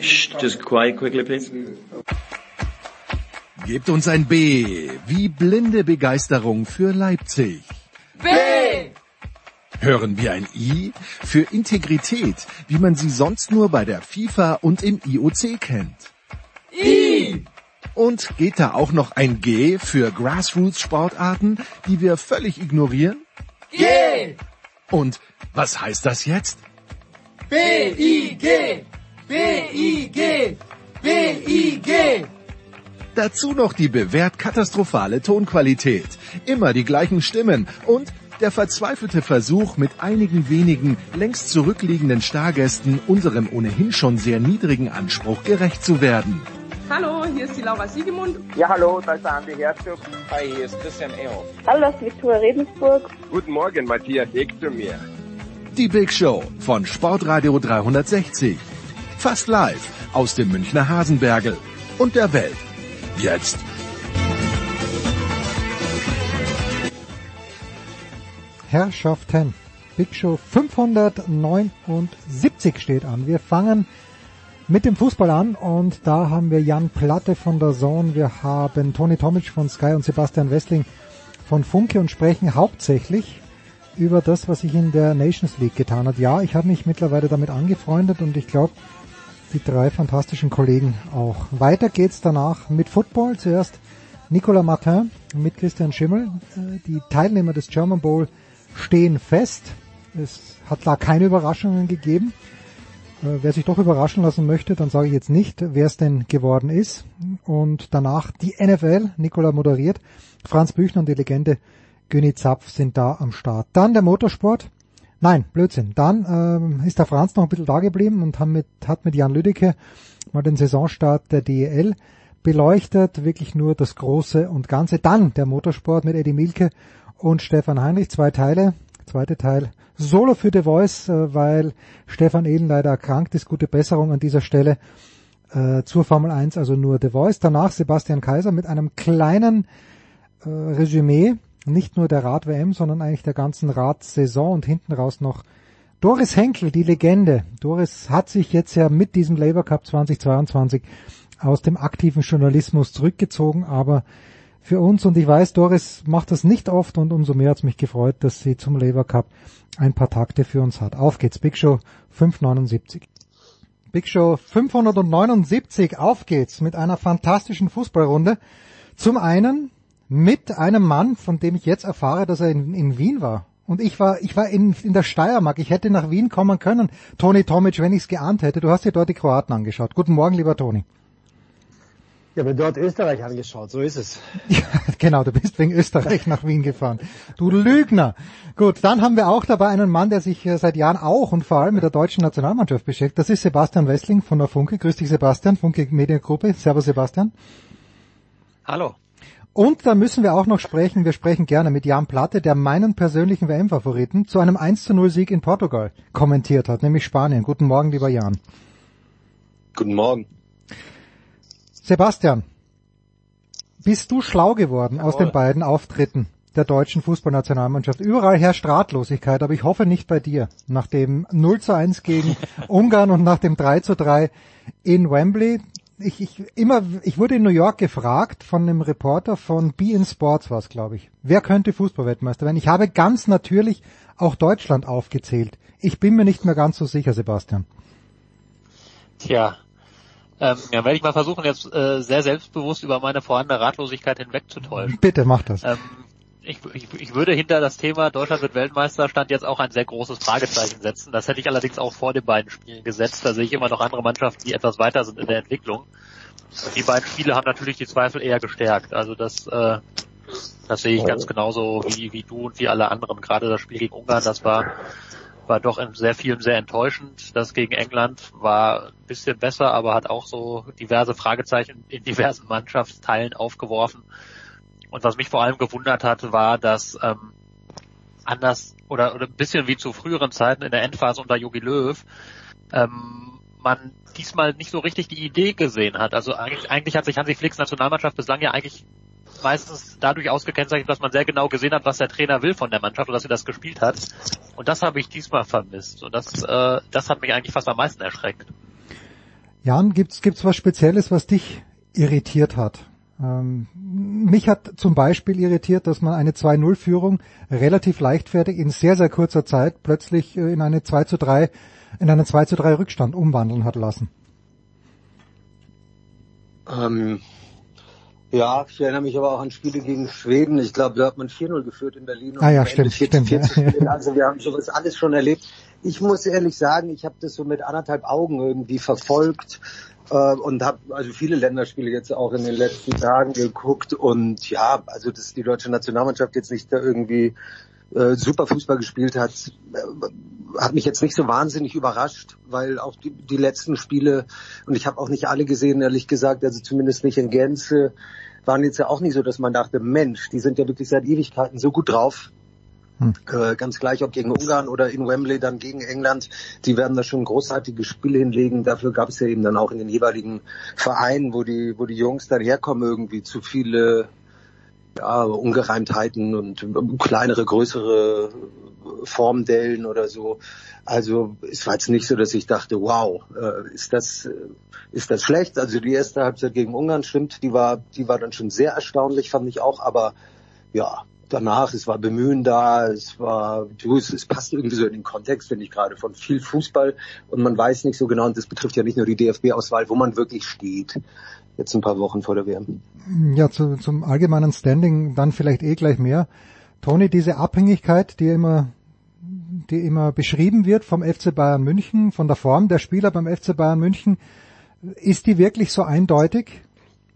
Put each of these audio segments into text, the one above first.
Shh, just quiet quickly, please. Gebt uns ein B wie blinde Begeisterung für Leipzig. B! Hören wir ein I für Integrität, wie man sie sonst nur bei der FIFA und im IOC kennt. I! Und geht da auch noch ein G für Grassroots-Sportarten, die wir völlig ignorieren? G! Und was heißt das jetzt? B-I-G! B-I-G! B-I-G! Dazu noch die bewährt katastrophale Tonqualität, immer die gleichen Stimmen und der verzweifelte Versuch, mit einigen wenigen längst zurückliegenden Stargästen unserem ohnehin schon sehr niedrigen Anspruch gerecht zu werden. Hallo, hier ist die Laura Siegemund. Ja, hallo, da ist der Andi Herzog. Hi, hier ist Christian Ehoff. Hallo, das ist Viktoria Redensburg. Guten Morgen, Matthias Ektomir. Die Big Show von Sportradio 360. Fast live aus dem Münchner Hasenbergel und der Welt. Jetzt. Herrschaften. Big Show 579 steht an. Wir fangen mit dem Fußball an und da haben wir Jan Platte von der Zone, wir haben Toni Tomic von Sky und Sebastian Wessling von Funke und sprechen hauptsächlich über das, was sich in der Nations League getan hat. Ja, ich habe mich mittlerweile damit angefreundet und ich glaube, die drei fantastischen Kollegen auch. Weiter geht's danach mit Football. Zuerst Nicolas Martin mit Christian Schimmel. Die Teilnehmer des German Bowl stehen fest. Es hat da keine Überraschungen gegeben. Wer sich doch überraschen lassen möchte, dann sage ich jetzt nicht, wer es denn geworden ist. Und danach die NFL, Nicola moderiert, Franz Büchner und die Legende Günni Zapf sind da am Start. Dann der Motorsport. Nein, Blödsinn. Dann ähm, ist der Franz noch ein bisschen da geblieben und hat mit, hat mit Jan Lüdecke mal den Saisonstart der DEL beleuchtet. Wirklich nur das Große und Ganze. Dann der Motorsport mit Eddie Milke und Stefan Heinrich. Zwei Teile. Zweite Teil Solo für The Voice, äh, weil Stefan Ehlen leider erkrankt ist. Gute Besserung an dieser Stelle äh, zur Formel 1, also nur The Voice. Danach Sebastian Kaiser mit einem kleinen äh, Resümee, nicht nur der Rad-WM, sondern eigentlich der ganzen Radsaison und hinten raus noch Doris Henkel, die Legende. Doris hat sich jetzt ja mit diesem Labour Cup 2022 aus dem aktiven Journalismus zurückgezogen, aber für uns, und ich weiß, Doris macht das nicht oft und umso mehr hat es mich gefreut, dass sie zum Labour Cup ein paar Takte für uns hat. Auf geht's, Big Show 579. Big Show 579, auf geht's mit einer fantastischen Fußballrunde. Zum einen mit einem Mann, von dem ich jetzt erfahre, dass er in, in Wien war. Und ich war, ich war in, in der Steiermark. Ich hätte nach Wien kommen können. Toni Tomic, wenn ich es geahnt hätte. Du hast dir dort die Kroaten angeschaut. Guten Morgen, lieber Toni. Ich habe dort Österreich angeschaut, so ist es. Ja, genau, du bist wegen Österreich nach Wien gefahren. Du Lügner. Gut, dann haben wir auch dabei einen Mann, der sich seit Jahren auch und vor allem mit der deutschen Nationalmannschaft beschäftigt. Das ist Sebastian Wessling von der Funke. Grüß dich, Sebastian, Funke Mediengruppe. Servus, Sebastian. Hallo. Und da müssen wir auch noch sprechen, wir sprechen gerne mit Jan Platte, der meinen persönlichen WM-Favoriten zu einem 1 zu 0 Sieg in Portugal kommentiert hat, nämlich Spanien. Guten Morgen, lieber Jan. Guten Morgen. Sebastian, bist du schlau geworden Jawohl. aus den beiden Auftritten der deutschen Fußballnationalmannschaft? Überall herrscht Ratlosigkeit, aber ich hoffe nicht bei dir. Nach dem 0 zu 1 gegen Ungarn und nach dem 3 zu 3 in Wembley. Ich, ich, immer, ich wurde in New York gefragt von einem Reporter von Be in Sports was, glaube ich. Wer könnte Fußballweltmeister werden? Ich habe ganz natürlich auch Deutschland aufgezählt. Ich bin mir nicht mehr ganz so sicher, Sebastian. Tja, ähm, ja, werde ich mal versuchen, jetzt äh, sehr selbstbewusst über meine vorhandene Ratlosigkeit hinwegzutäuschen. Bitte, mach das. Ähm, ich, ich, ich würde hinter das Thema Deutschland wird Weltmeister stand jetzt auch ein sehr großes Fragezeichen setzen. Das hätte ich allerdings auch vor den beiden Spielen gesetzt. Da sehe ich immer noch andere Mannschaften, die etwas weiter sind in der Entwicklung. Die beiden Spiele haben natürlich die Zweifel eher gestärkt. Also das, äh, das sehe ich ganz genauso wie, wie du und wie alle anderen. Gerade das Spiel gegen Ungarn, das war war doch in sehr vielen sehr enttäuschend. Das gegen England war ein bisschen besser, aber hat auch so diverse Fragezeichen in diversen Mannschaftsteilen aufgeworfen. Und was mich vor allem gewundert hat, war, dass ähm, anders oder, oder ein bisschen wie zu früheren Zeiten in der Endphase unter Jogi Löw ähm, man diesmal nicht so richtig die Idee gesehen hat. Also eigentlich, eigentlich hat sich Hansi Flicks Nationalmannschaft bislang ja eigentlich meistens dadurch ausgekennzeichnet, dass man sehr genau gesehen hat, was der Trainer will von der Mannschaft und dass sie das gespielt hat. Und das habe ich diesmal vermisst. Und das, äh, das hat mich eigentlich fast am meisten erschreckt. Jan, gibt's gibt's was Spezielles, was dich irritiert hat? Ähm, mich hat zum Beispiel irritiert, dass man eine 2-0-Führung relativ leichtfertig in sehr, sehr kurzer Zeit plötzlich äh, in eine 2 zu 3, in einen 2 zu 3 Rückstand umwandeln hat lassen. Ähm, ja, ich erinnere mich aber auch an Spiele gegen Schweden. Ich glaube, da hat man 4-0 geführt in Berlin. Ah ja, stimmt, stimmt. Ja. Also wir haben sowas alles schon erlebt. Ich muss ehrlich sagen, ich habe das so mit anderthalb Augen irgendwie verfolgt und habe also viele Länderspiele jetzt auch in den letzten Tagen geguckt und ja, also dass die deutsche Nationalmannschaft jetzt nicht da irgendwie äh, super Fußball gespielt hat, äh, hat mich jetzt nicht so wahnsinnig überrascht, weil auch die, die letzten Spiele, und ich habe auch nicht alle gesehen, ehrlich gesagt, also zumindest nicht in Gänze, waren jetzt ja auch nicht so, dass man dachte, Mensch, die sind ja wirklich seit Ewigkeiten so gut drauf. Hm. Äh, ganz gleich, ob gegen Ungarn oder in Wembley dann gegen England, die werden da schon großartige Spiele hinlegen. Dafür gab es ja eben dann auch in den jeweiligen Vereinen, wo die, wo die Jungs dann herkommen, irgendwie zu viele ja, Ungereimtheiten und kleinere, größere Formdellen oder so. Also es war jetzt nicht so, dass ich dachte, wow, äh, ist das äh, ist das schlecht? Also die erste Halbzeit gegen Ungarn stimmt, die war die war dann schon sehr erstaunlich, fand ich auch. Aber ja, danach, es war Bemühen da, es war, du, es, es passt irgendwie so in den Kontext, finde ich gerade, von viel Fußball und man weiß nicht so genau, und das betrifft ja nicht nur die DFB-Auswahl, wo man wirklich steht, jetzt ein paar Wochen vor der WM. Ja, zu, zum allgemeinen Standing dann vielleicht eh gleich mehr. Toni, diese Abhängigkeit, die immer, die immer beschrieben wird vom FC Bayern München, von der Form der Spieler beim FC Bayern München, ist die wirklich so eindeutig,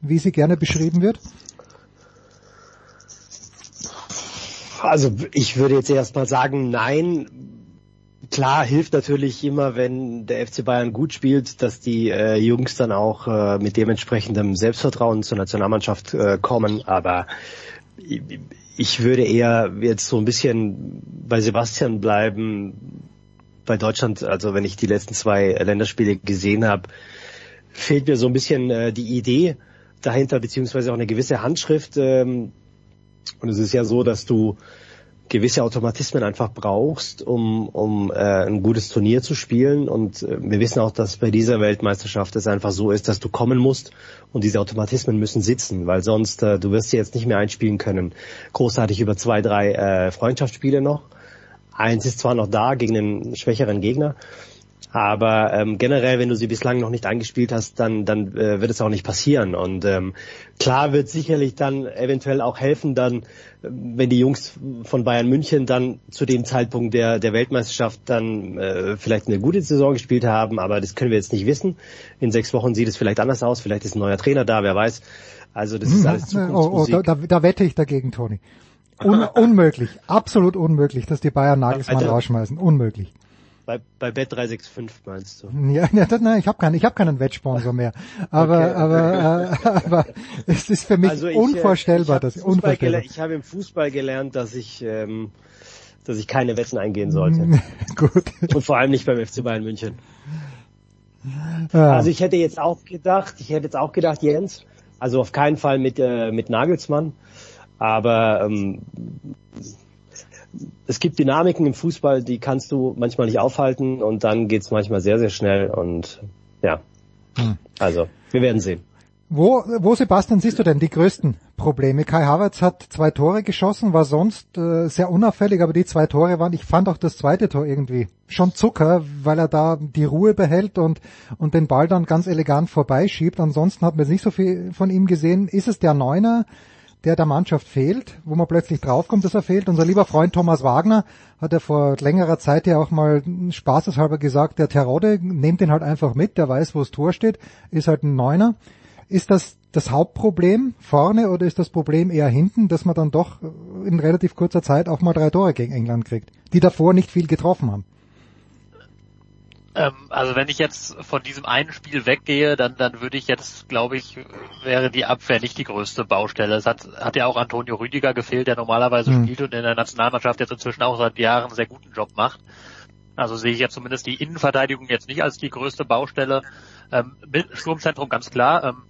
wie sie gerne beschrieben wird? Also ich würde jetzt erstmal sagen, nein. Klar hilft natürlich immer, wenn der FC Bayern gut spielt, dass die äh, Jungs dann auch äh, mit dementsprechendem Selbstvertrauen zur Nationalmannschaft äh, kommen. Aber ich würde eher jetzt so ein bisschen bei Sebastian bleiben. Bei Deutschland, also wenn ich die letzten zwei Länderspiele gesehen habe, fehlt mir so ein bisschen äh, die Idee dahinter, beziehungsweise auch eine gewisse Handschrift. Ähm, und es ist ja so, dass du gewisse Automatismen einfach brauchst, um, um äh, ein gutes Turnier zu spielen. Und äh, wir wissen auch, dass bei dieser Weltmeisterschaft es einfach so ist, dass du kommen musst und diese Automatismen müssen sitzen, weil sonst äh, du wirst sie jetzt nicht mehr einspielen können. Großartig über zwei, drei äh, Freundschaftsspiele noch. Eins ist zwar noch da gegen einen schwächeren Gegner, aber ähm, generell, wenn du sie bislang noch nicht eingespielt hast, dann, dann äh, wird es auch nicht passieren. Und ähm, klar wird sicherlich dann eventuell auch helfen, dann, wenn die Jungs von Bayern München dann zu dem Zeitpunkt der, der Weltmeisterschaft dann äh, vielleicht eine gute Saison gespielt haben, aber das können wir jetzt nicht wissen. In sechs Wochen sieht es vielleicht anders aus, vielleicht ist ein neuer Trainer da, wer weiß. Also das ist alles Zukunftsmusik. Oh, oh, da, da wette ich dagegen, Toni. Un unmöglich, absolut unmöglich, dass die Bayern Nagelsmann rausschmeißen. Unmöglich. Bei, bei Bet365 meinst du? Ja, ja das, nein, ich habe keinen, ich habe keinen Wettsponsor mehr. Aber, okay, aber, äh, aber es ist für mich also ich, äh, unvorstellbar, ich dass unvorstellbar. Ich habe im Fußball gelernt, dass ich, ähm, dass ich keine Wetten eingehen sollte. Gut. Und vor allem nicht beim FC Bayern München. Ja. Also ich hätte jetzt auch gedacht, ich hätte jetzt auch gedacht, Jens, also auf keinen Fall mit äh, mit Nagelsmann, aber ähm, es gibt Dynamiken im Fußball, die kannst du manchmal nicht aufhalten und dann geht's manchmal sehr, sehr schnell und ja. Hm. Also, wir werden sehen. Wo, wo, Sebastian, siehst du denn die größten Probleme? Kai Havertz hat zwei Tore geschossen, war sonst äh, sehr unauffällig, aber die zwei Tore waren, ich fand auch das zweite Tor irgendwie schon Zucker, weil er da die Ruhe behält und, und den Ball dann ganz elegant vorbeischiebt. Ansonsten hat man nicht so viel von ihm gesehen. Ist es der Neuner? Der der Mannschaft fehlt, wo man plötzlich draufkommt, dass er fehlt. Unser lieber Freund Thomas Wagner hat ja vor längerer Zeit ja auch mal spaßeshalber gesagt, der Terodde, nehmt den halt einfach mit, der weiß, wo das Tor steht, ist halt ein Neuner. Ist das das Hauptproblem vorne oder ist das Problem eher hinten, dass man dann doch in relativ kurzer Zeit auch mal drei Tore gegen England kriegt, die davor nicht viel getroffen haben? Ähm, also wenn ich jetzt von diesem einen Spiel weggehe, dann, dann würde ich jetzt, glaube ich, wäre die Abwehr nicht die größte Baustelle. Es hat, hat ja auch Antonio Rüdiger gefehlt, der normalerweise mhm. spielt und in der Nationalmannschaft jetzt inzwischen auch seit Jahren einen sehr guten Job macht. Also sehe ich jetzt zumindest die Innenverteidigung jetzt nicht als die größte Baustelle. Ähm, Sturmzentrum ganz klar. Ähm,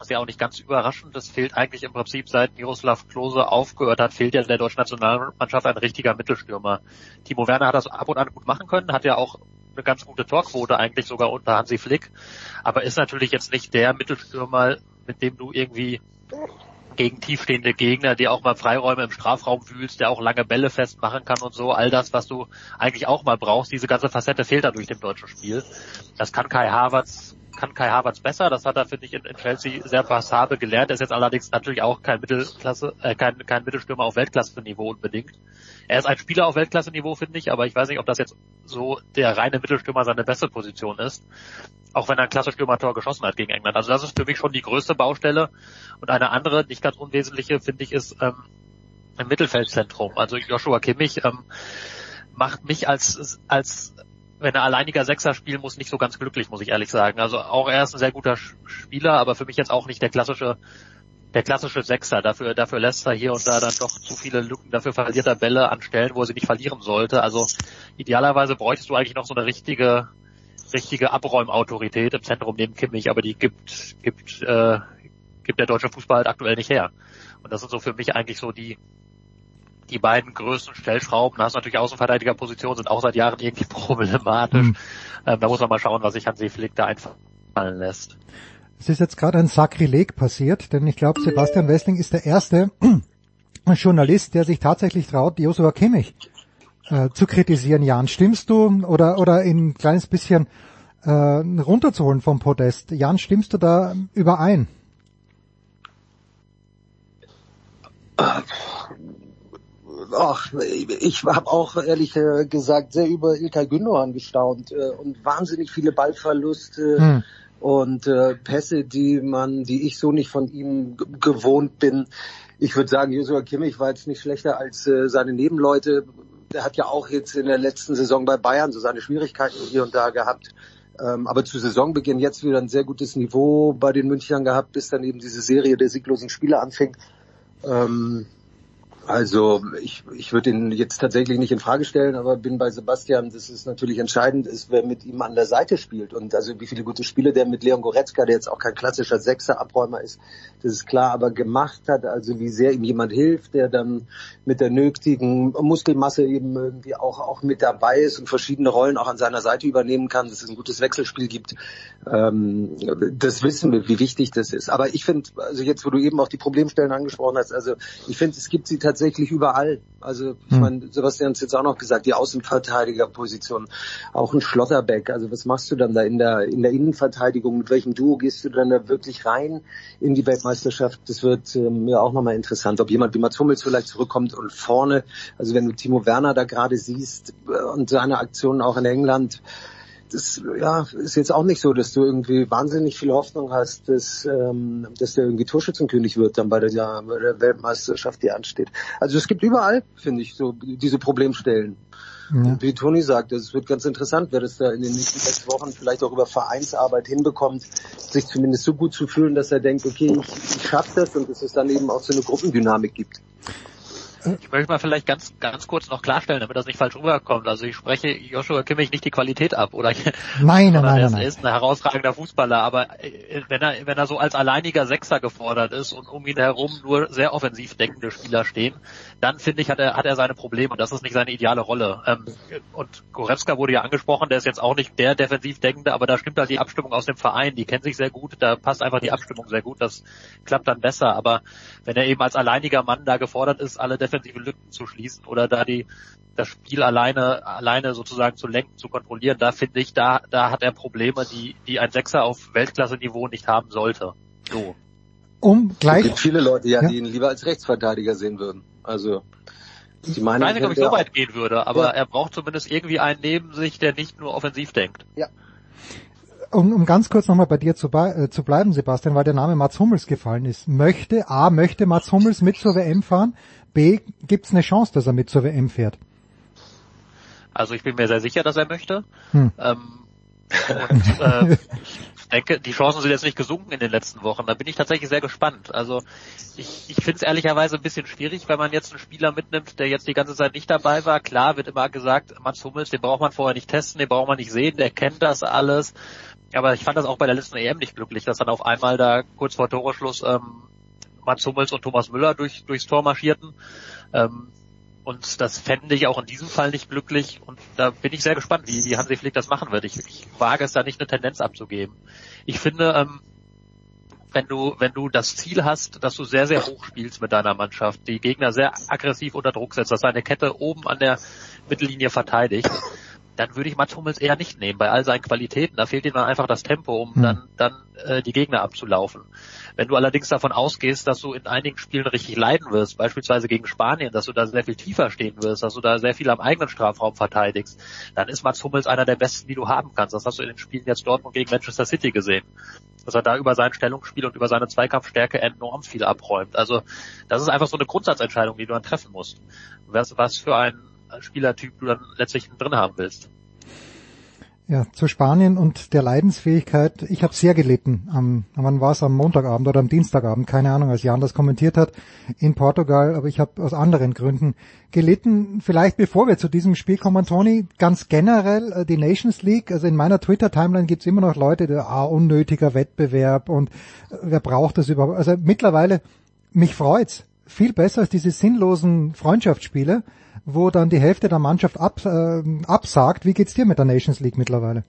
ist ja auch nicht ganz überraschend. Es fehlt eigentlich im Prinzip seit Miroslav Klose aufgehört hat, fehlt ja der deutschen Nationalmannschaft ein richtiger Mittelstürmer. Timo Werner hat das ab und an gut machen können, hat ja auch eine ganz gute Torquote eigentlich sogar unter Hansi Flick, aber ist natürlich jetzt nicht der Mittelstürmer, mit dem du irgendwie gegen tiefstehende Gegner, die auch mal Freiräume im Strafraum wühlst, der auch lange Bälle festmachen kann und so, all das, was du eigentlich auch mal brauchst, diese ganze Facette fehlt da durch dem deutschen Spiel. Das kann Kai Havertz kann Kai Havertz besser. Das hat er, finde ich, in, in Chelsea sehr passabel gelernt. Er ist jetzt allerdings natürlich auch kein Mittelklasse, äh, kein, kein Mittelstürmer auf Weltklasse-Niveau unbedingt. Er ist ein Spieler auf Weltklasse-Niveau, finde ich, aber ich weiß nicht, ob das jetzt so der reine Mittelstürmer seine beste Position ist. Auch wenn er ein klasse Stürmertor geschossen hat gegen England. Also das ist für mich schon die größte Baustelle. Und eine andere, nicht ganz unwesentliche, finde ich, ist ähm, im Mittelfeldzentrum. Also Joshua Kimmich ähm, macht mich als, als wenn er alleiniger Sechser spielen muss, nicht so ganz glücklich, muss ich ehrlich sagen. Also auch er ist ein sehr guter Spieler, aber für mich jetzt auch nicht der klassische der klassische Sechser. Dafür, dafür lässt er hier und da dann doch zu viele Lücken. Dafür verliert er Bälle an Stellen, wo er sie nicht verlieren sollte. Also idealerweise bräuchtest du eigentlich noch so eine richtige, richtige Abräumautorität im Zentrum neben Kimmich, aber die gibt, gibt, äh, gibt der deutsche Fußball halt aktuell nicht her. Und das sind so für mich eigentlich so die, die beiden größten Stellschrauben. Da hast du natürlich Außenverteidigerpositionen, sind auch seit Jahren irgendwie problematisch. Mhm. Ähm, da muss man mal schauen, was sich Hansi Flick da einfallen lässt. Es ist jetzt gerade ein Sakrileg passiert, denn ich glaube, Sebastian Wessling ist der erste Journalist, der sich tatsächlich traut, Joshua Kimmich äh, zu kritisieren. Jan, stimmst du oder oder ein kleines bisschen äh, runterzuholen vom Podest? Jan, stimmst du da überein? Ach, ich habe auch ehrlich gesagt sehr über Ilkay Gündogan gestaunt äh, und wahnsinnig viele Ballverluste hm. und äh, Pässe, die man, die ich so nicht von ihm gewohnt bin. Ich würde sagen, Joshua Kimmich war jetzt nicht schlechter als äh, seine Nebenleute. Der hat ja auch jetzt in der letzten Saison bei Bayern so seine Schwierigkeiten hier und da gehabt. Ähm, aber zu Saisonbeginn jetzt wieder ein sehr gutes Niveau bei den Münchnern gehabt, bis dann eben diese Serie der sieglosen Spiele anfing. Ähm, also ich, ich würde ihn jetzt tatsächlich nicht in Frage stellen, aber bin bei Sebastian, dass es natürlich entscheidend ist, wer mit ihm an der Seite spielt und also wie viele gute Spiele der mit Leon Goretzka, der jetzt auch kein klassischer Sechser-Abräumer ist, das ist klar, aber gemacht hat, also wie sehr ihm jemand hilft, der dann mit der nötigen Muskelmasse eben irgendwie auch, auch mit dabei ist und verschiedene Rollen auch an seiner Seite übernehmen kann, dass es ein gutes Wechselspiel gibt. Ähm, das wissen wir, wie wichtig das ist. Aber ich finde, also jetzt, wo du eben auch die Problemstellen angesprochen hast, also ich finde, es gibt sie tatsächlich tatsächlich überall. Also ich hm. meine, Sebastian hat es jetzt auch noch gesagt, die Außenverteidigerposition, auch ein Schlotterbeck. Also was machst du dann da in der in der Innenverteidigung? Mit welchem Duo gehst du dann da wirklich rein in die Weltmeisterschaft? Das wird äh, mir auch nochmal interessant, ob jemand wie Mats Hummels vielleicht zurückkommt und vorne, also wenn du Timo Werner da gerade siehst äh, und seine Aktionen auch in England, das ja, ist jetzt auch nicht so, dass du irgendwie wahnsinnig viel Hoffnung hast, dass, ähm, dass der irgendwie Torschützenkönig wird dann bei der, ja, bei der Weltmeisterschaft, die ansteht. Also es gibt überall, finde ich, so diese Problemstellen. Ja. Wie Toni sagt, es wird ganz interessant, wer das da in den nächsten sechs Wochen vielleicht auch über Vereinsarbeit hinbekommt, sich zumindest so gut zu fühlen, dass er denkt, okay, ich, ich schaffe das und dass es dann eben auch so eine Gruppendynamik gibt. Ich möchte mal vielleicht ganz, ganz kurz noch klarstellen, damit das nicht falsch rüberkommt. Also ich spreche Joshua Kimmich nicht die Qualität ab, oder? Nein, nein, nein. Er ist ein herausragender Fußballer, aber äh, wenn er, wenn er so als alleiniger Sechser gefordert ist und um ihn herum nur sehr offensiv denkende Spieler stehen, dann finde ich, hat er, hat er seine Probleme und das ist nicht seine ideale Rolle. Ähm, und Goretzka wurde ja angesprochen, der ist jetzt auch nicht der defensiv denkende, aber da stimmt halt die Abstimmung aus dem Verein, die kennen sich sehr gut, da passt einfach die Abstimmung sehr gut, das klappt dann besser. Aber wenn er eben als alleiniger Mann da gefordert ist, alle defensive Lücken zu schließen oder da die das Spiel alleine alleine sozusagen zu lenken, zu kontrollieren, da finde ich, da da hat er Probleme, die die ein Sechser auf Weltklasse-Niveau nicht haben sollte. So. Um gleich. Es gibt viele Leute, ja, ja. die ihn lieber als Rechtsverteidiger sehen würden. Also ich weiß nicht, ob ich so weit gehen würde, aber ja. er braucht zumindest irgendwie einen neben sich, der nicht nur offensiv denkt. Ja. Um, um ganz kurz nochmal bei dir zu, äh, zu bleiben, Sebastian, weil der Name Mats Hummels gefallen ist. Möchte, A, möchte Mats Hummels mit zur WM fahren? B, gibt es eine Chance, dass er mit zur WM fährt? Also ich bin mir sehr sicher, dass er möchte. Hm. Ähm, und äh, ich denke, die Chancen sind jetzt nicht gesunken in den letzten Wochen. Da bin ich tatsächlich sehr gespannt. Also ich, ich finde es ehrlicherweise ein bisschen schwierig, wenn man jetzt einen Spieler mitnimmt, der jetzt die ganze Zeit nicht dabei war. Klar wird immer gesagt, Mats Hummels, den braucht man vorher nicht testen, den braucht man nicht sehen, der kennt das alles. Aber ich fand das auch bei der letzten EM nicht glücklich, dass dann auf einmal da kurz vor Toreschluss ähm, Mats Hummels und Thomas Müller durch, durchs Tor marschierten. Ähm, und das fände ich auch in diesem Fall nicht glücklich. Und da bin ich sehr gespannt, wie, wie Hansi Flick das machen wird. Ich, ich wage es da nicht eine Tendenz abzugeben. Ich finde, ähm, wenn du, wenn du das Ziel hast, dass du sehr, sehr hoch spielst mit deiner Mannschaft, die Gegner sehr aggressiv unter Druck setzt, dass deine Kette oben an der Mittellinie verteidigt, dann würde ich Mats Hummels eher nicht nehmen, bei all seinen Qualitäten. Da fehlt ihm dann einfach das Tempo, um hm. dann, dann äh, die Gegner abzulaufen. Wenn du allerdings davon ausgehst, dass du in einigen Spielen richtig leiden wirst, beispielsweise gegen Spanien, dass du da sehr viel tiefer stehen wirst, dass du da sehr viel am eigenen Strafraum verteidigst, dann ist Mats Hummels einer der besten, die du haben kannst. Das hast du in den Spielen jetzt Dortmund gegen Manchester City gesehen. Dass er da über sein Stellungsspiel und über seine Zweikampfstärke enorm viel abräumt. Also das ist einfach so eine Grundsatzentscheidung, die du dann treffen musst. Was, was für ein Spielertyp du dann letztlich drin haben willst. Ja, zu Spanien und der Leidensfähigkeit. Ich habe sehr gelitten. Am, wann war es? Am Montagabend oder am Dienstagabend? Keine Ahnung, als Jan das kommentiert hat in Portugal. Aber ich habe aus anderen Gründen gelitten. Vielleicht bevor wir zu diesem Spiel kommen, Toni, ganz generell äh, die Nations League. Also in meiner Twitter-Timeline gibt's immer noch Leute, die, ah, unnötiger Wettbewerb und äh, wer braucht das überhaupt? Also mittlerweile, mich freut's. Viel besser als diese sinnlosen Freundschaftsspiele wo dann die Hälfte der Mannschaft ab, äh, absagt. Wie geht's dir mit der Nations League mittlerweile?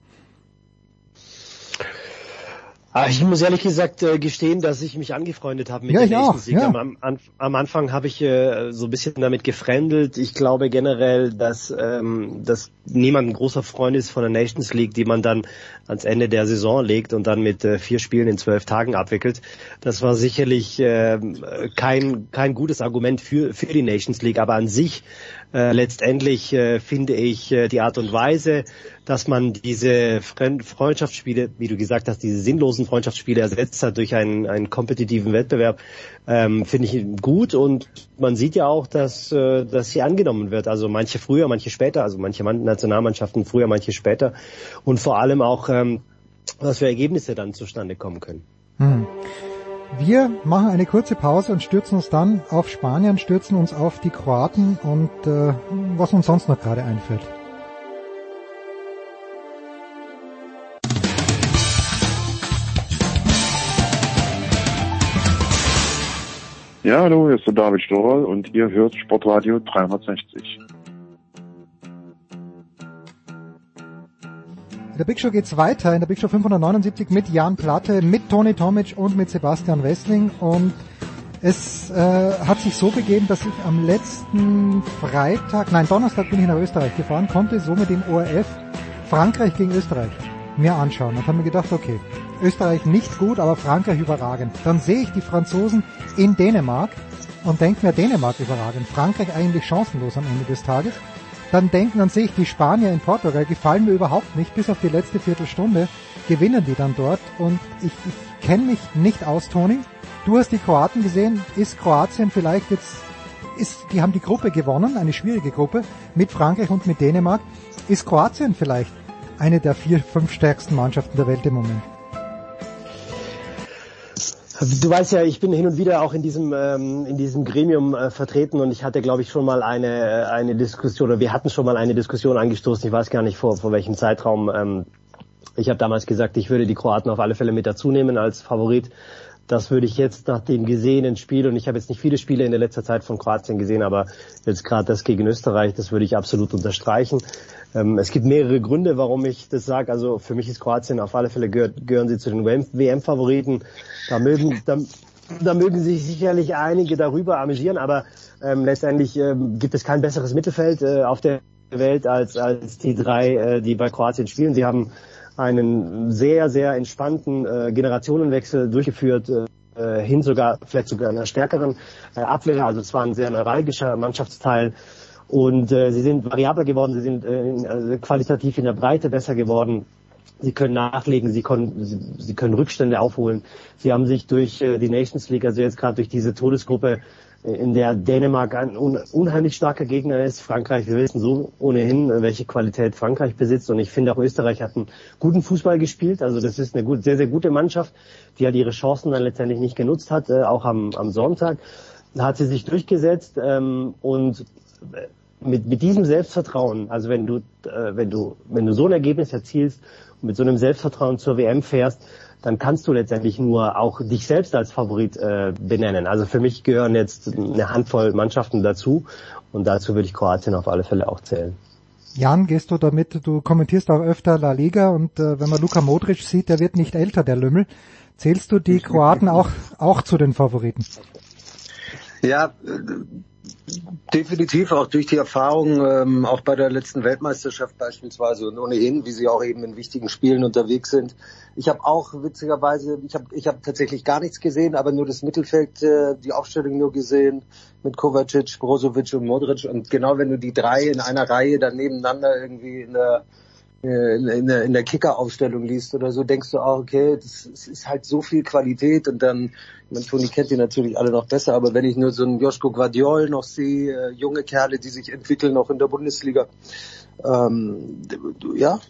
Ah, ich muss ehrlich gesagt äh, gestehen, dass ich mich angefreundet habe mit ja, der Nations League. Ja. Am, am, am, Anfang habe ich äh, so ein bisschen damit gefremdelt. Ich glaube generell, dass, ähm, dass niemand ein großer Freund ist von der Nations League, die man dann ans Ende der Saison legt und dann mit äh, vier Spielen in zwölf Tagen abwickelt. Das war sicherlich äh, kein, kein gutes Argument für, für die Nations League, aber an sich äh, letztendlich äh, finde ich äh, die Art und Weise, dass man diese Freundschaftsspiele, wie du gesagt hast, diese sinnlosen Freundschaftsspiele ersetzt hat durch einen, einen kompetitiven Wettbewerb, ähm, finde ich gut und man sieht ja auch, dass, äh, dass sie angenommen wird. Also manche früher, manche später, also manche Nationalmannschaften früher, manche später und vor allem auch, ähm, was für Ergebnisse dann zustande kommen können. Hm. Wir machen eine kurze Pause und stürzen uns dann auf Spanien, stürzen uns auf die Kroaten und äh, was uns sonst noch gerade einfällt. Ja, hallo, hier ist der David Storl und ihr hört Sportradio 360. In der Big Show geht's weiter, in der Big Show 579 mit Jan Platte, mit Toni Tomic und mit Sebastian Wessling. Und es äh, hat sich so begeben, dass ich am letzten Freitag, nein Donnerstag bin ich nach Österreich gefahren, konnte somit im ORF Frankreich gegen Österreich mir anschauen. Und habe mir gedacht, okay, Österreich nicht gut, aber Frankreich überragend. Dann sehe ich die Franzosen in Dänemark und denke mir Dänemark überragend, Frankreich eigentlich chancenlos am Ende des Tages dann denken an sich, die Spanier in Portugal gefallen mir überhaupt nicht, bis auf die letzte Viertelstunde gewinnen die dann dort und ich, ich kenne mich nicht aus, Toni. Du hast die Kroaten gesehen, ist Kroatien vielleicht jetzt, ist, die haben die Gruppe gewonnen, eine schwierige Gruppe, mit Frankreich und mit Dänemark. Ist Kroatien vielleicht eine der vier, fünf stärksten Mannschaften der Welt im Moment? Du weißt ja, ich bin hin und wieder auch in diesem ähm, in diesem Gremium äh, vertreten und ich hatte, glaube ich, schon mal eine äh, eine Diskussion oder wir hatten schon mal eine Diskussion angestoßen. Ich weiß gar nicht vor vor welchem Zeitraum. Ähm, ich habe damals gesagt, ich würde die Kroaten auf alle Fälle mit dazu nehmen als Favorit. Das würde ich jetzt nach dem gesehenen Spiel, und ich habe jetzt nicht viele Spiele in der letzter Zeit von Kroatien gesehen, aber jetzt gerade das gegen Österreich, das würde ich absolut unterstreichen. Ähm, es gibt mehrere Gründe, warum ich das sage. Also für mich ist Kroatien auf alle Fälle gehört, gehören sie zu den WM-Favoriten. Da mögen, da, da mögen sich sicherlich einige darüber amüsieren, aber ähm, letztendlich ähm, gibt es kein besseres Mittelfeld äh, auf der Welt als, als die drei, äh, die bei Kroatien spielen. Sie haben einen sehr, sehr entspannten äh, Generationenwechsel durchgeführt, äh, hin sogar, vielleicht sogar einer stärkeren äh, Abwehr. Also es war ein sehr neuralgischer Mannschaftsteil. Und äh, sie sind variabler geworden, sie sind äh, also qualitativ in der Breite besser geworden. Sie können nachlegen, sie können, sie, sie können Rückstände aufholen. Sie haben sich durch äh, die Nations League, also jetzt gerade durch diese Todesgruppe, in der Dänemark ein unheimlich starker Gegner ist. Frankreich, wir wissen so ohnehin, welche Qualität Frankreich besitzt. Und ich finde auch Österreich hat einen guten Fußball gespielt. Also das ist eine gut, sehr, sehr gute Mannschaft, die halt ihre Chancen dann letztendlich nicht genutzt hat, äh, auch am, am Sonntag. Da hat sie sich durchgesetzt ähm, und mit, mit diesem Selbstvertrauen, also wenn du, äh, wenn du, wenn du so ein Ergebnis erzielst und mit so einem Selbstvertrauen zur WM fährst, dann kannst du letztendlich nur auch dich selbst als Favorit äh, benennen. Also für mich gehören jetzt eine Handvoll Mannschaften dazu und dazu würde ich Kroatien auf alle Fälle auch zählen. Jan, gehst du damit, du kommentierst auch öfter La Liga und äh, wenn man Luka Modric sieht, der wird nicht älter, der Lümmel. Zählst du die Kroaten auch, auch zu den Favoriten? Ja, definitiv auch durch die Erfahrung, ähm, auch bei der letzten Weltmeisterschaft beispielsweise und ohnehin, wie sie auch eben in wichtigen Spielen unterwegs sind. Ich habe auch witzigerweise, ich habe ich hab tatsächlich gar nichts gesehen, aber nur das Mittelfeld, äh, die Aufstellung nur gesehen mit Kovacic, Brozovic und Modric. Und genau wenn du die drei in einer Reihe dann nebeneinander irgendwie in der in, in, in der Kicker-Aufstellung liest oder so, denkst du auch, okay, das, ist halt so viel Qualität und dann, meine, Toni kennt die natürlich alle noch besser, aber wenn ich nur so einen Joschko Guardiol noch sehe, äh, junge Kerle, die sich entwickeln, auch in der Bundesliga, ähm, ja,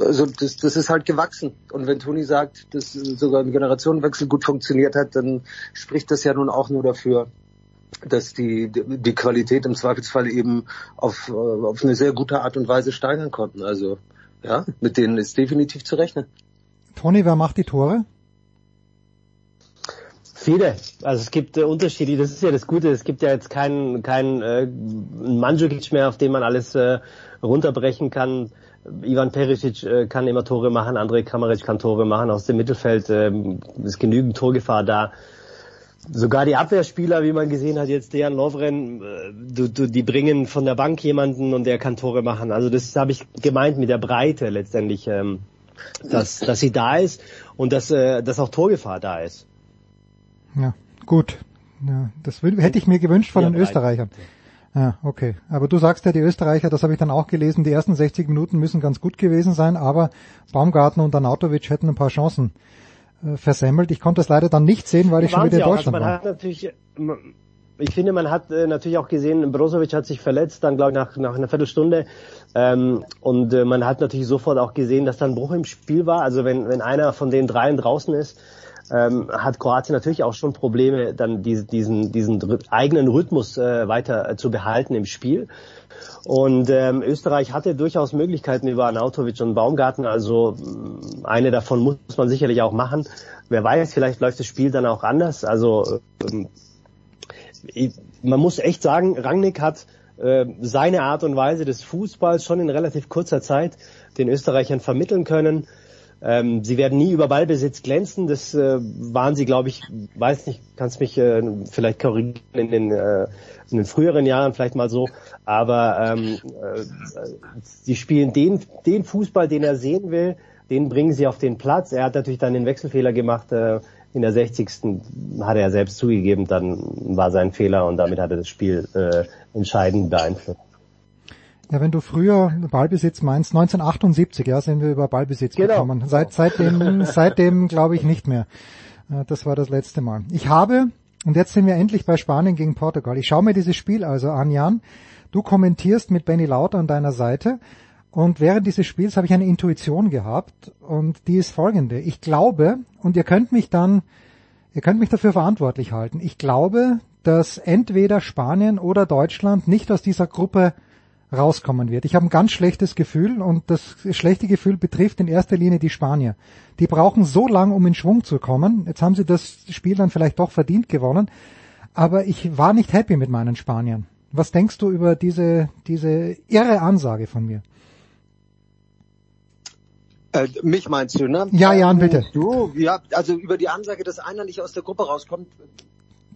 also das, das ist halt gewachsen. Und wenn Toni sagt, dass sogar ein Generationenwechsel gut funktioniert hat, dann spricht das ja nun auch nur dafür, dass die, die Qualität im Zweifelsfall eben auf, auf eine sehr gute Art und Weise steigern konnten. Also ja, mit denen ist definitiv zu rechnen. Toni, wer macht die Tore? Viele. Also es gibt äh, Unterschiede. Das ist ja das Gute. Es gibt ja jetzt keinen keinen äh, Mandzukic mehr, auf den man alles äh, runterbrechen kann. Ivan Perisic äh, kann immer Tore machen, André Kramaric kann Tore machen. Aus dem Mittelfeld äh, ist genügend Torgefahr da. Sogar die Abwehrspieler, wie man gesehen hat, jetzt Dejan Lovren, äh, du, du, die bringen von der Bank jemanden und der kann Tore machen. Also das habe ich gemeint mit der Breite letztendlich, ähm, dass, dass sie da ist und dass, äh, dass auch Torgefahr da ist. Ja, gut. Ja, das hätte ich mir gewünscht von ja, den Österreichern. Ja, okay. Aber du sagst ja, die Österreicher, das habe ich dann auch gelesen, die ersten 60 Minuten müssen ganz gut gewesen sein, aber Baumgarten und Anautovic hätten ein paar Chancen versemmelt. Ich konnte es leider dann nicht sehen, weil ich schon wieder in Deutschland also man war. Hat natürlich, ich finde, man hat äh, natürlich auch gesehen, Brozovic hat sich verletzt, dann glaube ich nach, nach einer Viertelstunde. Ähm, und äh, man hat natürlich sofort auch gesehen, dass da ein Bruch im Spiel war. Also wenn, wenn einer von den dreien draußen ist, ähm, hat Kroatien natürlich auch schon Probleme, dann diese, diesen, diesen eigenen Rhythmus äh, weiter äh, zu behalten im Spiel. Und ähm, Österreich hatte durchaus Möglichkeiten über Anautovic und Baumgarten, also mm, eine davon muss man sicherlich auch machen. Wer weiß, vielleicht läuft das Spiel dann auch anders. Also ähm, man muss echt sagen, Rangnick hat äh, seine Art und Weise des Fußballs schon in relativ kurzer Zeit den Österreichern vermitteln können. Ähm, sie werden nie über Ballbesitz glänzen. Das äh, waren sie, glaube ich, weiß nicht, kannst mich äh, vielleicht korrigieren in den, äh, in den früheren Jahren vielleicht mal so. Aber ähm, äh, sie spielen den, den Fußball, den er sehen will, den bringen sie auf den Platz. Er hat natürlich dann den Wechselfehler gemacht. Äh, in der 60. hat er selbst zugegeben, dann war sein Fehler und damit hat er das Spiel äh, entscheidend beeinflusst. Ja, wenn du früher Ballbesitz meinst, 1978, ja, sind wir über Ballbesitz genau. gekommen. Seit, seitdem, seitdem glaube ich nicht mehr. Das war das letzte Mal. Ich habe, und jetzt sind wir endlich bei Spanien gegen Portugal. Ich schaue mir dieses Spiel also an, Jan. Du kommentierst mit Benny Lauter an deiner Seite. Und während dieses Spiels habe ich eine Intuition gehabt und die ist folgende. Ich glaube, und ihr könnt mich dann, ihr könnt mich dafür verantwortlich halten. Ich glaube, dass entweder Spanien oder Deutschland nicht aus dieser Gruppe rauskommen wird. Ich habe ein ganz schlechtes Gefühl und das schlechte Gefühl betrifft in erster Linie die Spanier. Die brauchen so lang, um in Schwung zu kommen. Jetzt haben sie das Spiel dann vielleicht doch verdient gewonnen, aber ich war nicht happy mit meinen Spaniern. Was denkst du über diese, diese irre Ansage von mir? Äh, mich meinst du, ne? Ja, Jan, bitte. Du, ja, also über die Ansage, dass einer nicht aus der Gruppe rauskommt.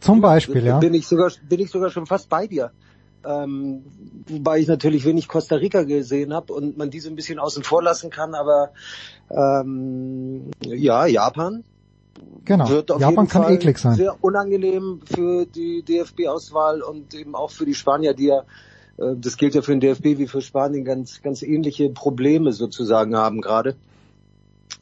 Zum Beispiel, ja. Bin ich sogar, bin ich sogar schon fast bei dir. Ähm, wobei ich natürlich wenig Costa Rica gesehen habe und man diese ein bisschen außen vor lassen kann, aber ähm, ja, Japan. Genau. Wird auf Japan jeden kann Fall eklig sein. Sehr unangenehm für die DFB-Auswahl und eben auch für die Spanier, die ja äh, das gilt ja für den DFB wie für Spanien ganz ganz ähnliche Probleme sozusagen haben gerade.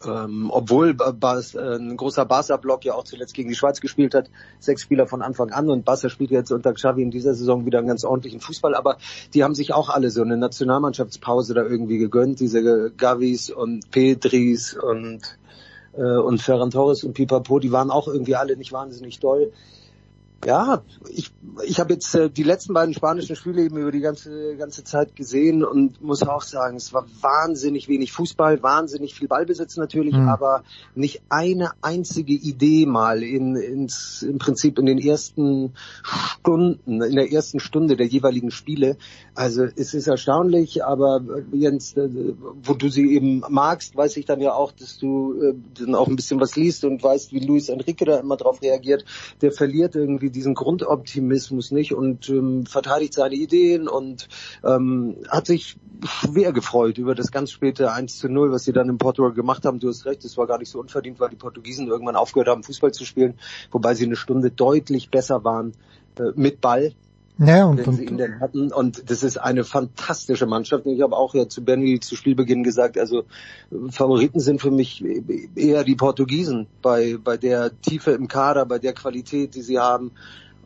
Ähm, obwohl Bas, äh, ein großer Barca-Block ja auch zuletzt gegen die Schweiz gespielt hat, sechs Spieler von Anfang an und Barca spielt jetzt unter Xavi in dieser Saison wieder einen ganz ordentlichen Fußball, aber die haben sich auch alle so eine Nationalmannschaftspause da irgendwie gegönnt, diese Gavis und Pedris und äh, und Ferran Torres und Pipapo, die waren auch irgendwie alle nicht wahnsinnig doll. Ja, ich, ich habe jetzt äh, die letzten beiden spanischen Spiele eben über die ganze ganze Zeit gesehen und muss auch sagen, es war wahnsinnig wenig Fußball, wahnsinnig viel Ballbesitz natürlich, mhm. aber nicht eine einzige Idee mal in ins im Prinzip in den ersten Stunden, in der ersten Stunde der jeweiligen Spiele. Also es ist erstaunlich, aber äh, Jens, äh, wo du sie eben magst, weiß ich dann ja auch, dass du äh, dann auch ein bisschen was liest und weißt, wie Luis Enrique da immer drauf reagiert. Der verliert irgendwie irgendwie diesen Grundoptimismus nicht und ähm, verteidigt seine Ideen und ähm, hat sich schwer gefreut über das ganz späte 1 zu 0, was sie dann in Portugal gemacht haben. Du hast recht, es war gar nicht so unverdient, weil die Portugiesen irgendwann aufgehört haben, Fußball zu spielen, wobei sie eine Stunde deutlich besser waren äh, mit Ball. Ja, und, wenn sie ihn denn hatten. Und das ist eine fantastische Mannschaft. Und ich habe auch ja zu Benny zu Spielbeginn gesagt, also Favoriten sind für mich eher die Portugiesen bei, bei der Tiefe im Kader, bei der Qualität, die sie haben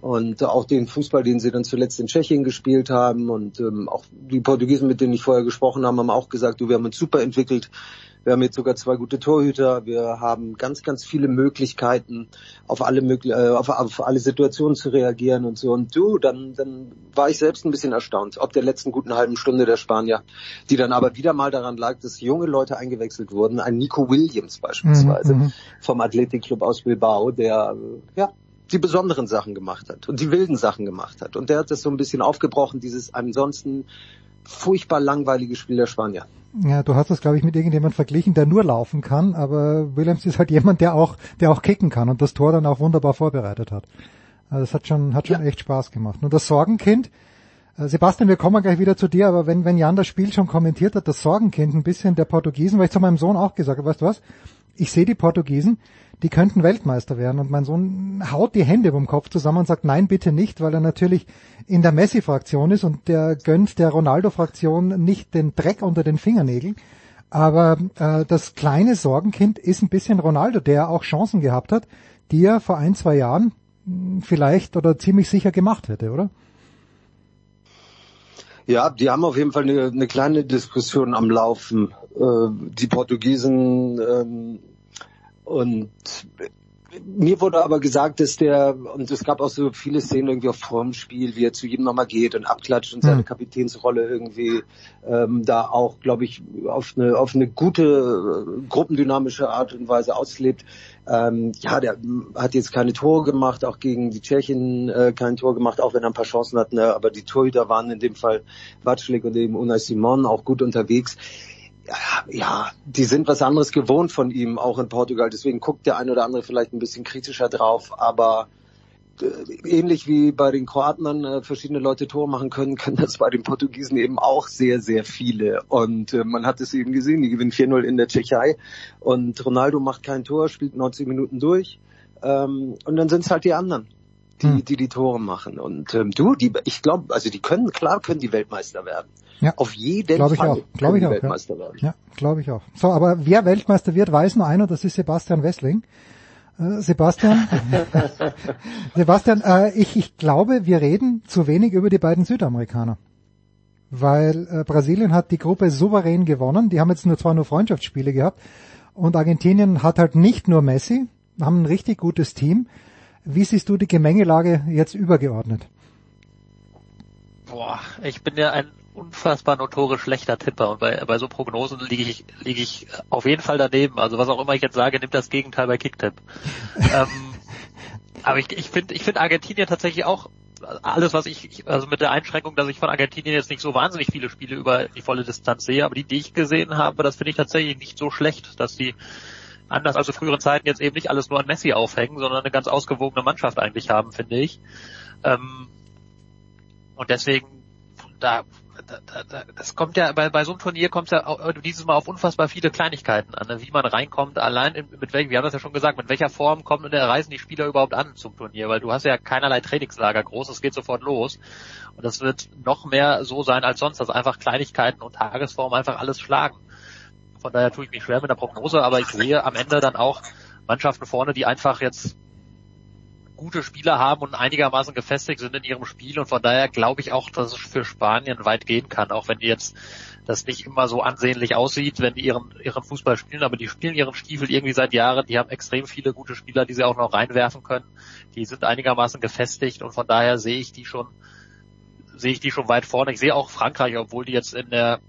und auch den Fußball, den sie dann zuletzt in Tschechien gespielt haben und ähm, auch die Portugiesen, mit denen ich vorher gesprochen habe, haben auch gesagt, du, wir haben uns super entwickelt. Wir haben jetzt sogar zwei gute Torhüter. Wir haben ganz, ganz viele Möglichkeiten, auf alle, äh, auf, auf alle Situationen zu reagieren und so. Und du, dann, dann war ich selbst ein bisschen erstaunt, ob der letzten guten halben Stunde der Spanier, die dann aber wieder mal daran lag, dass junge Leute eingewechselt wurden. Ein Nico Williams beispielsweise mhm, mhm. vom Athletikclub aus Bilbao, der ja die besonderen Sachen gemacht hat und die wilden Sachen gemacht hat. Und der hat das so ein bisschen aufgebrochen, dieses ansonsten furchtbar langweilige Spiel der Spanier. Ja, du hast das, glaube ich, mit irgendjemand verglichen, der nur laufen kann, aber Williams ist halt jemand, der auch, der auch kicken kann und das Tor dann auch wunderbar vorbereitet hat. Also das hat schon, hat schon ja. echt Spaß gemacht. Und das Sorgenkind, äh, Sebastian, wir kommen gleich wieder zu dir, aber wenn, wenn Jan das Spiel schon kommentiert hat, das Sorgenkind ein bisschen der Portugiesen, weil ich zu meinem Sohn auch gesagt habe, weißt du was? Ich sehe die Portugiesen, die könnten Weltmeister werden. Und mein Sohn haut die Hände vom Kopf zusammen und sagt, nein, bitte nicht, weil er natürlich in der Messi-Fraktion ist und der gönnt der Ronaldo-Fraktion nicht den Dreck unter den Fingernägeln. Aber äh, das kleine Sorgenkind ist ein bisschen Ronaldo, der auch Chancen gehabt hat, die er vor ein, zwei Jahren hm, vielleicht oder ziemlich sicher gemacht hätte, oder? Ja, die haben auf jeden Fall eine, eine kleine Diskussion am Laufen. Äh, die Portugiesen ähm, und mir wurde aber gesagt, dass der, und es gab auch so viele Szenen irgendwie auf Formspiel, wie er zu jedem nochmal geht und abklatscht und seine hm. Kapitänsrolle irgendwie ähm, da auch, glaube ich, auf eine, auf eine gute äh, gruppendynamische Art und Weise auslebt. Ähm, ja, der hat jetzt keine Tore gemacht, auch gegen die Tschechen äh, kein Tor gemacht, auch wenn er ein paar Chancen hatten, ne, aber die Torhüter waren in dem Fall Watschlik und eben Unai Simon auch gut unterwegs ja, die sind was anderes gewohnt von ihm, auch in Portugal. Deswegen guckt der eine oder andere vielleicht ein bisschen kritischer drauf. Aber äh, ähnlich wie bei den Kroaten dann äh, verschiedene Leute Tore machen können, können das bei den Portugiesen eben auch sehr, sehr viele. Und äh, man hat es eben gesehen, die gewinnen 4-0 in der Tschechei. Und Ronaldo macht kein Tor, spielt 90 Minuten durch. Ähm, und dann sind es halt die anderen die, hm. die die Tore machen. Und ähm, du, die, ich glaube, also die können, klar können die Weltmeister werden. Ja. Auf jeden glaub ich Fall. Auch. Glaube ich auch. Weltmeister ja. werden. Ja, glaube ich auch. So, aber wer Weltmeister wird, weiß nur einer, das ist Sebastian Wessling. Äh, Sebastian, Sebastian, äh, ich, ich glaube, wir reden zu wenig über die beiden Südamerikaner. Weil äh, Brasilien hat die Gruppe souverän gewonnen. Die haben jetzt nur zwar nur Freundschaftsspiele gehabt. Und Argentinien hat halt nicht nur Messi, haben ein richtig gutes Team. Wie siehst du die Gemengelage jetzt übergeordnet? Boah, ich bin ja ein unfassbar notorisch schlechter Tipper und bei, bei so Prognosen liege ich, liege ich auf jeden Fall daneben. Also was auch immer ich jetzt sage, nimmt das Gegenteil bei Kicktipp. ähm, aber ich, ich finde ich finde Argentinien tatsächlich auch alles, was ich, also mit der Einschränkung, dass ich von Argentinien jetzt nicht so wahnsinnig viele Spiele über die volle Distanz sehe, aber die, die ich gesehen habe, das finde ich tatsächlich nicht so schlecht, dass die anders als in früheren Zeiten jetzt eben nicht alles nur an Messi aufhängen, sondern eine ganz ausgewogene Mannschaft eigentlich haben, finde ich. Ähm, und deswegen, da, da, da, das kommt ja, bei, bei so einem Turnier kommt es ja auch, dieses Mal auf unfassbar viele Kleinigkeiten an, ne? wie man reinkommt, allein in, mit welchem, wir haben das ja schon gesagt, mit welcher Form kommen und reisen die Spieler überhaupt an zum Turnier, weil du hast ja keinerlei Trainingslager groß, es geht sofort los. Und das wird noch mehr so sein als sonst, dass einfach Kleinigkeiten und Tagesform einfach alles schlagen. Von daher tue ich mich schwer mit der Prognose, aber ich sehe am Ende dann auch Mannschaften vorne, die einfach jetzt gute Spieler haben und einigermaßen gefestigt sind in ihrem Spiel. Und von daher glaube ich auch, dass es für Spanien weit gehen kann, auch wenn die jetzt das nicht immer so ansehnlich aussieht, wenn die ihren, ihren Fußball spielen, aber die spielen ihren Stiefel irgendwie seit Jahren, die haben extrem viele gute Spieler, die sie auch noch reinwerfen können, die sind einigermaßen gefestigt. Und von daher sehe ich die schon, sehe ich die schon weit vorne. Ich sehe auch Frankreich, obwohl die jetzt in der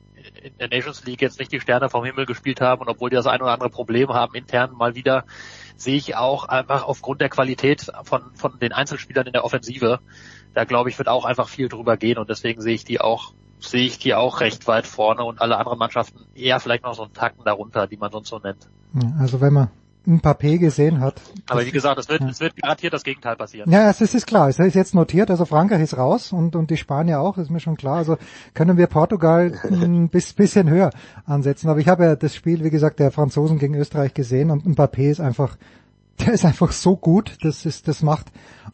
in der Nations League jetzt nicht die Sterne vom Himmel gespielt haben und obwohl die das ein oder andere Problem haben intern mal wieder, sehe ich auch einfach aufgrund der Qualität von, von den Einzelspielern in der Offensive, da glaube ich, wird auch einfach viel drüber gehen und deswegen sehe ich die auch sehe ich die auch recht weit vorne und alle anderen Mannschaften eher vielleicht noch so einen Tacken darunter, die man sonst so nennt. Also wenn man ein Papier gesehen hat. Aber wie gesagt, es wird, ja. es wird garantiert das Gegenteil passieren. Ja, es ist, ist klar. Es ist jetzt notiert. Also Frankreich ist raus und, und die Spanier auch, ist mir schon klar. Also können wir Portugal ein bisschen höher ansetzen. Aber ich habe ja das Spiel, wie gesagt, der Franzosen gegen Österreich gesehen und Mbappé ist einfach, der ist einfach so gut. Das ist, das macht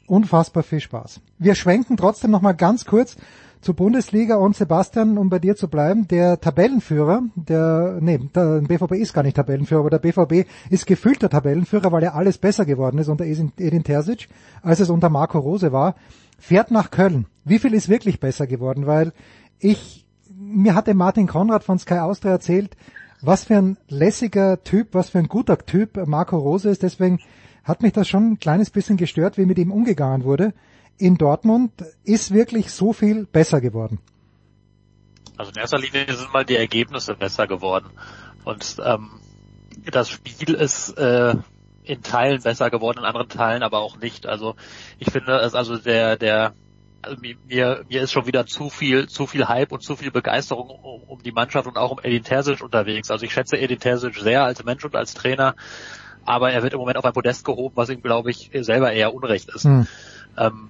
unfassbar viel Spaß. Wir schwenken trotzdem nochmal ganz kurz zur Bundesliga und Sebastian, um bei dir zu bleiben, der Tabellenführer, der, nee, der BVB ist gar nicht Tabellenführer, aber der BVB ist gefühlter Tabellenführer, weil er alles besser geworden ist unter Edin Terzic, als es unter Marco Rose war, fährt nach Köln. Wie viel ist wirklich besser geworden? Weil ich, mir hatte Martin Konrad von Sky Austria erzählt, was für ein lässiger Typ, was für ein guter Typ Marco Rose ist, deswegen hat mich das schon ein kleines bisschen gestört, wie mit ihm umgegangen wurde in Dortmund ist wirklich so viel besser geworden? Also in erster Linie sind mal die Ergebnisse besser geworden. Und ähm, das Spiel ist äh, in Teilen besser geworden, in anderen Teilen aber auch nicht. Also ich finde, es also der, der also mir, mir ist schon wieder zu viel, zu viel Hype und zu viel Begeisterung um, um die Mannschaft und auch um Edin Terzic unterwegs. Also ich schätze Edin Terzic sehr als Mensch und als Trainer, aber er wird im Moment auf ein Podest gehoben, was ihm, glaube ich, selber eher Unrecht ist. Hm. Ähm,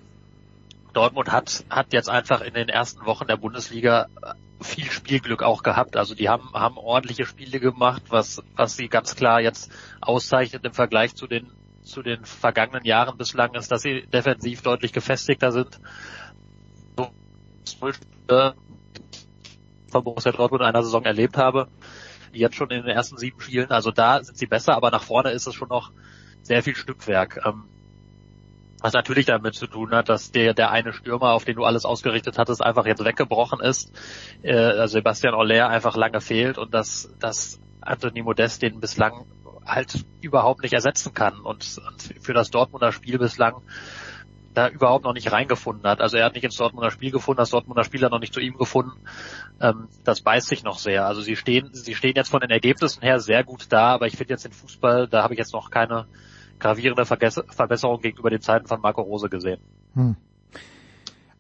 Dortmund hat, hat jetzt einfach in den ersten Wochen der Bundesliga viel Spielglück auch gehabt. Also die haben, haben ordentliche Spiele gemacht, was, was sie ganz klar jetzt auszeichnet im Vergleich zu den, zu den vergangenen Jahren bislang ist, dass sie defensiv deutlich gefestigter sind. von Borussia Dortmund in einer Saison erlebt habe, jetzt schon in den ersten sieben Spielen. Also da sind sie besser, aber nach vorne ist es schon noch sehr viel Stückwerk. Ähm, was natürlich damit zu tun hat, dass der, der eine Stürmer, auf den du alles ausgerichtet hattest, einfach jetzt weggebrochen ist. Äh, also Sebastian Aller einfach lange fehlt und dass, dass Anthony Modest den bislang halt überhaupt nicht ersetzen kann und, und für das Dortmunder Spiel bislang da überhaupt noch nicht reingefunden hat. Also er hat nicht ins Dortmunder Spiel gefunden, das Dortmunder Spiel hat noch nicht zu ihm gefunden. Ähm, das beißt sich noch sehr. Also sie stehen, sie stehen jetzt von den Ergebnissen her sehr gut da, aber ich finde jetzt den Fußball, da habe ich jetzt noch keine gravierende Verbesserung gegenüber den Zeiten von Marco Rose gesehen. Hm.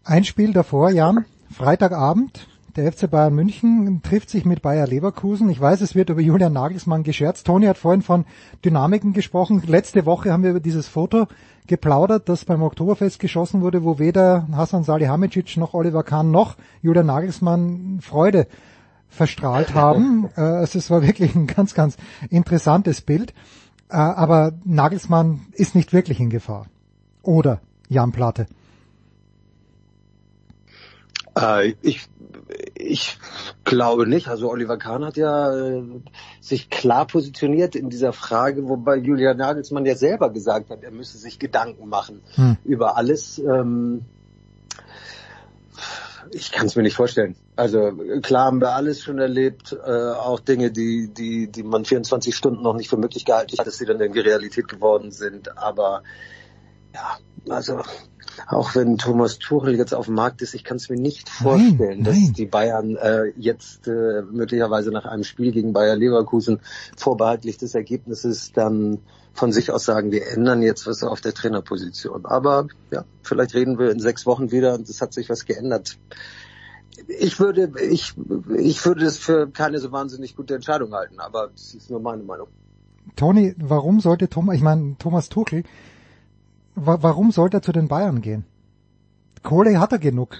Ein Spiel davor, Jan, Freitagabend, der FC Bayern München trifft sich mit Bayer Leverkusen. Ich weiß, es wird über Julian Nagelsmann gescherzt. Toni hat vorhin von Dynamiken gesprochen. Letzte Woche haben wir über dieses Foto geplaudert, das beim Oktoberfest geschossen wurde, wo weder Hasan Salihamidzic noch Oliver Kahn noch Julian Nagelsmann Freude verstrahlt haben. Äh, es war wirklich ein ganz, ganz interessantes Bild. Äh, aber Nagelsmann ist nicht wirklich in Gefahr. Oder Jan Plate? Äh, ich, ich glaube nicht. Also Oliver Kahn hat ja äh, sich klar positioniert in dieser Frage, wobei Julian Nagelsmann ja selber gesagt hat, er müsse sich Gedanken machen hm. über alles. Ähm, ich kann es mir nicht vorstellen. Also klar haben wir alles schon erlebt, äh, auch Dinge, die, die, die man 24 Stunden noch nicht für möglich gehalten hat, dass sie dann irgendwie Realität geworden sind. Aber ja, also auch wenn Thomas Tuchel jetzt auf dem Markt ist, ich kann es mir nicht vorstellen, nein, dass nein. die Bayern äh, jetzt äh, möglicherweise nach einem Spiel gegen Bayer Leverkusen vorbehaltlich des Ergebnisses dann von sich aus sagen, wir ändern jetzt was auf der Trainerposition. Aber ja, vielleicht reden wir in sechs Wochen wieder und es hat sich was geändert. Ich würde, ich, ich würde es für keine so wahnsinnig gute Entscheidung halten, aber das ist nur meine Meinung. Toni, warum sollte Thomas, ich meine Thomas Tuchel, wa warum sollte er zu den Bayern gehen? Kohle hat er genug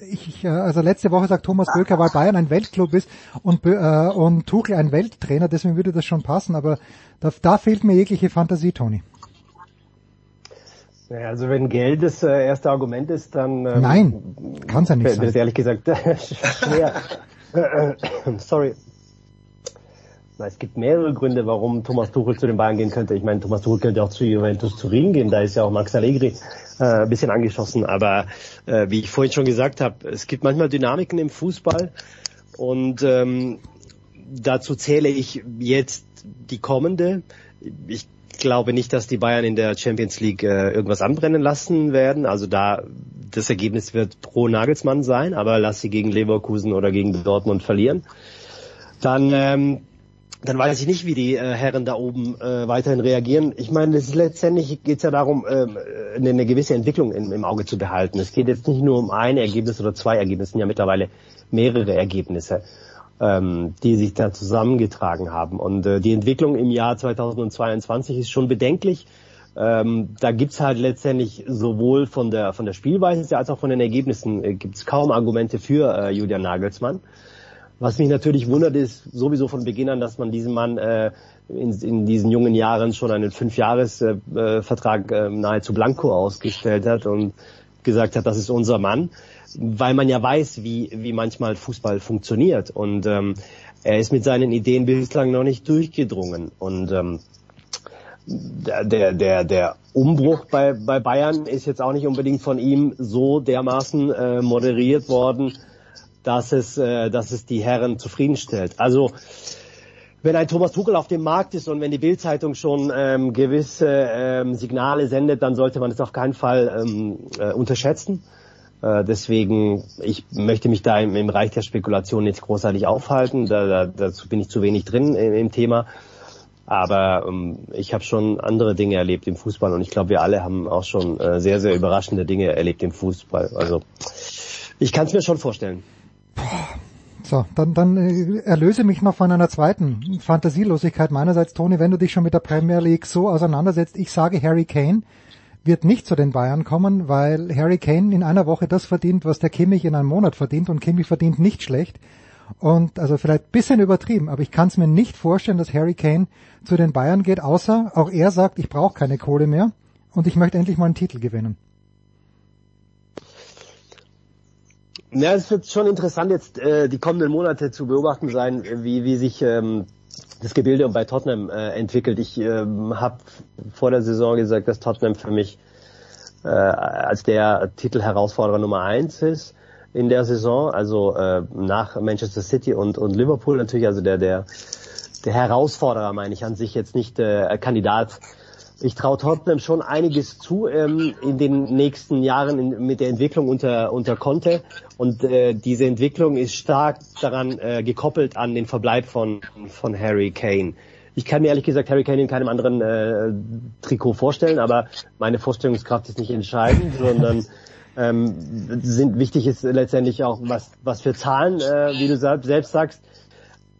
ich, äh, also letzte Woche sagt Thomas Böker, weil Bayern ein Weltclub ist und, äh, und Tuchel ein Welttrainer, deswegen würde das schon passen, aber da, da fehlt mir jegliche Fantasie, Toni. Also wenn Geld das äh, erste Argument ist, dann ähm, Nein, kann es ja nicht sein. Das ehrlich gesagt schwer. Sorry. Na, es gibt mehrere Gründe, warum Thomas Tuchel zu den Bayern gehen könnte. Ich meine, Thomas Tuchel könnte auch zu Juventus Turin gehen, da ist ja auch Max Allegri äh, ein bisschen angeschossen. Aber äh, wie ich vorhin schon gesagt habe, es gibt manchmal Dynamiken im Fußball Und ähm, dazu zähle ich jetzt die kommende. Ich glaube nicht, dass die Bayern in der Champions League äh, irgendwas anbrennen lassen werden. Also da das Ergebnis wird pro Nagelsmann sein, aber lass sie gegen Leverkusen oder gegen Dortmund verlieren. Dann ähm, dann weiß ich nicht, wie die äh, Herren da oben äh, weiterhin reagieren. Ich meine, es letztendlich geht es ja darum, ähm, eine, eine gewisse Entwicklung in, im Auge zu behalten. Es geht jetzt nicht nur um ein Ergebnis oder zwei Ergebnisse, sind ja mittlerweile mehrere Ergebnisse, ähm, die sich da zusammengetragen haben. Und äh, die Entwicklung im Jahr 2022 ist schon bedenklich. Ähm, da gibt's halt letztendlich sowohl von der von der Spielweise als auch von den Ergebnissen äh, gibt's kaum Argumente für äh, Julian Nagelsmann. Was mich natürlich wundert, ist sowieso von Beginn an, dass man diesem Mann äh, in, in diesen jungen Jahren schon einen Fünfjahresvertrag äh, äh, nahezu blanko ausgestellt hat und gesagt hat, das ist unser Mann, weil man ja weiß, wie, wie manchmal Fußball funktioniert. Und ähm, er ist mit seinen Ideen bislang noch nicht durchgedrungen. Und ähm, der, der, der Umbruch bei, bei Bayern ist jetzt auch nicht unbedingt von ihm so dermaßen äh, moderiert worden, dass es, äh, dass es die Herren zufriedenstellt. Also wenn ein Thomas Tuchel auf dem Markt ist und wenn die Bildzeitung schon ähm, gewisse ähm, Signale sendet, dann sollte man es auf keinen Fall ähm, äh, unterschätzen. Äh, deswegen, ich möchte mich da im, im Bereich der Spekulation nicht großartig aufhalten. Da, da, dazu bin ich zu wenig drin im, im Thema. Aber ähm, ich habe schon andere Dinge erlebt im Fußball und ich glaube, wir alle haben auch schon äh, sehr, sehr überraschende Dinge erlebt im Fußball. Also ich kann es mir schon vorstellen. So, dann, dann äh, erlöse mich noch von einer zweiten Fantasielosigkeit meinerseits, Toni, wenn du dich schon mit der Premier League so auseinandersetzt. Ich sage, Harry Kane wird nicht zu den Bayern kommen, weil Harry Kane in einer Woche das verdient, was der Kimmich in einem Monat verdient und Kimmich verdient nicht schlecht. Und also vielleicht bisschen übertrieben, aber ich kann es mir nicht vorstellen, dass Harry Kane zu den Bayern geht, außer auch er sagt, ich brauche keine Kohle mehr und ich möchte endlich mal einen Titel gewinnen. Ja, es wird schon interessant jetzt äh, die kommenden Monate zu beobachten sein, wie, wie sich ähm, das Gebilde bei Tottenham äh, entwickelt. Ich ähm, habe vor der Saison gesagt, dass Tottenham für mich äh, als der Titelherausforderer Nummer eins ist in der Saison, also äh, nach Manchester City und, und Liverpool natürlich, also der, der, der Herausforderer meine ich an sich jetzt nicht äh, Kandidat ich traue Tottenham schon einiges zu ähm, in den nächsten Jahren in, mit der Entwicklung unter, unter Conte. Und äh, diese Entwicklung ist stark daran äh, gekoppelt an den Verbleib von, von Harry Kane. Ich kann mir ehrlich gesagt Harry Kane in keinem anderen äh, Trikot vorstellen, aber meine Vorstellungskraft ist nicht entscheidend, sondern ähm, sind wichtig ist letztendlich auch, was, was für Zahlen, äh, wie du selbst sagst,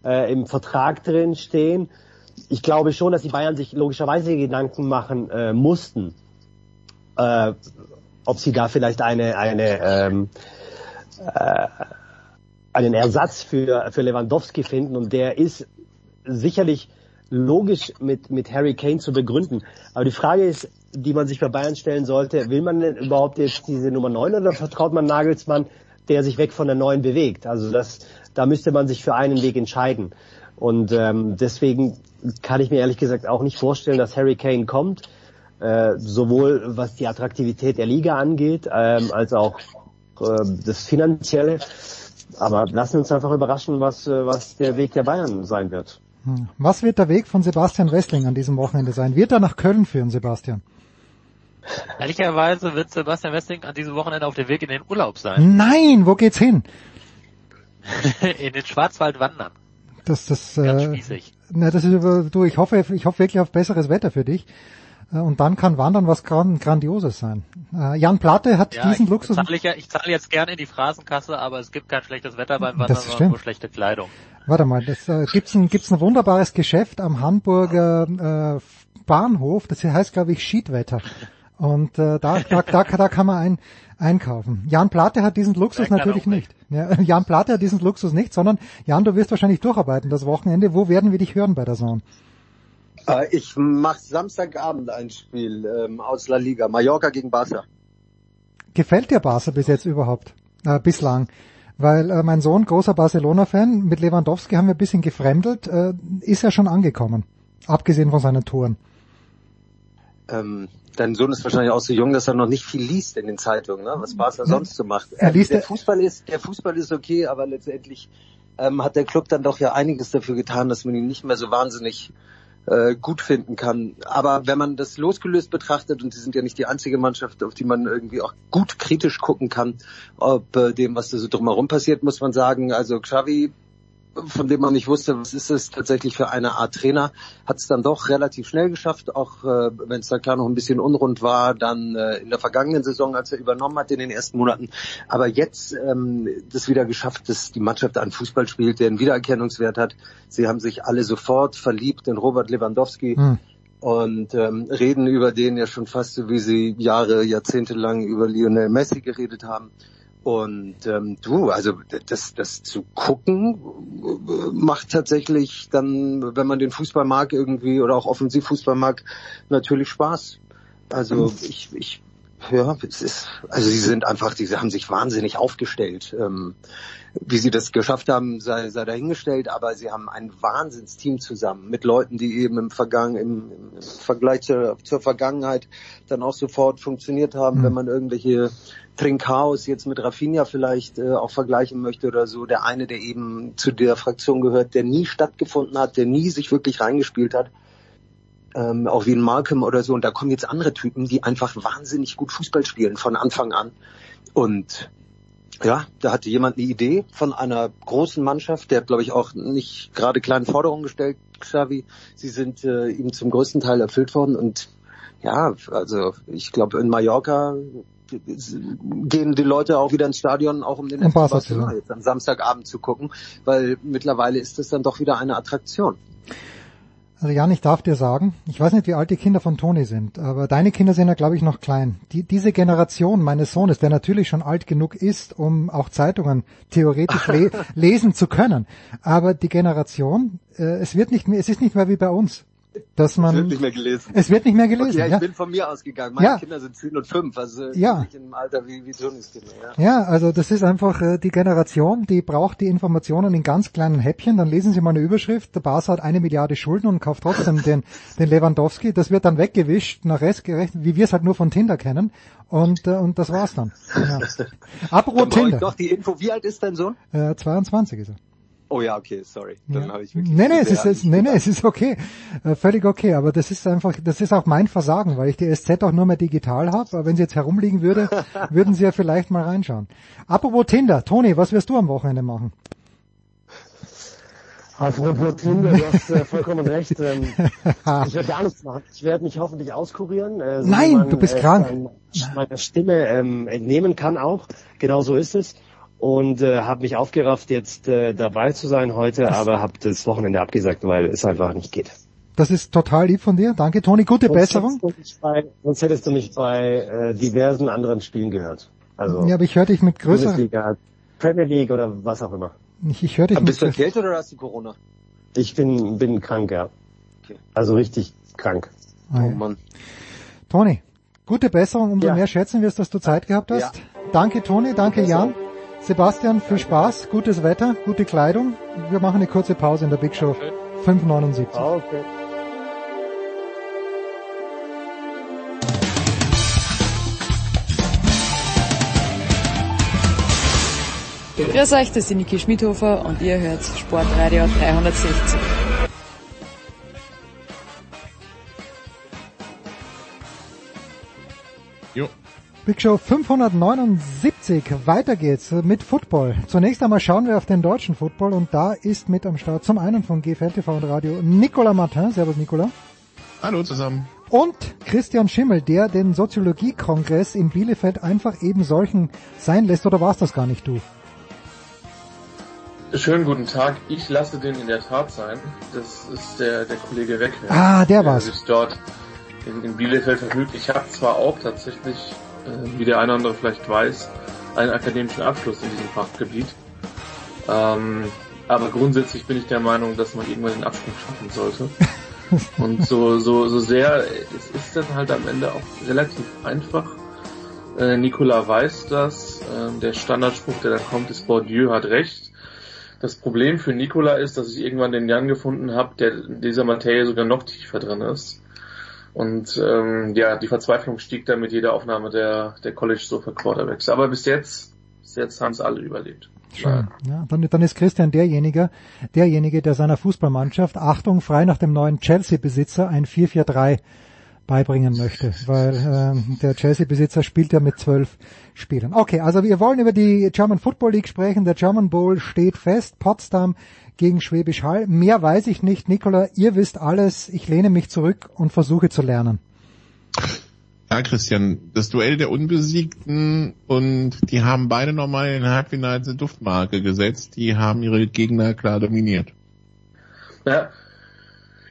äh, im Vertrag drin stehen ich glaube schon, dass die Bayern sich logischerweise Gedanken machen äh, mussten, äh, ob sie da vielleicht eine, eine ähm, äh, einen Ersatz für, für Lewandowski finden und der ist sicherlich logisch mit, mit Harry Kane zu begründen. Aber die Frage ist, die man sich bei Bayern stellen sollte, will man denn überhaupt jetzt diese Nummer 9 oder vertraut man Nagelsmann, der sich weg von der 9 bewegt? Also das, da müsste man sich für einen Weg entscheiden. Und ähm, deswegen kann ich mir ehrlich gesagt auch nicht vorstellen, dass Harry Kane kommt, äh, sowohl was die Attraktivität der Liga angeht, ähm, als auch das Finanzielle. Aber lassen wir uns einfach überraschen, was, äh, was der Weg der Bayern sein wird. Hm. Was wird der Weg von Sebastian Westling an diesem Wochenende sein? Wird er nach Köln führen, Sebastian? Ehrlicherweise wird Sebastian Westling an diesem Wochenende auf dem Weg in den Urlaub sein. Nein, wo geht's hin? in den Schwarzwald wandern. Das, das, Ganz äh, spießig. na, das ist, du, ich hoffe, ich hoffe wirklich auf besseres Wetter für dich. Äh, Und dann kann Wandern was gran Grandioses sein. Äh, Jan Platte hat Ja, diesen ich Luxus. zahle ich, ja, ich zahle jetzt gerne in die Phrasenkasse, aber es gibt kein schlechtes Wetter beim Wandern, Das sondern stimmt. nur schlechte Kleidung. Warte mal, das äh, gibt's ein gibt's ein wunderbares Geschäft am Hamburger äh, Bahnhof. Das heißt, glaube ich, Schiedwetter. Und äh, da, da, da, da kann man ein, einkaufen. Jan Plate hat diesen Luxus natürlich nicht. Ja, Jan Plate hat diesen Luxus nicht, sondern Jan, du wirst wahrscheinlich durcharbeiten das Wochenende. Wo werden wir dich hören bei der Zone? Äh, ich mache Samstagabend ein Spiel ähm, aus La Liga, Mallorca gegen Barca. Gefällt dir Barca bis jetzt überhaupt? Äh, bislang. Weil äh, mein Sohn, großer Barcelona-Fan, mit Lewandowski haben wir ein bisschen gefremdelt, äh, ist ja schon angekommen. Abgesehen von seinen Touren. Ähm, dein Sohn ist wahrscheinlich auch so jung, dass er noch nicht viel liest in den Zeitungen, ne? was Barca sonst so macht. Er liest- der Fußball ist, der Fußball ist okay, aber letztendlich ähm, hat der Club dann doch ja einiges dafür getan, dass man ihn nicht mehr so wahnsinnig äh, gut finden kann. Aber wenn man das losgelöst betrachtet, und sie sind ja nicht die einzige Mannschaft, auf die man irgendwie auch gut kritisch gucken kann, ob äh, dem, was da so drumherum passiert, muss man sagen, also Xavi von dem man nicht wusste, was ist es tatsächlich für eine Art Trainer, hat es dann doch relativ schnell geschafft, auch äh, wenn es da klar noch ein bisschen unrund war, dann äh, in der vergangenen Saison, als er übernommen hat in den ersten Monaten. Aber jetzt ähm, das wieder geschafft, dass die Mannschaft einen Fußball spielt, der einen Wiedererkennungswert hat. Sie haben sich alle sofort verliebt in Robert Lewandowski. Hm und ähm, reden über den ja schon fast so, wie sie Jahre, Jahrzehnte lang über Lionel Messi geredet haben. Und ähm, du, also das, das zu gucken äh, macht tatsächlich dann, wenn man den Fußball mag irgendwie oder auch Offensivfußball mag, natürlich Spaß. Also ich, ich ja, es ist, also sie sind einfach, sie haben sich wahnsinnig aufgestellt. Ähm, wie sie das geschafft haben, sei, sei dahingestellt, aber sie haben ein Wahnsinnsteam zusammen mit Leuten, die eben im, Vergangen, im, im Vergleich zur, zur Vergangenheit dann auch sofort funktioniert haben, mhm. wenn man irgendwelche Trinkhaus jetzt mit Rafinha vielleicht äh, auch vergleichen möchte oder so. Der eine, der eben zu der Fraktion gehört, der nie stattgefunden hat, der nie sich wirklich reingespielt hat. Ähm, auch wie ein Malcolm oder so. Und da kommen jetzt andere Typen, die einfach wahnsinnig gut Fußball spielen von Anfang an. Und ja, da hatte jemand eine Idee von einer großen Mannschaft, der hat, glaube ich, auch nicht gerade kleine Forderungen gestellt, Xavi. Sie sind äh, ihm zum größten Teil erfüllt worden und ja, also ich glaube in Mallorca gehen die Leute auch wieder ins Stadion, auch um den FC Barcelona jetzt am Samstagabend zu gucken, weil mittlerweile ist es dann doch wieder eine Attraktion. Also Jan, ich darf dir sagen, ich weiß nicht, wie alt die Kinder von Toni sind, aber deine Kinder sind ja, glaube ich, noch klein. Die, diese Generation meines Sohnes, der natürlich schon alt genug ist, um auch Zeitungen theoretisch le lesen zu können, aber die Generation, äh, es wird nicht mehr, es ist nicht mehr wie bei uns dass man. Es wird nicht mehr gelesen. Es wird nicht mehr gelesen. Okay, ja, ich ja. bin von mir ausgegangen. Meine ja. Kinder sind 10 und 5, also ja. nicht im Alter wie, wie Tonys Kinder. Ja. ja, also das ist einfach äh, die Generation, die braucht die Informationen in ganz kleinen Häppchen. Dann lesen sie mal eine Überschrift, der Barca hat eine Milliarde Schulden und kauft trotzdem den, den Lewandowski. Das wird dann weggewischt, nach Rest gerechnet, wie wir es halt nur von Tinder kennen. Und, äh, und das war's dann. Ja. Apropos Tinder. Doch die Info, wie alt ist dein Sohn? Äh, 22 ist er. Oh ja, okay, sorry. Dann ja. habe ich wirklich. Nee, nee, es ist, es, nee, nee, es ist okay. Äh, völlig okay. Aber das ist einfach, das ist auch mein Versagen, weil ich die SZ auch nur mehr digital habe. Aber wenn sie jetzt herumliegen würde, würden sie ja vielleicht mal reinschauen. Apropos Tinder, Toni, was wirst du am Wochenende machen? Apropos Tinder, du hast äh, vollkommen recht. Ähm, ich werde gar nichts machen. Ich werde mich hoffentlich auskurieren. Äh, so Nein, man, du bist äh, krank. Meiner Stimme ähm, entnehmen kann auch. Genau so ist es und äh, habe mich aufgerafft, jetzt äh, dabei zu sein heute, aber habe das Wochenende abgesagt, weil es einfach nicht geht. Das ist total lieb von dir. Danke, Toni. Gute sonst Besserung. Hättest bei, sonst hättest du mich bei äh, diversen anderen Spielen gehört. Also ja, aber ich höre dich mit größeren... Bundesliga, Premier League oder was auch immer. Ich, ich höre dich aber mit Bist du erkältet oder hast du Corona? Ich bin, bin krank, ja. Okay. Also richtig krank. Ah, Oh ja. Mann. Toni, gute Besserung. Umso Ja. mehr schätzen wir es, dass du Zeit gehabt hast. Ja. Danke, Toni. Danke, Jan. Sebastian, viel Spaß, gutes Wetter, gute Kleidung. Wir machen eine kurze Pause in der Big Show 579. Okay. Grüß euch, das ist die Niki Schmidhofer und ihr hört Sportradio 360. Big Show 579. Weiter geht's mit Football. Zunächst einmal schauen wir auf den deutschen Football und da ist mit am Start zum einen von GFL TV und Radio Nicolas Martin. Servus Nicolas. Hallo zusammen. Und Christian Schimmel, der den Soziologiekongress in Bielefeld einfach eben solchen sein lässt, oder war's das gar nicht du? Schönen guten Tag. Ich lasse den in der Tat sein. Das ist der, der Kollege Weck. Ah, der war's. sich dort in, in Bielefeld verfügt. Ich habe zwar auch tatsächlich, wie der eine oder andere vielleicht weiß, einen akademischen Abschluss in diesem Fachgebiet. Ähm, aber grundsätzlich bin ich der Meinung, dass man irgendwann den Absprung schaffen sollte. Und so, so, so sehr, es ist dann halt am Ende auch relativ einfach. Äh, Nicola weiß das. Ähm, der Standardspruch, der da kommt, ist Bourdieu hat recht. Das Problem für Nicola ist, dass ich irgendwann den Jan gefunden habe, der in dieser Materie sogar noch tiefer drin ist. Und ähm, ja, die Verzweiflung stieg dann mit jeder Aufnahme der, der College Sofa Quarterbacks. Aber bis jetzt, bis jetzt haben es alle überlebt. Schön. Ja, dann, dann ist Christian derjenige, derjenige, der seiner Fußballmannschaft, Achtung, frei nach dem neuen Chelsea-Besitzer ein 4-4-3 beibringen möchte, weil äh, der Chelsea-Besitzer spielt ja mit zwölf Spielern. Okay, also wir wollen über die German Football League sprechen. Der German Bowl steht fest. Potsdam gegen Schwäbisch Hall. Mehr weiß ich nicht. Nikola, ihr wisst alles. Ich lehne mich zurück und versuche zu lernen. Ja, Christian, das Duell der Unbesiegten und die haben beide nochmal in Halbfinale eine Duftmarke gesetzt. Die haben ihre Gegner klar dominiert. Ja,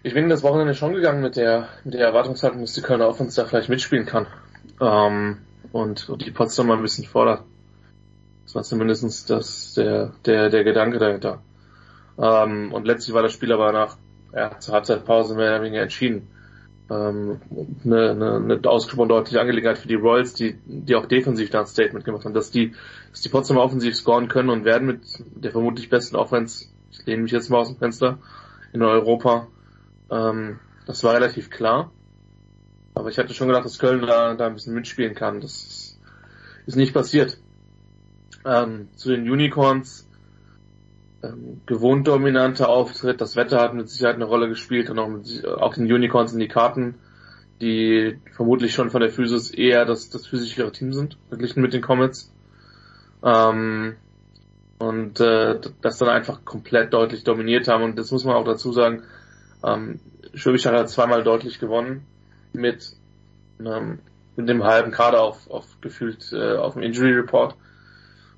ich bin das Wochenende schon gegangen mit der, mit der Erwartungshaltung, dass die Kölner Offense da vielleicht mitspielen kann. Ähm, und, und die Potsdamer ein bisschen fordert. Das war zumindest das, der, der, der Gedanke dahinter. Ähm, und letztlich war das Spiel aber nach, ja, zur Halbzeitpause mehr oder weniger entschieden ähm, eine, eine, eine ausgesprochen deutliche Angelegenheit für die Royals, die, die auch defensiv da ein Statement gemacht haben, dass die, dass die Potsdamer offensiv scoren können und werden mit der vermutlich besten Offense, ich lehne mich jetzt mal aus dem Fenster, in Europa. Ähm, das war relativ klar. Aber ich hatte schon gedacht, dass Köln da, da ein bisschen mitspielen kann. Das ist nicht passiert. Ähm, zu den Unicorns, ähm, gewohnt dominanter Auftritt. Das Wetter hat mit Sicherheit eine Rolle gespielt und auch, mit, auch den Unicorns in die Karten, die vermutlich schon von der Physis eher das, das physischere Team sind, verglichen mit den Comets. Ähm, und äh, das dann einfach komplett deutlich dominiert haben. Und das muss man auch dazu sagen, ähm, Schwäbisch hat zweimal deutlich gewonnen mit, ähm, mit dem halben Kader auf, auf gefühlt äh, auf dem Injury Report.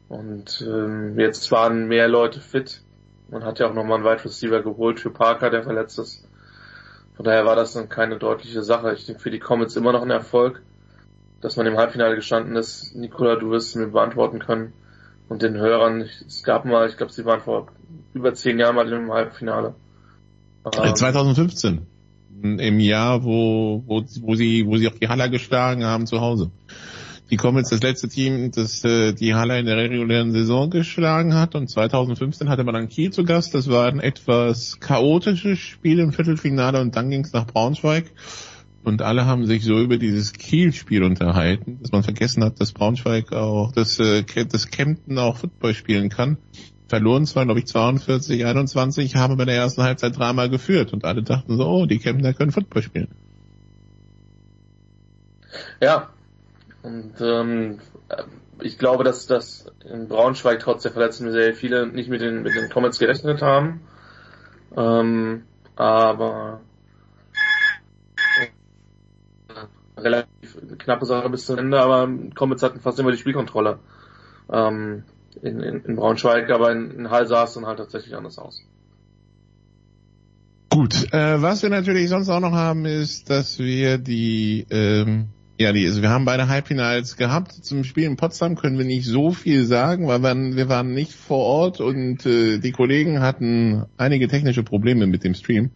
Und ähm, jetzt waren mehr Leute fit. Man hat ja auch nochmal einen Wide Receiver geholt für Parker, der verletzt ist. Von daher war das dann keine deutliche Sache. Ich denke für die Comets immer noch ein Erfolg, dass man im Halbfinale gestanden ist. Nikola, du wirst es mir beantworten können. Und den Hörern, es gab mal, ich glaube, sie waren vor über zehn Jahren mal im Halbfinale. Ähm, 2015. Im Jahr, wo, wo, wo sie, wo sie auch die Haller geschlagen haben zu Hause. Die Comets das letzte Team, das äh, die Halle in der regulären Saison geschlagen hat und 2015 hatte man dann Kiel zu Gast. Das war ein etwas chaotisches Spiel im Viertelfinale und dann ging es nach Braunschweig und alle haben sich so über dieses Kiel-Spiel unterhalten, dass man vergessen hat, dass Braunschweig auch, dass, äh, das Kempten auch Football spielen kann. Verloren zwar, glaube ich, 42, 21, haben bei der ersten Halbzeit dreimal geführt und alle dachten so, oh, die Kemptener können Football spielen. Ja, und ähm, ich glaube, dass das in Braunschweig trotz der Verletzten sehr viele nicht mit den mit den Comets gerechnet haben. Ähm, aber äh, relativ knappe Sache bis zum Ende, aber Comets hatten fast immer die Spielkontrolle ähm, in, in, in Braunschweig, aber in, in Hall sah es dann halt tatsächlich anders aus. Gut, äh, was wir natürlich sonst auch noch haben, ist, dass wir die ähm, ja, die, also wir haben beide Halbfinals gehabt. Zum Spiel in Potsdam können wir nicht so viel sagen, weil wir, wir waren nicht vor Ort und äh, die Kollegen hatten einige technische Probleme mit dem Stream.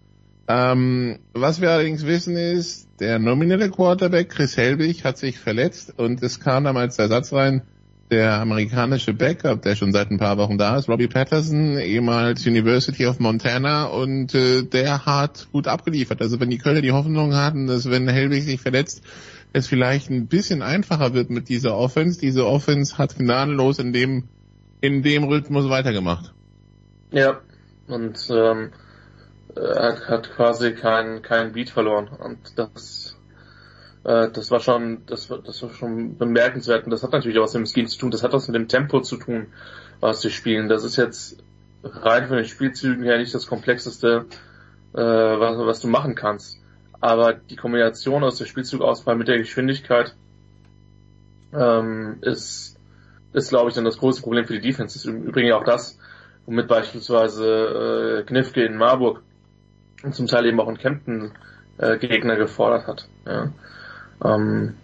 Ähm, was wir allerdings wissen ist, der nominelle Quarterback Chris Helbig hat sich verletzt und es kam damals der Satz rein, der amerikanische Backup, der schon seit ein paar Wochen da ist, Robbie Patterson, ehemals University of Montana und äh, der hat gut abgeliefert. Also wenn die Kölner die Hoffnung hatten, dass wenn Helbig sich verletzt, es vielleicht ein bisschen einfacher wird mit dieser Offense. Diese Offense hat gnadenlos in dem, in dem Rhythmus weitergemacht. Ja, und ähm, er hat quasi keinen keinen Beat verloren und das äh, das war schon das das war schon bemerkenswert und das hat natürlich auch was mit dem Scheme zu tun. Das hat was mit dem Tempo zu tun, was sie spielen. Das ist jetzt rein von den Spielzügen her nicht das komplexeste, äh, was, was du machen kannst aber die Kombination aus der Spielzugauswahl mit der Geschwindigkeit ähm, ist, ist glaube ich, dann das große Problem für die Defense. Das ist im Übrigen auch das, womit beispielsweise äh, Knifke in Marburg und zum Teil eben auch in Kempten äh, Gegner gefordert hat. Ja. Ähm,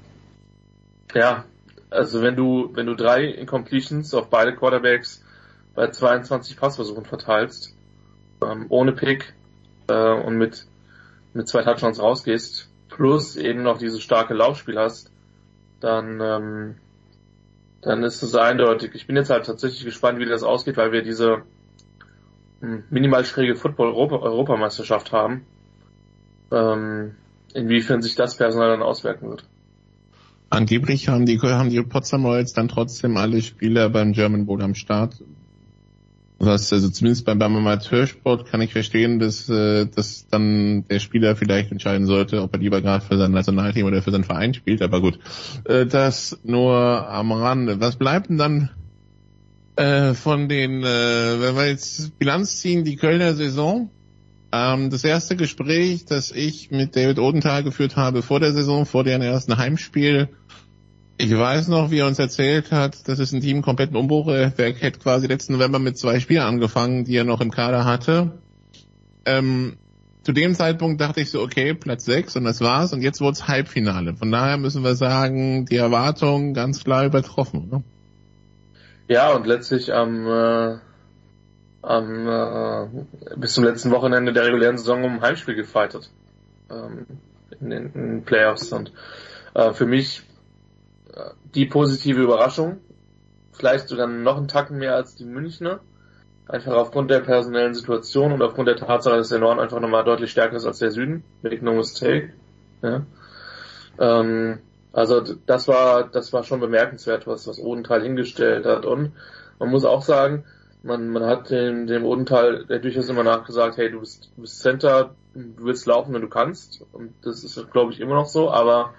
ja, also wenn du, wenn du drei Incompletions auf beide Quarterbacks bei 22 Passversuchen verteilst, ähm, ohne Pick äh, und mit mit zwei Touchdowns rausgehst, plus eben noch dieses starke Laufspiel hast, dann, ähm, dann ist es eindeutig. Ich bin jetzt halt tatsächlich gespannt, wie das ausgeht, weil wir diese hm, minimal schräge Football-Europameisterschaft haben. Ähm, inwiefern sich das Personal dann auswirken wird. Angeblich haben die, haben die Potsdamer jetzt dann trotzdem alle Spieler beim German Bowl am Start. Was, also zumindest beim, beim Amateursport kann ich verstehen, dass, äh, dass dann der Spieler vielleicht entscheiden sollte, ob er lieber gerade für sein Nationalteam oder für seinen Verein spielt, aber gut. Äh, das nur am Rande. Was bleibt denn dann äh, von den, äh, wenn wir jetzt Bilanz ziehen, die Kölner Saison? Ähm, das erste Gespräch, das ich mit David Odenthal geführt habe vor der Saison, vor deren ersten Heimspiel, ich weiß noch, wie er uns erzählt hat, das ist ein Team kompletten Umbruch. Er hätte quasi letzten November mit zwei Spielen angefangen, die er noch im Kader hatte. Ähm, zu dem Zeitpunkt dachte ich so, okay, Platz 6 und das war's. Und jetzt wurde es Halbfinale. Von daher müssen wir sagen, die Erwartungen ganz klar übertroffen. Oder? Ja, und letztlich am, äh, am äh, bis zum letzten Wochenende der regulären Saison um ein Heimspiel gefeitet. Ähm, in den, in den Playoffs. Und äh, für mich die positive Überraschung. Vielleicht sogar noch einen Tacken mehr als die Münchner. Einfach aufgrund der personellen Situation und aufgrund der Tatsache, dass der Norden einfach nochmal deutlich stärker ist als der Süden. Make no mistake. Ja. Ähm, also das war, das war schon bemerkenswert, was, was Odenthal hingestellt hat. Und man muss auch sagen, man, man hat dem, dem Odenthal durchaus immer nachgesagt, hey, du bist, du bist Center, du willst laufen, wenn du kannst. Und das ist, glaube ich, immer noch so, aber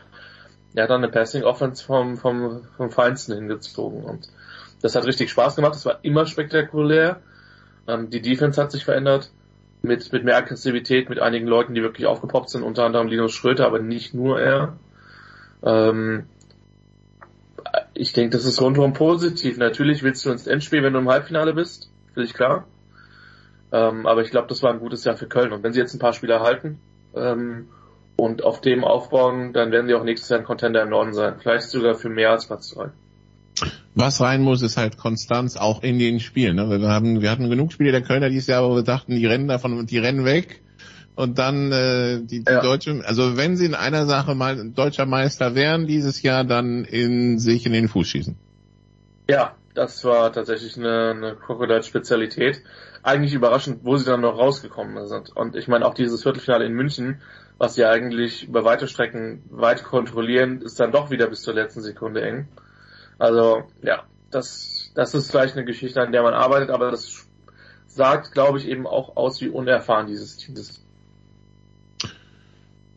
er hat dann eine Passing Offense vom, vom, vom Feinsten hingezogen und das hat richtig Spaß gemacht. Es war immer spektakulär. Ähm, die Defense hat sich verändert mit, mit mehr Aggressivität, mit einigen Leuten, die wirklich aufgepoppt sind, unter anderem Linus Schröter, aber nicht nur er. Ähm, ich denke, das ist rundherum positiv. Natürlich willst du ins Endspiel, wenn du im Halbfinale bist, völlig klar. Ähm, aber ich glaube, das war ein gutes Jahr für Köln. Und wenn sie jetzt ein paar Spieler halten, ähm, und auf dem aufbauen, dann werden sie auch nächstes Jahr ein Contender im Norden sein. Vielleicht sogar für mehr als Platz 3. Was rein muss, ist halt Konstanz auch in den Spielen. Ne? Wir, haben, wir hatten genug Spiele der Kölner dieses Jahr, wo wir dachten, die rennen davon, die rennen weg. Und dann äh, die, die ja. Deutschen, also wenn sie in einer Sache mal deutscher Meister wären dieses Jahr, dann in sich in den Fuß schießen. Ja, das war tatsächlich eine, eine Crocodile-Spezialität. Eigentlich überraschend, wo sie dann noch rausgekommen sind. Und ich meine, auch dieses Viertelfinale in München was sie eigentlich über weite Strecken weit kontrollieren, ist dann doch wieder bis zur letzten Sekunde eng. Also ja, das, das ist vielleicht eine Geschichte, an der man arbeitet, aber das sagt, glaube ich, eben auch aus, wie unerfahren dieses Team ist.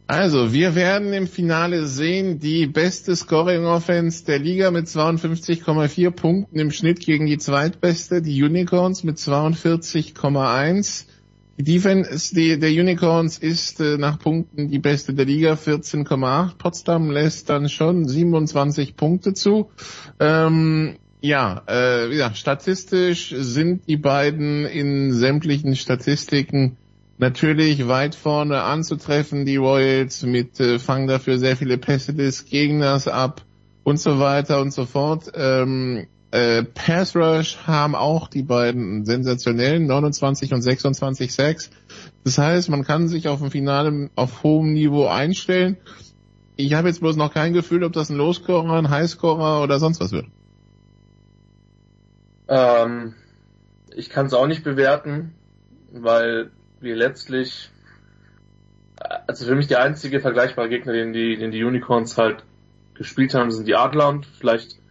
Also, wir werden im Finale sehen, die beste Scoring Offense der Liga mit 52,4 Punkten im Schnitt gegen die zweitbeste, die Unicorns mit 42,1. Die Defense die, der Unicorns ist äh, nach Punkten die beste der Liga, 14,8. Potsdam lässt dann schon 27 Punkte zu. Ähm, ja, äh, ja, statistisch sind die beiden in sämtlichen Statistiken natürlich weit vorne anzutreffen. Die Royals mit äh, fangen dafür sehr viele Pässe des Gegners ab und so weiter und so fort. Ähm, äh, Pass Rush haben auch die beiden sensationellen 29 und 26 Sacks. Das heißt, man kann sich auf dem Finale auf hohem Niveau einstellen. Ich habe jetzt bloß noch kein Gefühl, ob das ein Lowscorer, ein Highscorer oder sonst was wird. Ähm, ich kann es auch nicht bewerten, weil wir letztlich, also für mich der einzige vergleichbare Gegner, den die, den die Unicorns halt gespielt haben, sind die Adler und vielleicht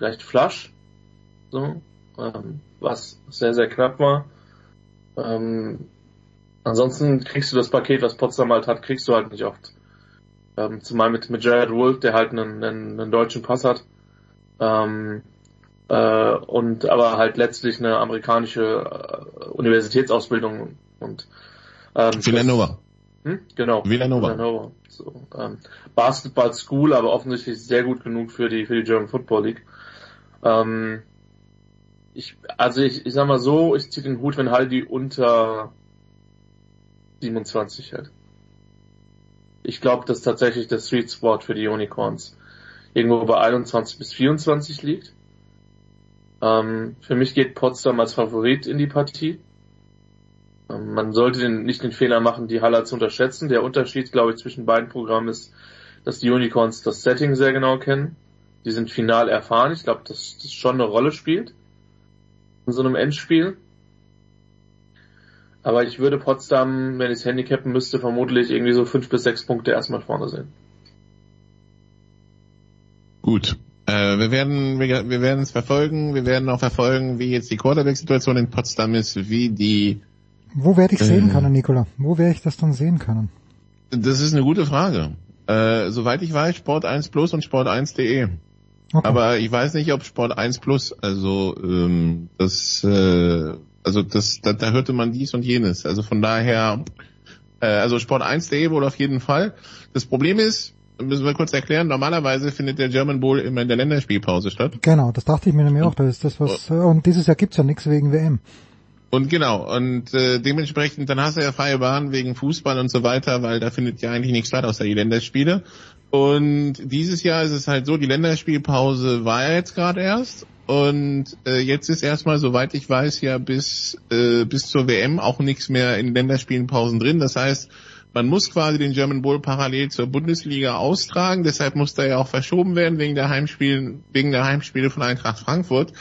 vielleicht Flush, so, ähm, was sehr, sehr knapp war. Ähm, ansonsten kriegst du das Paket, was Potsdam halt hat, kriegst du halt nicht oft. Ähm, zumal mit, mit Jared Wolf, der halt einen, einen, einen deutschen Pass hat. Ähm, äh, und aber halt letztlich eine amerikanische äh, Universitätsausbildung und ähm, Villanova. Hm? Genau. Villanova. Villanova. So, ähm, Basketball School, aber offensichtlich sehr gut genug für die für die German Football League. Ähm, ich, also ich, ich sag mal so, ich ziehe den Hut, wenn Haldi unter 27 hält. Ich glaube, dass tatsächlich der Sweet Spot für die Unicorns irgendwo bei 21 bis 24 liegt. Ähm, für mich geht Potsdam als Favorit in die Partie. Ähm, man sollte den, nicht den Fehler machen, die Haller zu unterschätzen. Der Unterschied, glaube ich, zwischen beiden Programmen ist, dass die Unicorns das Setting sehr genau kennen die sind final erfahren. Ich glaube, dass das schon eine Rolle spielt in so einem Endspiel. Aber ich würde Potsdam, wenn ich es handicappen müsste, vermutlich irgendwie so fünf bis sechs Punkte erstmal vorne sehen. Gut. Äh, wir werden wir, wir werden es verfolgen. Wir werden auch verfolgen, wie jetzt die Quarterback-Situation in Potsdam ist, wie die. Wo werde ich Äh. sehen können, Nicola? Wo werde ich das dann sehen können? Das ist eine gute Frage. Äh, soweit ich weiß, Sport 1 Plus und Sport 1.de. Okay. Aber ich weiß nicht, ob Sport 1 Plus, also ähm, das, äh, also das, da, da hörte man dies und jenes. Also von daher, äh, also Sport 1.de wohl auf jeden Fall. Das Problem ist, müssen wir kurz erklären, normalerweise findet der German Bowl immer in der Länderspielpause statt. Genau, das dachte ich mir nämlich auch. Das ist das, was. äh, Und dieses Jahr gibt's ja nichts wegen WM. Und genau, und äh, dementsprechend, dann hast du ja freie Bahn wegen Fußball und so weiter, weil da findet ja eigentlich nichts statt außer die Länderspiele. Und dieses Jahr ist es halt so, die Länderspielpause war ja jetzt gerade erst. Und äh, jetzt ist erstmal, soweit ich weiß, ja bis, äh, bis zur WM auch nichts mehr in Länderspielenpausen drin. Das heißt, man muss quasi den German Bowl parallel zur Bundesliga austragen. Deshalb muss da ja auch verschoben werden wegen der Heimspiele, wegen der Heimspiele von Eintracht Frankfurt.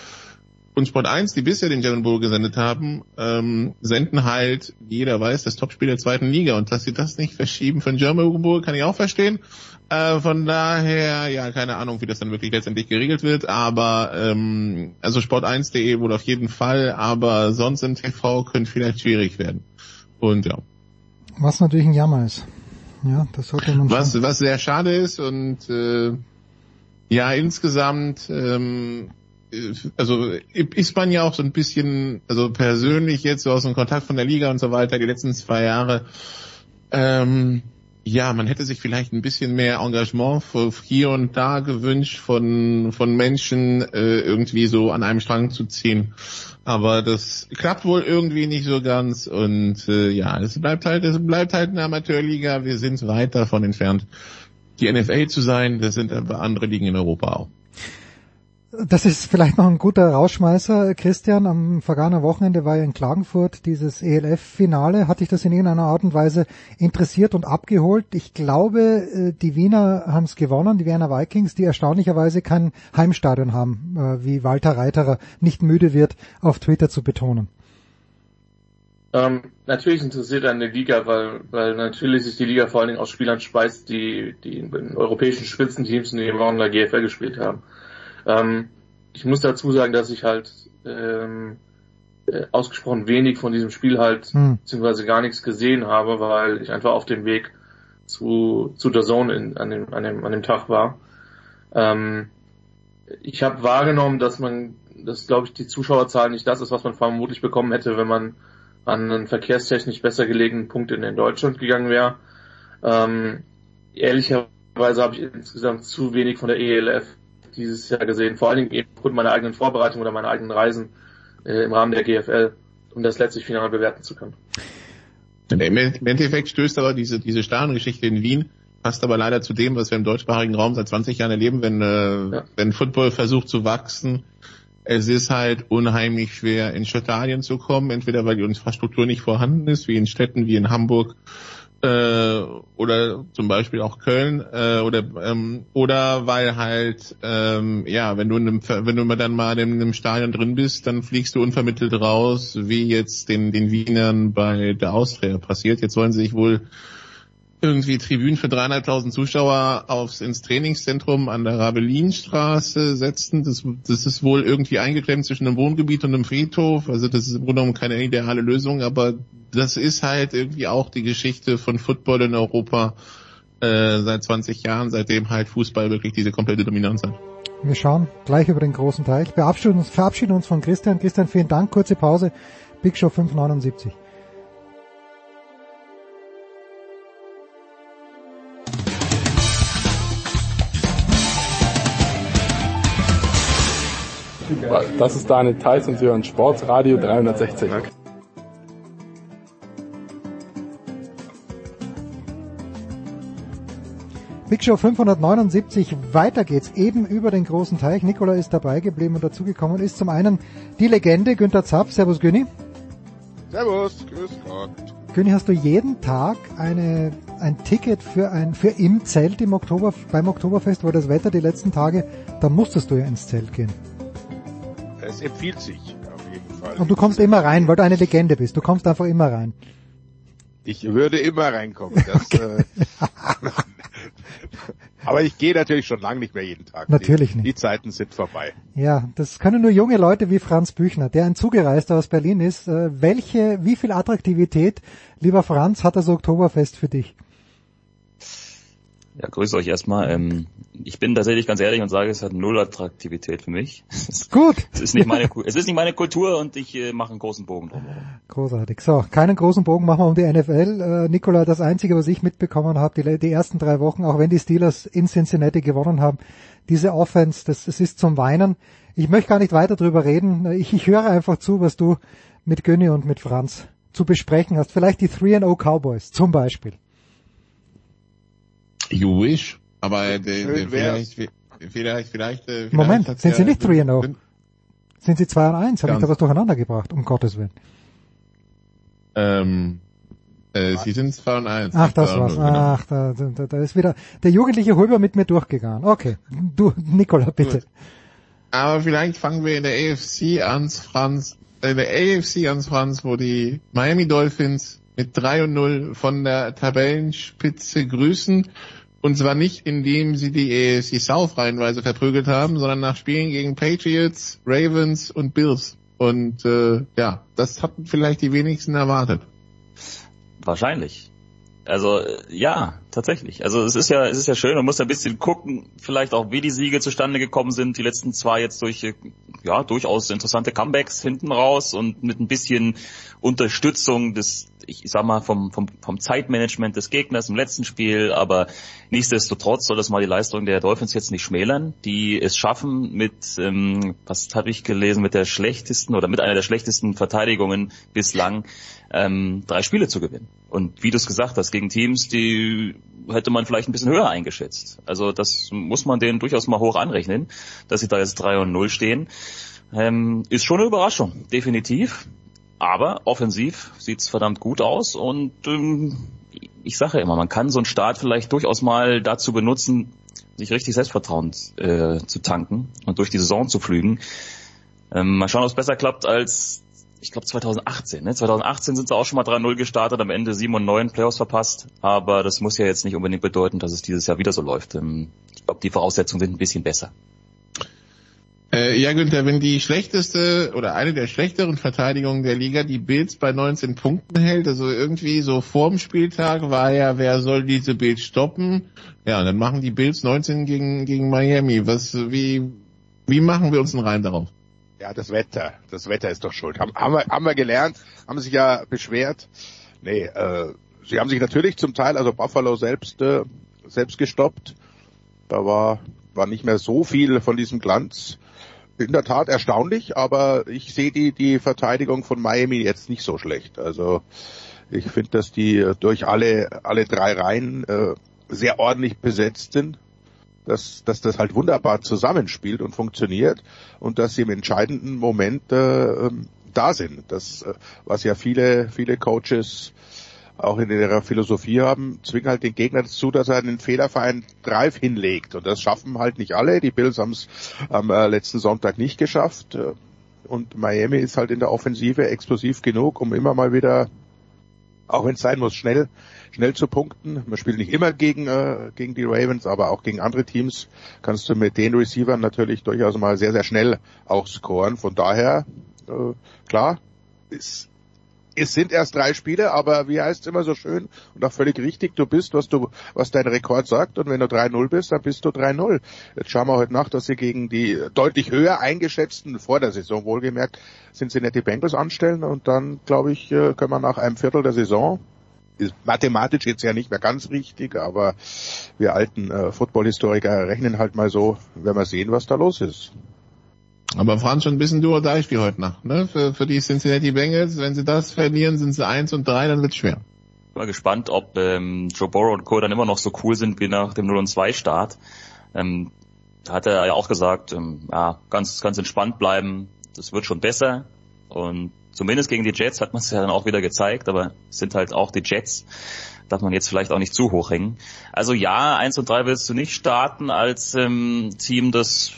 Und Sport 1, die bisher den German Bowl gesendet haben, ähm, senden halt, wie jeder weiß, das Topspiel der zweiten Liga. Und dass sie das nicht verschieben den German Bowl, kann ich auch verstehen. Äh, von daher, ja, keine Ahnung, wie das dann wirklich letztendlich geregelt wird. Aber ähm, also Sport1.de wohl auf jeden Fall, aber sonst im TV könnte vielleicht schwierig werden. Und ja. Was natürlich ein Jammer ist. Ja, das sollte man Was, schon. was sehr schade ist und äh, ja, insgesamt, ähm, äh, also ist man ja auch so ein bisschen, also persönlich jetzt so aus dem Kontakt von der Liga und so weiter, die letzten zwei Jahre, ähm, ja, man hätte sich vielleicht ein bisschen mehr Engagement hier und da gewünscht von, von Menschen, äh, irgendwie so an einem Strang zu ziehen. Aber das klappt wohl irgendwie nicht so ganz und äh, ja, es bleibt halt, es bleibt halt eine Amateurliga. Wir sind weit davon entfernt, die NFL zu sein. Das sind aber andere Ligen in Europa auch. Das ist vielleicht noch ein guter Rausschmeißer, Christian. Am vergangenen Wochenende war ja in Klagenfurt dieses ELF-Finale. Hat dich das in irgendeiner Art und Weise interessiert und abgeholt? Ich glaube, äh, die Wiener haben es gewonnen, die Wiener Vikings, die erstaunlicherweise kein Heimstadion haben, äh, wie Walter Reiterer nicht müde wird, auf Twitter zu betonen. Ähm, natürlich interessiert eine Liga, weil, weil natürlich sich die Liga vor allen Dingen aus Spielern speist, die, die in europäischen Spitzenteams in der GFL gespielt haben. Ähm, ich muss dazu sagen, dass ich halt ähm, äh, ausgesprochen wenig von diesem Spiel halt, Hm. beziehungsweise gar nichts gesehen habe, weil ich einfach auf dem Weg zu, zu der Zone in, an, dem, an, dem, an dem Tag war. Ähm, ich habe wahrgenommen, dass man, dass glaube ich die Zuschauerzahl nicht das ist, was man vermutlich bekommen hätte, wenn man an einen verkehrstechnisch besser gelegenen Punkt in, in Deutschland gegangen wäre. Ähm, ehrlicherweise habe ich insgesamt zu wenig von der ELF dieses Jahr gesehen, vor allen Dingen eben aufgrund meiner eigenen Vorbereitung oder meiner eigenen Reisen äh, im Rahmen der GFL, um das letztlich final bewerten zu können. Im Endeffekt stößt aber diese, diese Stadiongeschichte in Wien passt aber leider zu dem, was wir im deutschsprachigen Raum seit 20 Jahren erleben, wenn, äh, Ja. wenn Football versucht zu wachsen. Es ist halt unheimlich schwer, in Stadien zu kommen, entweder weil die Infrastruktur nicht vorhanden ist, wie in Städten wie in Hamburg äh, oder zum Beispiel auch Köln äh, oder ähm, oder weil halt ähm, ja wenn du in einem, wenn du dann mal in einem Stadion drin bist, dann fliegst du unvermittelt raus, wie jetzt den den Wienern bei der Austria passiert. Jetzt wollen sie sich wohl irgendwie Tribünen für 300.000 Zuschauer aufs ins Trainingszentrum an der Rabelinstraße setzen. Das, das ist wohl irgendwie eingeklemmt zwischen einem Wohngebiet und einem Friedhof. Also das ist im Grunde genommen keine ideale Lösung, aber das ist halt irgendwie auch die Geschichte von Football in Europa äh, seit 20 Jahren, seitdem halt Fußball wirklich diese komplette Dominanz hat. Wir schauen gleich über den großen Teich. Uns, verabschieden uns von Christian. Christian, vielen Dank. Kurze Pause. Big Show 579. Das ist Daniel Theiss und Sie hören Sportsradio 360. Big Show 579, weiter geht's eben über den großen Teich. Nikola ist dabei geblieben und dazugekommen ist zum einen die Legende Günther Zapf. Servus Günni. Servus, grüß Gott. Günni, hast du jeden Tag eine, ein Ticket für ein, für im Zelt im Oktober, beim Oktoberfest, weil das Wetter die letzten Tage, da musstest du ja ins Zelt gehen. Es empfiehlt sich auf jeden Fall. Und du kommst immer rein, weil du eine Legende bist. Du kommst einfach immer rein. Ich würde immer reinkommen. Das, äh, Aber ich gehe natürlich schon lange nicht mehr jeden Tag. Natürlich die, nicht. Die Zeiten sind vorbei. Ja, das können nur junge Leute wie Franz Büchner, der ein Zugereister aus Berlin ist. Äh, welche, wie viel Attraktivität, lieber Franz, hat das Oktoberfest für dich? Ja, grüße euch erstmal. Ähm, ich bin tatsächlich ganz ehrlich und sage, es hat null Attraktivität für mich. Gut. es ist nicht meine, es ist nicht meine Kultur und ich äh, mache einen großen Bogen drumherum. Großartig. So, keinen großen Bogen machen wir um die NFL. Äh, Nikola, das Einzige, was ich mitbekommen habe, die, die ersten drei Wochen, auch wenn die Steelers in Cincinnati gewonnen haben, diese Offense, das, das ist zum Weinen. Ich möchte gar nicht weiter drüber reden. Ich, ich höre einfach zu, was du mit Günni und mit Franz zu besprechen hast. Vielleicht die 3-0 Cowboys zum Beispiel. You wish, aber äh, Schön vielleicht, vielleicht, vielleicht, vielleicht, äh, Moment, vielleicht sind sie nicht 3-0? Sind sie 2 und 1? Habe ich da was durcheinander gebracht, um Gottes Willen. Ähm, äh, sie sind 2 und 1. Ach, das Genau. war's. Ach, da, da, da ist wieder der jugendliche Hulber mit mir durchgegangen. Okay, du, Nikola, bitte. Aber vielleicht fangen wir in der AFC an, Franz, äh, in der AFC an, Franz, wo die Miami Dolphins mit 3 und 0 von der Tabellenspitze grüßen. Und zwar nicht, indem sie die AFC South reihenweise verprügelt haben, sondern nach Spielen gegen Patriots, Ravens und Bills. Und äh, ja, das hatten vielleicht die wenigsten erwartet. Wahrscheinlich. Also äh, ja, tatsächlich. Also es ist ja, es ist ja schön, man muss ein bisschen gucken, vielleicht auch wie die Siege zustande gekommen sind. Die letzten zwei jetzt durch äh, ja durchaus interessante Comebacks hinten raus und mit ein bisschen Unterstützung des, ich sag mal vom vom vom Zeitmanagement des Gegners im letzten Spiel. Aber nichtsdestotrotz soll das mal die Leistung der Dolphins jetzt nicht schmälern, die es schaffen mit, ähm, was habe ich gelesen, mit der schlechtesten oder mit einer der schlechtesten Verteidigungen bislang ähm, drei Spiele zu gewinnen. Und wie du es gesagt hast, gegen Teams, die hätte man vielleicht ein bisschen höher eingeschätzt. Also das muss man denen durchaus mal hoch anrechnen, dass sie da jetzt 3 und 0 stehen. Ähm, ist schon eine Überraschung, definitiv. Aber offensiv sieht's verdammt gut aus und ähm, ich sage ja immer, man kann so einen Start vielleicht durchaus mal dazu benutzen, sich richtig Selbstvertrauen äh, zu tanken und durch die Saison zu flügen. Ähm, mal schauen, ob es besser klappt als ich glaube 2018. Ne? 2018 sind sie auch schon mal 3-0 gestartet, am Ende 7 und 9 Playoffs verpasst. Aber das muss ja jetzt nicht unbedingt bedeuten, dass es dieses Jahr wieder so läuft. Ähm, ich glaube, die Voraussetzungen sind ein bisschen besser. Äh, ja, Günther, wenn die schlechteste oder eine der schlechteren Verteidigungen der Liga die Bills bei 19 Punkten hält, also irgendwie so vorm Spieltag war ja, wer soll diese Bills stoppen? Ja, dann machen die Bills 19 gegen, gegen Miami. Was, wie, wie machen wir uns einen Reim darauf? Ja, das Wetter. Das Wetter ist doch schuld. Haben, haben, wir, haben wir gelernt, haben sich ja beschwert. Nee, äh, sie haben sich natürlich zum Teil, also Buffalo selbst, äh, selbst gestoppt. Da war, war nicht mehr so viel von diesem Glanz. In der Tat erstaunlich, aber ich sehe die, die Verteidigung von Miami jetzt nicht so schlecht. Also ich finde, dass die durch alle, alle drei Reihen äh, sehr ordentlich besetzt sind dass, dass das halt wunderbar zusammenspielt und funktioniert und dass sie im entscheidenden Moment äh, ähm, da sind. Das, äh, was ja viele, viele Coaches auch in ihrer Philosophie haben, zwingen halt den Gegner dazu, dass er einen fehlerfreien Drive hinlegt. Und das schaffen halt nicht alle. Die Bills haben es am äh, letzten Sonntag nicht geschafft. Äh, Und Miami ist halt in der Offensive explosiv genug, um immer mal wieder, auch wenn es sein muss, schnell schnell zu punkten. Man spielt nicht immer gegen, äh, gegen die Ravens, aber auch gegen andere Teams kannst du mit den Receivern natürlich durchaus mal sehr, sehr schnell auch scoren. Von daher, äh, klar, es, es sind erst drei Spiele, aber wie heißt es immer so schön und auch völlig richtig, du bist, was du, was dein Rekord sagt und wenn du 3-0 bist, dann bist du 3-0. Jetzt schauen wir heute nach, dass sie gegen die deutlich höher eingeschätzten, vor der Saison wohlgemerkt, Cincinnati Bengals anstellen und dann, glaube ich, äh, können wir nach einem Viertel der Saison ist mathematisch jetzt ja nicht mehr ganz richtig, aber wir alten äh, Football-Historiker rechnen halt mal so, wenn wir sehen, was da los ist. Aber Franz schon ein bisschen du oder Spiel heute Nacht, ne? Für, für die Cincinnati Bengals, wenn sie das verlieren, sind sie eins und drei, dann wird's schwer. Mal gespannt, ob ähm, Joe Burrow und Co. dann immer noch so cool sind wie nach dem 0 und 2 Start. Ähm, da hat er ja auch gesagt, ähm, ja, ganz, ganz entspannt bleiben. Das wird schon besser. Und zumindest gegen die Jets hat man es ja dann auch wieder gezeigt, aber es sind halt auch die Jets. Darf man jetzt vielleicht auch nicht zu hoch hängen. Also ja, eins und drei willst du nicht starten als ähm, Team, das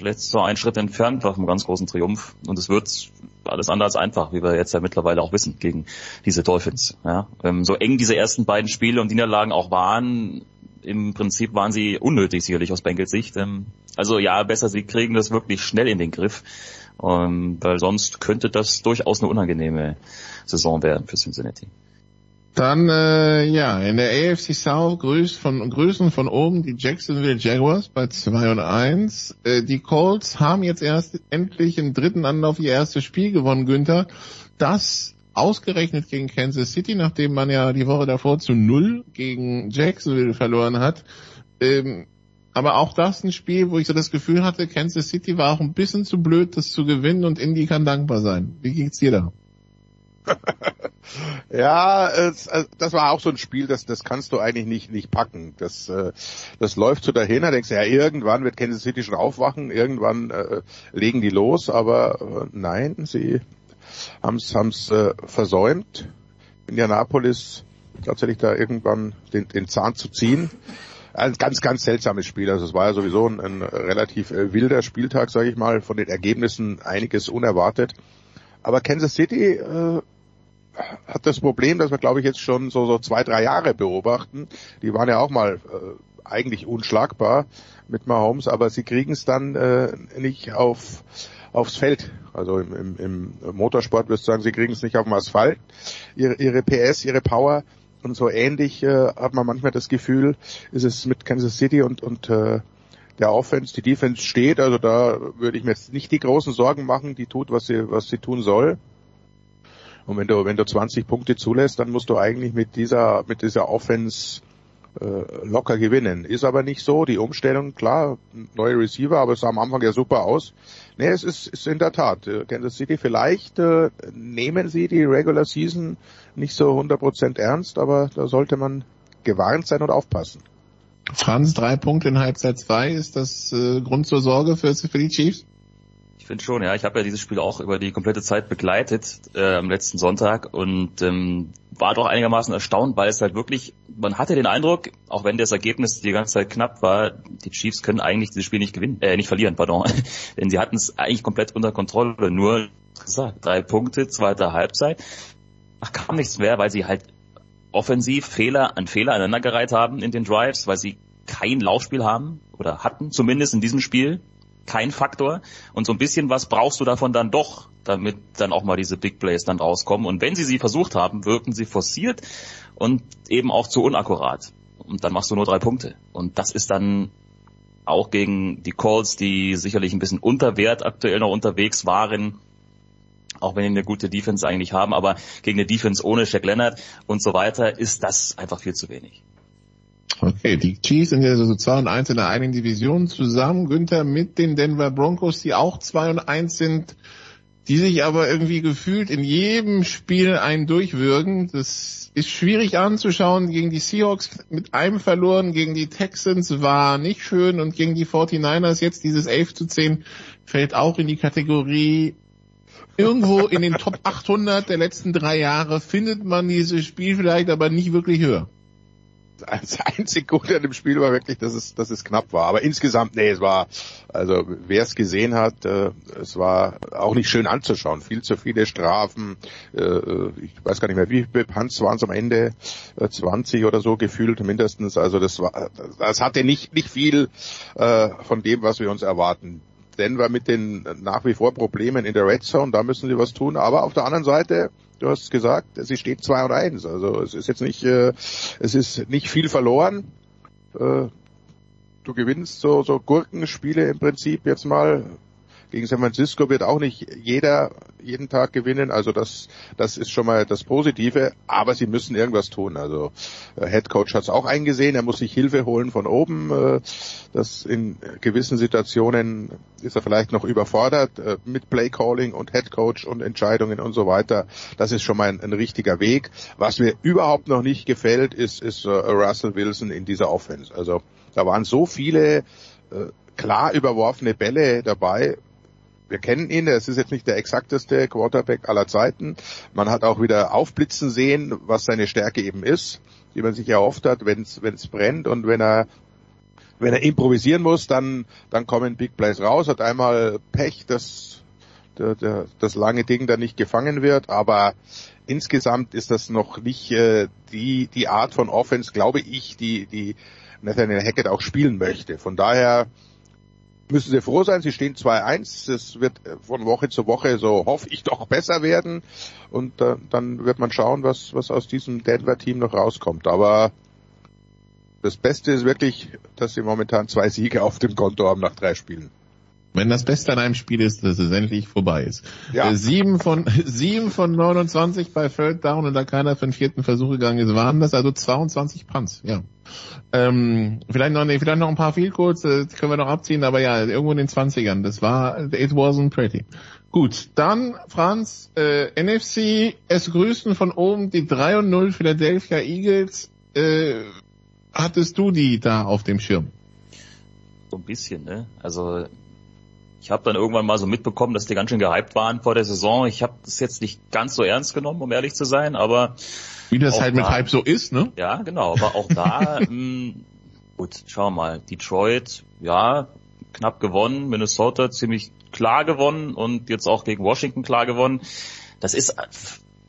letztes so einen Schritt entfernt war vom ganz großen Triumph. Und es wird alles andere als einfach, wie wir jetzt ja mittlerweile auch wissen, gegen diese Dolphins. Ja, ähm, so eng diese ersten beiden Spiele und Niederlagen auch waren, im Prinzip waren sie unnötig sicherlich aus Bengals Sicht. Ähm, also ja, besser sie kriegen das wirklich schnell in den Griff, ähm, weil sonst könnte das durchaus eine unangenehme Saison werden für Cincinnati. Dann, äh, ja, in der AFC South grüßt von, grüßen von oben die Jacksonville Jaguars bei 2 und 1. Äh, die Colts haben jetzt erst endlich im dritten Anlauf ihr erstes Spiel gewonnen, Günther. Das ausgerechnet gegen Kansas City, nachdem man ja die Woche davor zu null gegen Jacksonville verloren hat. Ähm, aber auch das ein Spiel, wo ich so das Gefühl hatte, Kansas City war auch ein bisschen zu blöd, das zu gewinnen und Indy kann dankbar sein. Wie geht's dir da? ja, es, äh, das war auch so ein Spiel, das, das kannst du eigentlich nicht, nicht packen. Das, äh, das läuft so dahin, da denkst du, ja, irgendwann wird Kansas City schon aufwachen, irgendwann äh, legen die los, aber äh, nein, sie haben es äh, versäumt, Indianapolis tatsächlich da irgendwann den, den Zahn zu ziehen. Ein ganz, ganz seltsames Spiel. Also es war ja sowieso ein, ein relativ äh, wilder Spieltag, sage ich mal, von den Ergebnissen einiges unerwartet. Aber Kansas City äh, hat das Problem, dass wir, glaube ich, jetzt schon so, so zwei, drei Jahre beobachten. Die waren ja auch mal äh, eigentlich unschlagbar mit Mahomes, aber sie kriegen es dann äh, nicht auf aufs Feld. Also im, im, im Motorsport wirst du sagen, sie kriegen es nicht auf dem Asphalt. Ihre, ihre PS, ihre Power und so ähnlich äh, hat man manchmal das Gefühl, ist es mit Kansas City und, und äh, der Offense, die Defense steht. Also da würde ich mir jetzt nicht die großen Sorgen machen. Die tut, was sie, was sie tun soll. Und wenn du, wenn du 20 Punkte zulässt, dann musst du eigentlich mit dieser, mit dieser Offense äh, locker gewinnen. Ist aber nicht so. Die Umstellung, klar, neue Receiver, aber es sah am Anfang ja super aus. Nee, es ist, ist in der Tat. Äh, Kansas City, vielleicht äh, nehmen sie die Regular Season nicht so 100% ernst, aber da sollte man gewarnt sein und aufpassen. Franz, drei Punkte in Halbzeit zwei, ist das äh, Grund zur Sorge für, für die Chiefs? Ich finde schon, ja. Ich habe ja dieses Spiel auch über die komplette Zeit begleitet äh, am letzten Sonntag und ähm, war doch einigermaßen erstaunt, weil es halt wirklich, man hatte den Eindruck, auch wenn das Ergebnis die ganze Zeit knapp war, die Chiefs können eigentlich dieses Spiel nicht gewinnen, äh, nicht verlieren, pardon. Denn sie hatten es eigentlich komplett unter Kontrolle. Nur gesagt, drei Punkte, zweite Halbzeit. Ach, kam nichts mehr, weil sie halt offensiv Fehler an Fehler aneinandergereiht haben in den Drives, weil sie kein Laufspiel haben oder hatten, zumindest in diesem Spiel kein Faktor. Und so ein bisschen was brauchst du davon dann doch, damit dann auch mal diese Big Plays dann rauskommen. Und wenn sie sie versucht haben, wirken sie forciert und eben auch zu unakkurat. Und dann machst du nur drei Punkte. Und das ist dann auch gegen die Calls, die sicherlich ein bisschen unter Wert aktuell noch unterwegs waren, auch wenn die eine gute Defense eigentlich haben, aber gegen eine Defense ohne Shaq Leonard und so weiter ist das einfach viel zu wenig. Okay, die Chiefs sind ja also 2 und 1 in der einen Division zusammen, Günther, mit den Denver Broncos, die auch 2 und 1 sind, die sich aber irgendwie gefühlt in jedem Spiel einen durchwürgen. Das ist schwierig anzuschauen. Gegen die Seahawks mit einem verloren, gegen die Texans war nicht schön und gegen die 49ers jetzt dieses 11 zu 10 fällt auch in die Kategorie irgendwo in den Top 800 der letzten drei Jahre findet man dieses Spiel vielleicht aber nicht wirklich höher das einzig Gute an dem Spiel war wirklich, dass es, dass es knapp war. Aber insgesamt, nee, es war, also wer es gesehen hat, äh, es war auch nicht schön anzuschauen. Viel zu viele Strafen. Äh, äh ich weiß gar nicht mehr, wie viele Punts waren es am Ende, äh, 20 oder so gefühlt mindestens. Also das war, das hatte nicht nicht viel äh, von dem, was wir uns erwarten. Denver mit den nach wie vor Problemen in der Red Zone, da müssen sie was tun. Aber auf der anderen Seite du hast gesagt, sie steht 2 und 1. Also es ist jetzt nicht, äh, es ist nicht viel verloren. Äh, du gewinnst so, so Gurkenspiele im Prinzip jetzt mal gegen San Francisco wird auch nicht jeder jeden Tag gewinnen. Also das, das ist schon mal das Positive. Aber sie müssen irgendwas tun. Also äh, Head Coach hat es auch eingesehen. Er muss sich Hilfe holen von oben. Äh, das in gewissen Situationen ist er vielleicht noch überfordert äh, mit Play Calling und Head Coach und Entscheidungen und so weiter. Das ist schon mal ein, ein richtiger Weg. Was mir überhaupt noch nicht gefällt, ist, ist uh, Russell Wilson in dieser Offense. Also da waren so viele äh, klar überworfene Bälle dabei, wir kennen ihn, es ist jetzt nicht der exakteste Quarterback aller Zeiten. Man hat auch wieder aufblitzen sehen, was seine Stärke eben ist, die man sich erhofft hat, wenn es brennt und wenn er wenn er improvisieren muss, dann dann kommen Big Plays raus, hat einmal Pech, dass der, der, das lange Ding da nicht gefangen wird, aber insgesamt ist das noch nicht äh, die die Art von Offense, glaube ich, die die Nathaniel Hackett auch spielen möchte. Von daher müssen sie froh sein, sie stehen 2-1, es wird von Woche zu Woche, so hoffe ich doch, besser werden und äh, dann wird man schauen, was, was aus diesem Denver-Team noch rauskommt. Aber das Beste ist wirklich, dass sie momentan zwei Siege auf dem Konto haben nach drei Spielen. Wenn das Beste an einem Spiel ist, dass es endlich vorbei ist. Ja. Äh, sieben von sieben von 29 bei Third Down und da keiner für den vierten Versuch gegangen ist, waren das also 22 Punts. Ja. Ähm, vielleicht noch nee, vielleicht noch ein paar Field Goals, äh, können wir noch abziehen, aber ja, irgendwo in den 20ern. Das war it wasn't pretty. Gut, dann Franz, äh, NFC, es grüßen von oben die 3 und 0 Philadelphia Eagles. Äh, hattest du die da auf dem Schirm? So ein bisschen, ne? Also ich habe dann irgendwann mal so mitbekommen, dass die ganz schön gehypt waren vor der Saison. Ich habe das jetzt nicht ganz so ernst genommen, um ehrlich zu sein, aber wie das auch halt mit da- Hype so ist, ne? Ja, genau, aber auch da, mh, gut, schauen wir mal, Detroit, ja, knapp gewonnen, Minnesota ziemlich klar gewonnen und jetzt auch gegen Washington klar gewonnen. Das ist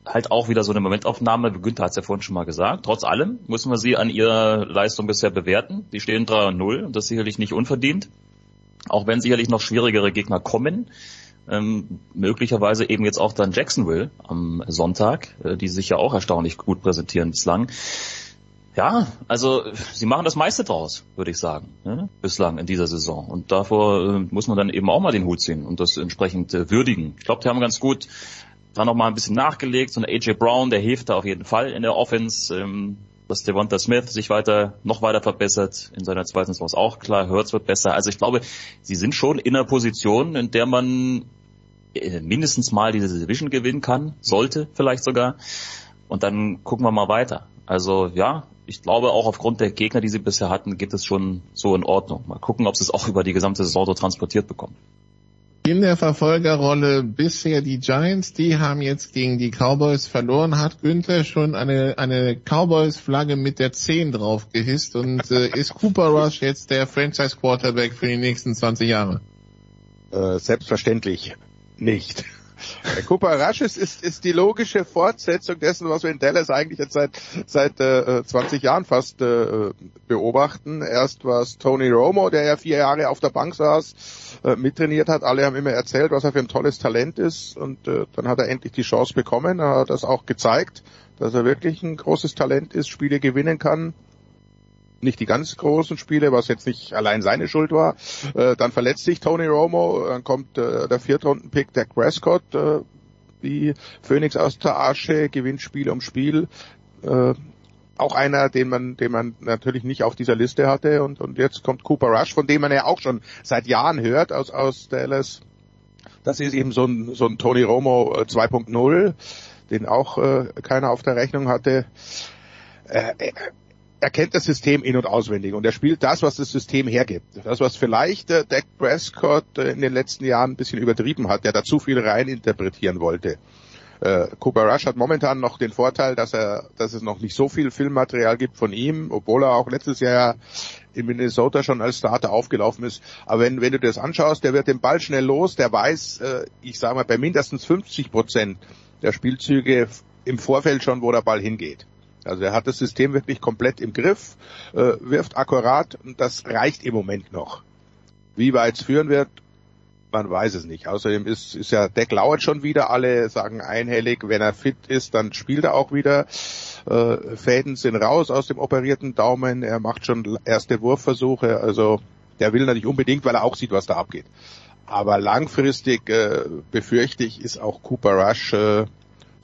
halt auch wieder so eine Momentaufnahme, Günther hat es ja vorhin schon mal gesagt. Trotz allem müssen wir sie an ihrer Leistung bisher bewerten. Die stehen 3 und 0 und das sicherlich nicht unverdient. Auch wenn sicherlich noch schwierigere Gegner kommen. Ähm, möglicherweise eben jetzt auch dann Jacksonville am Sonntag, äh, die sich ja auch erstaunlich gut präsentieren bislang. Ja, also sie machen das meiste draus, würde ich sagen, ne? bislang in dieser Saison. Und davor äh, muss man dann eben auch mal den Hut ziehen und das entsprechend äh, würdigen. Ich glaube, die haben ganz gut dann noch mal ein bisschen nachgelegt. So ein AJ Brown, der hilft da auf jeden Fall in der Offense. Ähm, dass Devonta Smith sich weiter, noch weiter verbessert. In seiner zweiten Saison ist auch klar, Hurts wird besser. Also ich glaube, sie sind schon in einer Position, in der man äh, mindestens mal diese Division gewinnen kann, sollte vielleicht sogar. Und dann gucken wir mal weiter. Also ja, ich glaube auch aufgrund der Gegner, die sie bisher hatten, geht es schon so in Ordnung. Mal gucken, ob sie es auch über die gesamte Saison so transportiert bekommen. In der Verfolgerrolle bisher die Giants, die haben jetzt gegen die Cowboys verloren. Hat Günther schon eine, eine Cowboys-Flagge mit der 10 drauf gehisst und äh, ist Cooper Rush jetzt der Franchise-Quarterback für die nächsten 20 Jahre? Äh, selbstverständlich nicht. Der Cooper Rush ist, ist, die logische Fortsetzung dessen, was wir in Dallas eigentlich jetzt seit, seit äh, 20 Jahren fast äh, beobachten. Erst war es Tony Romo, der ja vier Jahre auf der Bank saß, äh, mittrainiert hat. Alle haben immer erzählt, was er für ein tolles Talent ist. Und äh, dann hat er endlich die Chance bekommen. Er hat das auch gezeigt, dass er wirklich ein großes Talent ist, Spiele gewinnen kann nicht die ganz großen Spiele, was jetzt nicht allein seine Schuld war. Äh, dann verletzt sich Tony Romo, dann kommt äh, der Viertrunden-Pick Dak Prescott, äh, wie Phoenix aus der Asche, gewinnt Spiel um Spiel. Äh, auch einer, den man, den man natürlich nicht auf dieser Liste hatte. Und, und jetzt kommt Cooper Rush, von dem man ja auch schon seit Jahren hört aus, aus Dallas. Das ist eben so ein, so ein Tony Romo äh, 2.0, den auch äh, keiner auf der Rechnung hatte. Äh, er kennt das System in- und auswendig und er spielt das, was das System hergibt. Das, was vielleicht äh, Dak Prescott äh, in den letzten Jahren ein bisschen übertrieben hat, der da zu viel rein interpretieren wollte. Äh, Cooper Rush hat momentan noch den Vorteil, dass er, dass es noch nicht so viel Filmmaterial gibt von ihm, obwohl er auch letztes Jahr in Minnesota schon als Starter aufgelaufen ist. Aber wenn, wenn du das anschaust, der wird den Ball schnell los, der weiß, äh, ich sage mal, bei mindestens 50 Prozent der Spielzüge im Vorfeld schon, wo der Ball hingeht. Also er hat das System wirklich komplett im Griff, äh, wirft akkurat und das reicht im Moment noch. Wie weit es führen wird, man weiß es nicht. Außerdem ist, ist ja Deck lauert schon wieder. Alle sagen einhellig, wenn er fit ist, dann spielt er auch wieder. Äh, Fäden sind raus aus dem operierten Daumen. Er macht schon erste Wurfversuche. Also der will natürlich unbedingt, weil er auch sieht, was da abgeht. Aber langfristig äh, befürchte ich, ist auch Cooper Rush äh,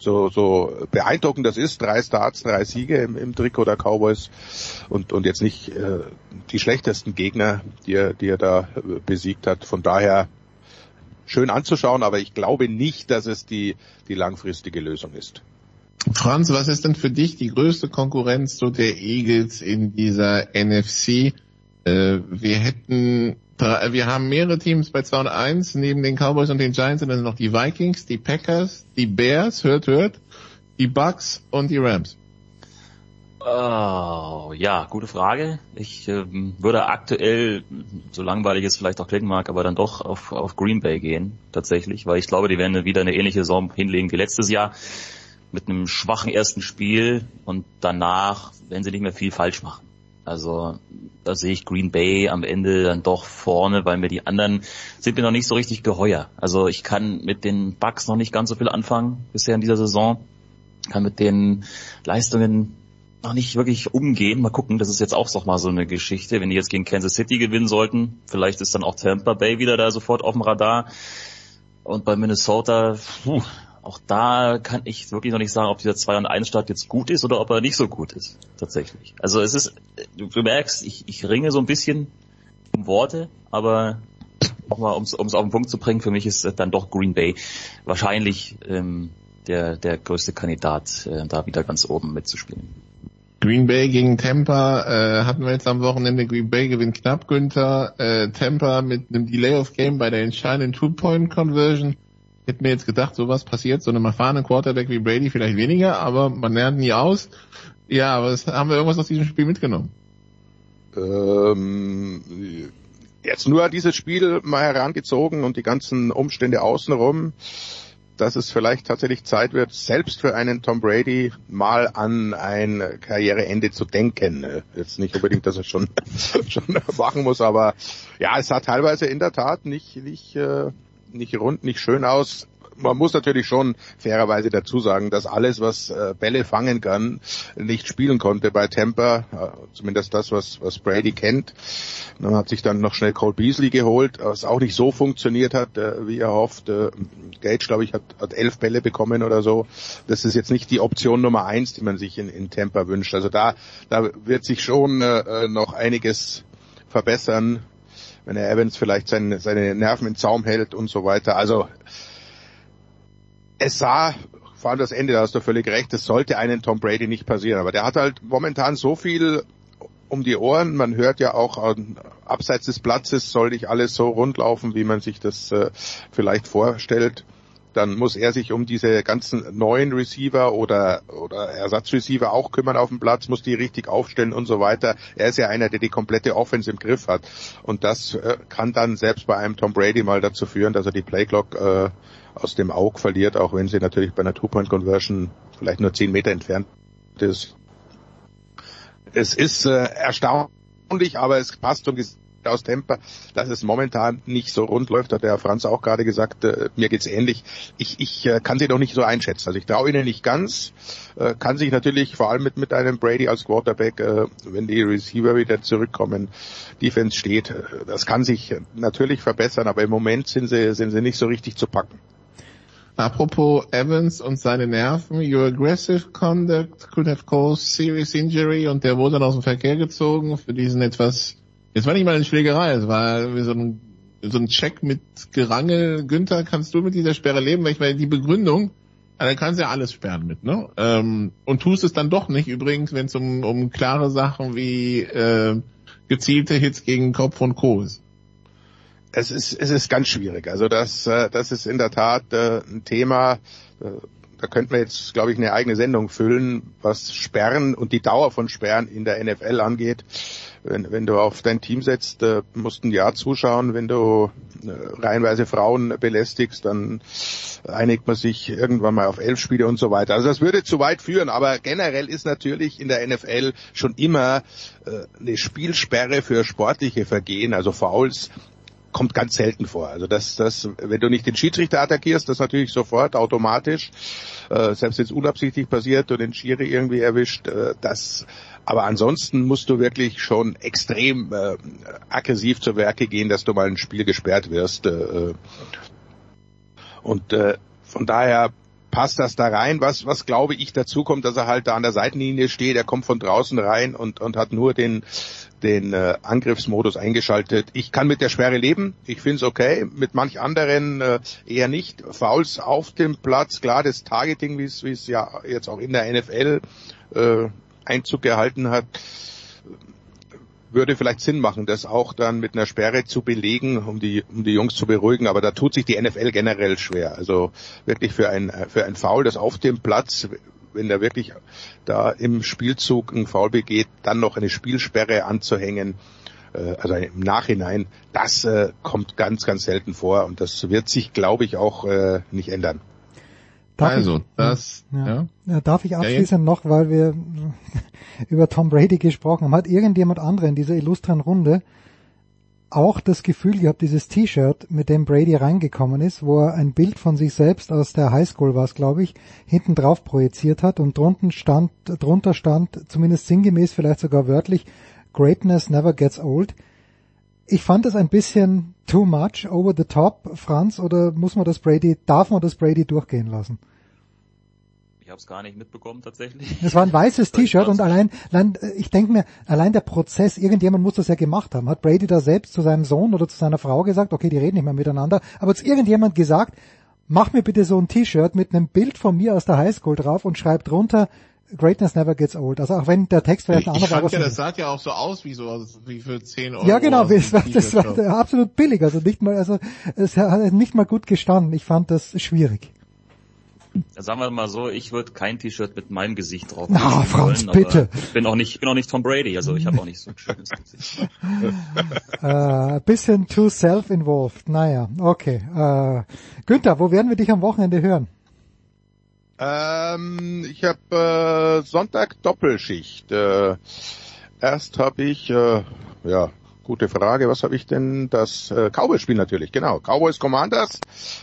so, so beeindruckend das ist, drei Starts, drei Siege im, im Trikot der Cowboys und, und jetzt nicht äh, die schlechtesten Gegner, die er, die er da äh, besiegt hat. Von daher schön anzuschauen, aber ich glaube nicht, dass es die, die langfristige Lösung ist. Franz, was ist denn für dich die größte Konkurrenz so der Eagles in dieser NFC? Äh, wir hätten, drei, wir haben mehrere Teams bei 2 und 1, neben den Cowboys und den Giants sind dann noch die Vikings, die Packers, die Bears, hört, hört, die Bucks und die Rams. Oh, ja, gute Frage. Ich ähm, würde aktuell, so langweilig es vielleicht auch klingen mag, aber dann doch auf, auf Green Bay gehen, tatsächlich, weil ich glaube, die werden wieder eine ähnliche Saison hinlegen wie letztes Jahr mit einem schwachen ersten Spiel und danach werden sie nicht mehr viel falsch machen. Also da sehe ich Green Bay am Ende dann doch vorne, weil mir die anderen sind mir noch nicht so richtig geheuer. Also ich kann mit den Bucks noch nicht ganz so viel anfangen bisher in dieser Saison. Kann mit den Leistungen noch nicht wirklich umgehen. Mal gucken, das ist jetzt auch noch mal so eine Geschichte. Wenn die jetzt gegen Kansas City gewinnen sollten, vielleicht ist dann auch Tampa Bay wieder da sofort auf dem Radar. Und bei Minnesota, puh, auch da kann ich wirklich noch nicht sagen, ob dieser 2 und 1 Start jetzt gut ist oder ob er nicht so gut ist, tatsächlich. Also es ist, du merkst, ich, ich ringe so ein bisschen um Worte, aber nochmal, um es auf den Punkt zu bringen, für mich ist dann doch Green Bay wahrscheinlich ähm, der, der größte Kandidat, äh, da wieder ganz oben mitzuspielen. Green Bay gegen Tampa äh, hatten wir jetzt am Wochenende. Green Bay gewinnt knapp, Günther. Äh, Tampa mit einem Delay of Game bei der entscheidenden Two-Point-Conversion. Hätte mir jetzt gedacht, sowas passiert, so einem erfahrenen Quarterback wie Brady vielleicht weniger, aber man lernt nie aus. Ja, aber haben wir irgendwas aus diesem Spiel mitgenommen? Ähm, jetzt nur dieses Spiel mal herangezogen und die ganzen Umstände außenrum, dass es vielleicht tatsächlich Zeit wird, selbst für einen Tom Brady mal an ein Karriereende zu denken. Jetzt nicht unbedingt, dass er schon schon machen muss, aber ja, es sah teilweise in der Tat nicht nicht äh, nicht rund, nicht schön aus. Man muss natürlich schon fairerweise dazu sagen, dass alles, was äh, Bälle fangen kann, nicht spielen konnte bei Tampa. Äh, zumindest das, was, was Brady kennt. Man hat sich dann noch schnell Cole Beasley geholt, was auch nicht so funktioniert hat, äh, wie er hofft. Äh, Gage, glaube ich, hat, hat elf Bälle bekommen oder so. Das ist jetzt nicht die Option Nummer eins, die man sich in, in Tampa wünscht. Also da, da wird sich schon äh, noch einiges verbessern wenn er Evans vielleicht seine, seine Nerven in Zaum hält und so weiter. Also es sah, vor allem das Ende, da hast du völlig recht, es sollte einen Tom Brady nicht passieren. Aber der hat halt momentan so viel um die Ohren. Man hört ja auch abseits des Platzes soll nicht alles so rundlaufen, wie man sich das äh, vielleicht vorstellt dann muss er sich um diese ganzen neuen Receiver oder, oder Ersatzreceiver auch kümmern auf dem Platz, muss die richtig aufstellen und so weiter. Er ist ja einer, der die komplette Offense im Griff hat. Und das äh, kann dann selbst bei einem Tom Brady mal dazu führen, dass er die Playclock äh, aus dem Auge verliert, auch wenn sie natürlich bei einer Two-Point-Conversion vielleicht nur zehn Meter entfernt ist. Es ist äh, erstaunlich, aber es passt zum aus Temper, dass es momentan nicht so rund läuft, hat der Herr Franz auch gerade gesagt, äh, mir geht's ähnlich. Ich, ich äh, kann sie doch nicht so einschätzen. Also ich traue ihnen nicht ganz, äh, kann sich natürlich vor allem mit, mit einem Brady als Quarterback, äh, wenn die Receiver wieder zurückkommen, Defense steht, äh, das kann sich natürlich verbessern, aber im Moment sind sie, sind sie nicht so richtig zu packen. Apropos Evans und seine Nerven, your aggressive conduct could have caused serious injury und der wurde dann aus dem Verkehr gezogen für diesen etwas Jetzt war nicht mal eine Schlägerei, es war so ein, so ein Check mit Gerangel. Günther, kannst du mit dieser Sperre leben? Weil ich meine, die Begründung, also kannst ja alles sperren mit, ne? Ähm, und tust es dann doch nicht, übrigens, wenn es um, um klare Sachen wie äh, gezielte Hits gegen Kopf und Co. ist. Es ist, es ist ganz schwierig. Also das, äh, das ist in der Tat äh, ein Thema, äh, da könnten wir jetzt, glaube ich, eine eigene Sendung füllen, was Sperren und die Dauer von Sperren in der NFL angeht wenn, wenn du auf dein Team setzt, äh, musst ein Jahr zuschauen. Wenn du äh, reihenweise Frauen belästigst, dann einigt man sich irgendwann mal auf elf Spiele und so weiter. Also das würde zu weit führen, aber generell ist natürlich in der NFL schon immer äh, eine Spielsperre für sportliche Vergehen, also Fouls, kommt ganz selten vor. Also das, das, wenn du nicht den Schiedsrichter attackierst, das natürlich sofort automatisch, äh, selbst wenn es unabsichtlich passiert und den Schiri irgendwie erwischt, äh, das aber ansonsten musst du wirklich schon extrem äh, aggressiv zur Werke gehen, dass du mal ein Spiel gesperrt wirst. Äh, und äh, von daher passt das da rein. Was, was glaube ich dazu kommt, dass er halt da an der Seitenlinie steht, er kommt von draußen rein und, und hat nur den, den äh, Angriffsmodus eingeschaltet. Ich kann mit der Sperre leben, ich finde es okay, mit manch anderen äh, eher nicht. Fouls auf dem Platz, klar, das Targeting, wie es ja jetzt auch in der NFL äh, Einzug gehalten hat, würde vielleicht Sinn machen, das auch dann mit einer Sperre zu belegen, um die, um die Jungs zu beruhigen. Aber da tut sich die NFL generell schwer. Also wirklich für ein, für ein Foul, das auf dem Platz, wenn der wirklich da im Spielzug ein Foul begeht, dann noch eine Spielsperre anzuhängen, äh, also im Nachhinein, das äh, kommt ganz, ganz selten vor und das wird sich, glaube ich, auch äh, nicht ändern. Darf also, ich, das, ja. ja. ja. Darf ich Ja, abschließend noch, weil wir über Tom Brady gesprochen haben, hat irgendjemand andere in dieser illustren Runde auch das Gefühl gehabt, dieses T-Shirt, mit dem Brady reingekommen ist, wo er ein Bild von sich selbst aus der Highschool war es, glaube ich, hinten drauf projiziert hat und drunten stand, drunter stand, zumindest sinngemäß, vielleicht sogar wörtlich, Greatness never gets old. Ich fand das ein bisschen too much, over the top, Franz, oder muss man das Brady, darf man das Brady durchgehen lassen? Ich habe es gar nicht mitbekommen tatsächlich. Es war ein weißes T-Shirt und allein, allein, ich denke mir, allein der Prozess, irgendjemand muss das ja gemacht haben. Hat Brady da selbst zu seinem Sohn oder zu seiner Frau gesagt, okay, die reden nicht mehr miteinander, aber zu irgendjemand gesagt, mach mir bitte so ein T-Shirt mit einem Bild von mir aus der Highschool drauf und schreib drunter, Greatness never gets old. Also auch wenn der Text vielleicht ein ich anderer fand war. ja, das sah ja auch so aus wie so wie für 10 Euro. Ja, genau, das war, das war absolut billig, also nicht mal, also es hat nicht mal gut gestanden. Ich fand das schwierig. Sagen wir mal so, ich würde kein T-Shirt mit meinem Gesicht drauf Na, machen Franz, wollen, bitte. Ich bin auch nicht, ich bin auch nicht Tom Brady, also ich habe auch nicht so ein schönes Gesicht. äh, ein bisschen too self-involved. Naja, okay. Äh, Günther, wo werden wir dich am Wochenende hören? Ähm, ich habe äh, Sonntag Doppelschicht. Äh, erst habe ich, äh, ja, gute Frage, was habe ich denn? Das äh, Cowboys-Spiel natürlich, genau. Cowboys Commanders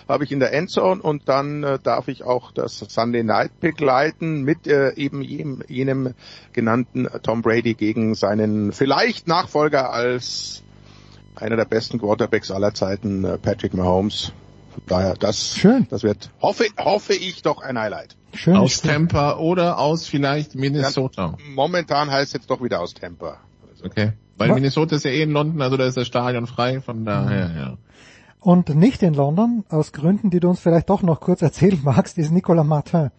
habe ich in der Endzone und dann äh, darf ich auch das Sunday Night begleiten mit äh, eben jenem, jenem genannten Tom Brady gegen seinen vielleicht Nachfolger als einer der besten Quarterbacks aller Zeiten, äh, Patrick Mahomes. Daher, das, Schön. das wird, hoffe, hoffe ich, doch ein Highlight. Schön. Aus Tampa oder aus vielleicht Minnesota. Momentan heißt es jetzt doch wieder aus Tampa. Okay. Weil Minnesota ist ja eh in London, also da ist das Stadion frei, von daher, ja. Und nicht in London, aus Gründen, die du uns vielleicht doch noch kurz erzählen magst, ist Nicolas Martin.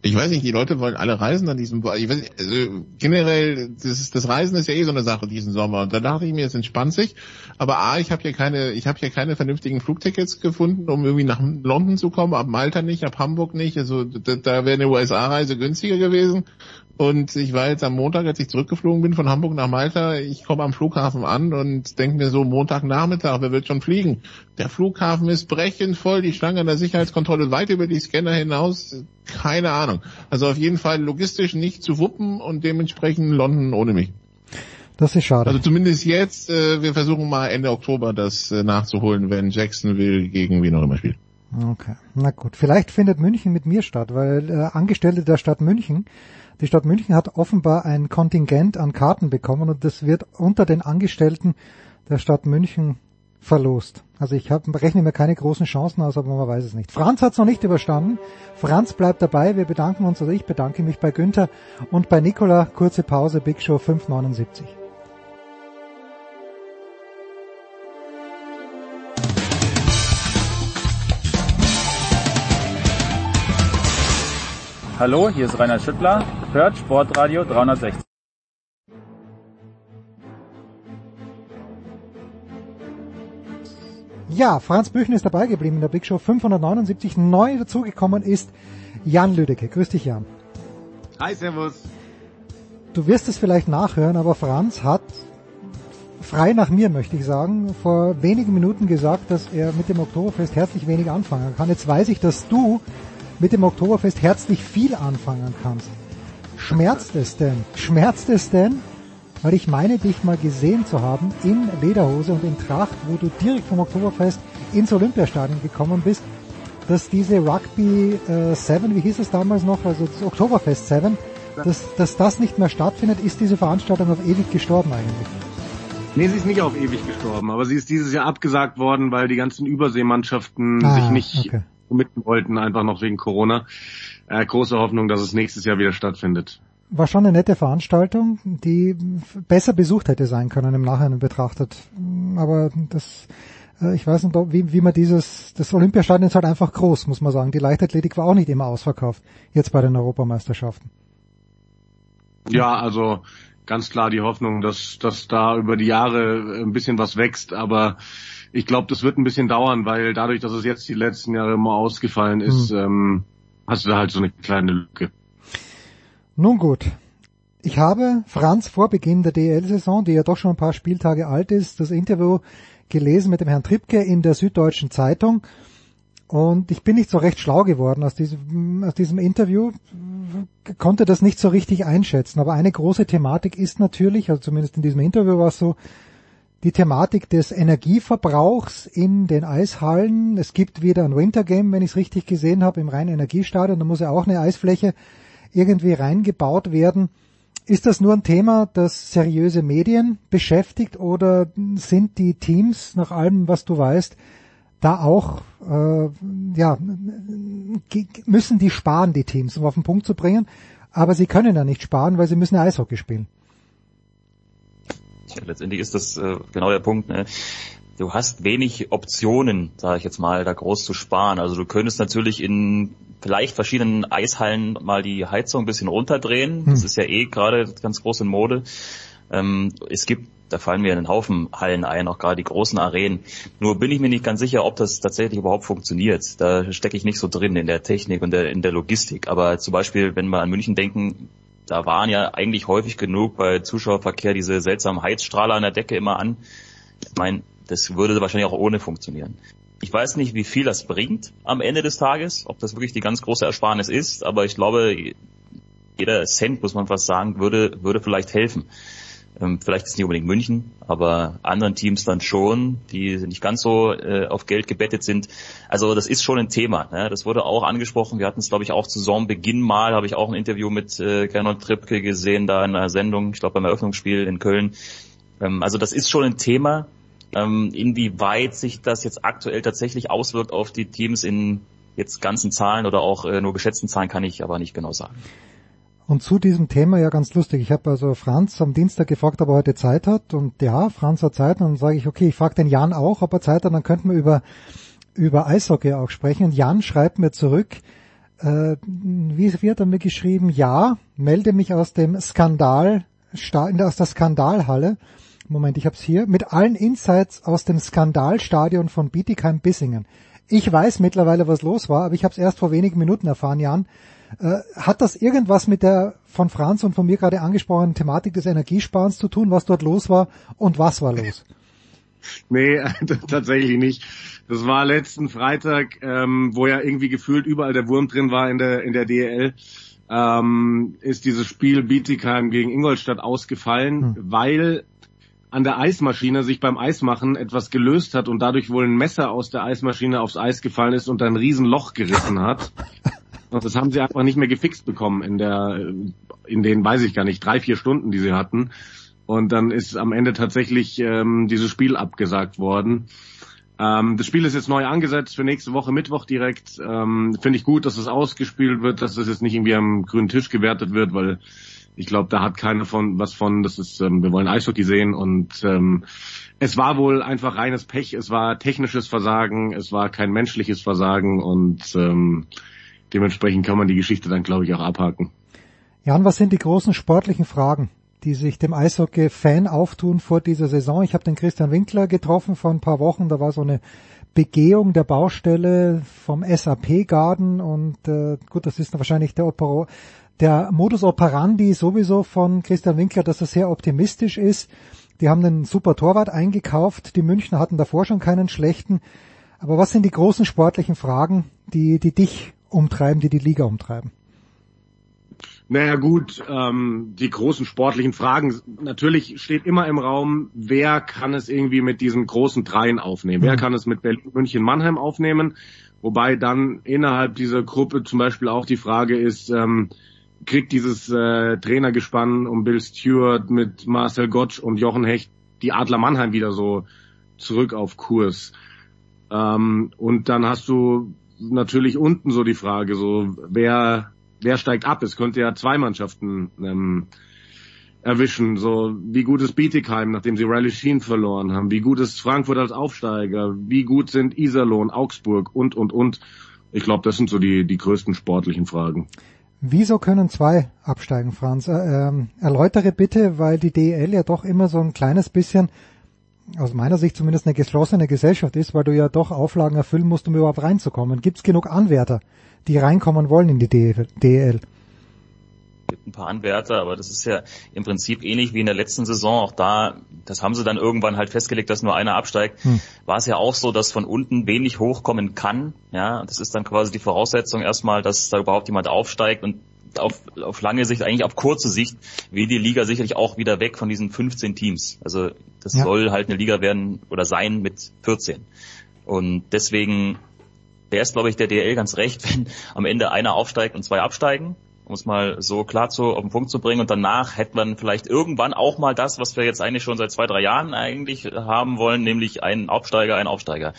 Ich weiß nicht, die Leute wollen alle reisen an diesem, ich weiß nicht, also generell, das, das Reisen ist ja eh so eine Sache diesen Sommer. Und da dachte ich mir, es entspannt sich. Aber A, ich habe hier keine, ich habe hier keine vernünftigen Flugtickets gefunden, um irgendwie nach London zu kommen, ab Malta nicht, ab Hamburg nicht. Also da, da wäre eine USA-Reise günstiger gewesen. Und ich war jetzt am Montag, als ich zurückgeflogen bin von Hamburg nach Malta, ich komme am Flughafen an und denke mir so, Montagnachmittag, wer wird schon fliegen? Der Flughafen ist brechend voll, die Schlange an der Sicherheitskontrolle weit über die Scanner hinaus, keine Ahnung. Also auf jeden Fall logistisch nicht zu wuppen und dementsprechend London ohne mich. Das ist schade. Also zumindest jetzt, äh, wir versuchen mal Ende Oktober das äh, nachzuholen, wenn Jacksonville gegen wen auch immer spielt. Okay, na gut. Vielleicht findet München mit mir statt, weil äh, Angestellte der Stadt München, die Stadt München hat offenbar ein Kontingent an Karten bekommen und das wird unter den Angestellten der Stadt München verlost. Also ich hab, rechne mir keine großen Chancen aus, aber man weiß es nicht. Franz hat es noch nicht überstanden. Franz bleibt dabei. Wir bedanken uns, oder ich bedanke mich bei Günther und bei Nicola. Kurze Pause, Big Show 579. Hallo, hier ist Rainer Schüttler. Hört Sportradio 360. Ja, Franz Büchner ist dabei geblieben in der Big Show 579. Neu dazugekommen ist Jan Lüdecke. Grüß dich, Jan. Hi, Servus. Du wirst es vielleicht nachhören, aber Franz hat frei nach mir, möchte ich sagen, vor wenigen Minuten gesagt, dass er mit dem Oktoberfest herzlich wenig anfangen kann. Jetzt weiß ich, dass du mit dem Oktoberfest herzlich viel anfangen kannst. Schmerzt es denn? Schmerzt es denn? Weil ich meine, dich mal gesehen zu haben in Lederhose und in Tracht, wo du direkt vom Oktoberfest ins Olympiastadion gekommen bist, dass diese Rugby äh, 7, wie hieß es damals noch, also das Oktoberfest 7, dass, dass das nicht mehr stattfindet, ist diese Veranstaltung auf ewig gestorben eigentlich. Nee, sie ist nicht auf ewig gestorben, aber sie ist dieses Jahr abgesagt worden, weil die ganzen Überseemannschaften Ah, sich nicht okay. Committen wollten, einfach noch wegen Corona. Äh, große Hoffnung, dass es nächstes Jahr wieder stattfindet. War schon eine nette Veranstaltung, die besser besucht hätte sein können im Nachhinein betrachtet. Aber das, äh, ich weiß nicht, wie, wie man dieses, das Olympiastadion ist halt einfach groß, muss man sagen. Die Leichtathletik war auch nicht immer ausverkauft, jetzt bei den Europameisterschaften. Ja, also ganz klar die Hoffnung, dass, dass da über die Jahre ein bisschen was wächst, aber ich glaube, das wird ein bisschen dauern, weil dadurch, dass es jetzt die letzten Jahre immer ausgefallen ist, ähm, hast du da halt so eine kleine Lücke. Nun gut. Ich habe Franz vor Beginn der DL-Saison, die ja doch schon ein paar Spieltage alt ist, das Interview gelesen mit dem Herrn Trippke in der Süddeutschen Zeitung. Und ich bin nicht so recht schlau geworden aus diesem, aus diesem Interview, konnte das nicht so richtig einschätzen. Aber eine große Thematik ist natürlich, also zumindest in diesem Interview war es so, die Thematik des Energieverbrauchs in den Eishallen. Es gibt wieder ein Wintergame, wenn ich es richtig gesehen habe, im reinen Energiestadion. Da muss ja auch eine Eisfläche irgendwie reingebaut werden. Ist das nur ein Thema, das seriöse Medien beschäftigt oder sind die Teams, nach allem, was du weißt, da auch, äh, ja, müssen die sparen, die Teams, um auf den Punkt zu bringen, aber sie können ja nicht sparen, weil sie müssen Eishockey spielen. Letztendlich ist das äh, genau der Punkt. Ne? Du hast wenig Optionen, sage ich jetzt mal, da groß zu sparen. Also du könntest natürlich in vielleicht verschiedenen Eishallen mal die Heizung ein bisschen runterdrehen. Hm. Das ist ja eh gerade ganz groß in Mode. Ähm, es gibt, da fallen mir einen Haufen Hallen ein, auch gerade die großen Arenen. Nur bin ich mir nicht ganz sicher, ob das tatsächlich überhaupt funktioniert. Da stecke ich nicht so drin in der Technik und der, in der Logistik. Aber zum Beispiel, wenn wir an München denken, da waren ja eigentlich häufig genug bei Zuschauerverkehr diese seltsamen Heizstrahler an der Decke immer an. Ich meine, das würde wahrscheinlich auch ohne funktionieren. Ich weiß nicht, wie viel das bringt am Ende des Tages, ob das wirklich die ganz große Ersparnis ist, aber ich glaube, jeder Cent, muss man fast sagen, würde, würde vielleicht helfen. Ähm, vielleicht ist nicht unbedingt München, aber anderen Teams dann schon, die nicht ganz so äh, auf Geld gebettet sind. Also das ist schon ein Thema. Ne? Das wurde auch angesprochen. Wir hatten es, glaube ich, auch zu Saisonbeginn mal, habe ich auch ein Interview mit äh, Gernot Trippke gesehen, da in einer Sendung, ich glaube beim Eröffnungsspiel in Köln. Ähm, also das ist schon ein Thema. Ähm, inwieweit sich das jetzt aktuell tatsächlich auswirkt auf die Teams in jetzt ganzen Zahlen oder auch äh, nur geschätzten Zahlen, kann ich aber nicht genau sagen. Und zu diesem Thema ja ganz lustig. Ich habe also Franz am Dienstag gefragt, ob er heute Zeit hat. Und ja, Franz hat Zeit. Und dann sage ich, okay, ich frage den Jan auch, ob er Zeit hat. Dann könnten wir über, über Eishockey auch sprechen. Und Jan schreibt mir zurück, äh, wie wird er mir geschrieben? Ja, melde mich aus dem Skandal, aus der Skandalhalle. Moment, ich hab's hier. Mit allen Insights aus dem Skandalstadion von Bietigheim-Bissingen. Ich weiß mittlerweile, was los war, aber ich habe es erst vor wenigen Minuten erfahren, Jan. Äh, hat das irgendwas mit der von Franz und von mir gerade angesprochenen Thematik des Energiesparens zu tun, was dort los war und was war los? Nee, tatsächlich nicht. Das war letzten Freitag, ähm, wo ja irgendwie gefühlt überall der Wurm drin war in der in der DL, ähm, ist dieses Spiel Bietigheim gegen Ingolstadt ausgefallen, hm. weil an der Eismaschine sich beim Eismachen etwas gelöst hat und dadurch wohl ein Messer aus der Eismaschine aufs Eis gefallen ist und ein Riesenloch gerissen hat. Und das haben sie einfach nicht mehr gefixt bekommen in der, in den, weiß ich gar nicht, drei, vier Stunden, die sie hatten. Und dann ist am Ende tatsächlich ähm, dieses Spiel abgesagt worden. Ähm, das Spiel ist jetzt neu angesetzt für nächste Woche Mittwoch direkt. Ähm, Finde ich gut, dass es ausgespielt wird, dass es jetzt nicht irgendwie am grünen Tisch gewertet wird, weil ich glaube, da hat keiner von was von. Das ist, ähm, wir wollen Eishockey sehen und ähm, es war wohl einfach reines Pech. Es war technisches Versagen, es war kein menschliches Versagen und ähm, dementsprechend kann man die Geschichte dann, glaube ich, auch abhaken. Jan, was sind die großen sportlichen Fragen, die sich dem Eishockey-Fan auftun vor dieser Saison? Ich habe den Christian Winkler getroffen vor ein paar Wochen, da war so eine Begehung der Baustelle vom SAP-Garden und äh, gut, das ist wahrscheinlich der, Opero, der Modus operandi sowieso von Christian Winkler, dass er sehr optimistisch ist. Die haben einen super Torwart eingekauft, die Münchner hatten davor schon keinen schlechten. Aber was sind die großen sportlichen Fragen, die, die dich umtreiben, die die Liga umtreiben? Naja gut, ähm, die großen sportlichen Fragen. Natürlich steht immer im Raum, wer kann es irgendwie mit diesen großen Dreien aufnehmen? Mhm. Wer kann es mit Berlin, München, Mannheim aufnehmen? Wobei dann innerhalb dieser Gruppe zum Beispiel auch die Frage ist, ähm, kriegt dieses äh, Trainergespann um Bill Stewart mit Marcel Gottsch und Jochen Hecht die Adler Mannheim wieder so zurück auf Kurs? Ähm, und dann hast du natürlich unten so die Frage, so wer wer steigt ab? Es könnte ja zwei Mannschaften ähm, erwischen. So wie gut ist Bietigheim, nachdem sie Riley Sheen verloren haben? Wie gut ist Frankfurt als Aufsteiger? Wie gut sind Iserlohn, Augsburg und und und? Ich glaube, das sind so die die größten sportlichen Fragen. Wieso können zwei absteigen, Franz? Äh, ähm, erläutere bitte, weil die DL ja doch immer so ein kleines bisschen aus meiner Sicht zumindest eine geschlossene Gesellschaft ist, weil du ja doch Auflagen erfüllen musst, um überhaupt reinzukommen. Gibt es genug Anwärter, die reinkommen wollen in die DL? ein paar Anwärter, aber das ist ja im Prinzip ähnlich wie in der letzten Saison. Auch da, das haben sie dann irgendwann halt festgelegt, dass nur einer absteigt. Hm. War es ja auch so, dass von unten wenig hochkommen kann. Ja, das ist dann quasi die Voraussetzung erstmal, dass da überhaupt jemand aufsteigt und auf, auf lange Sicht, eigentlich auf kurze Sicht, will die Liga sicherlich auch wieder weg von diesen 15 Teams. Also das ja. soll halt eine Liga werden oder sein mit 14. Und deswegen wäre es, glaube ich, der DL ganz recht, wenn am Ende einer aufsteigt und zwei absteigen, um es mal so klar zu, auf den Punkt zu bringen. Und danach hätte man vielleicht irgendwann auch mal das, was wir jetzt eigentlich schon seit zwei, drei Jahren eigentlich haben wollen, nämlich einen Aufsteiger, einen Aufsteiger.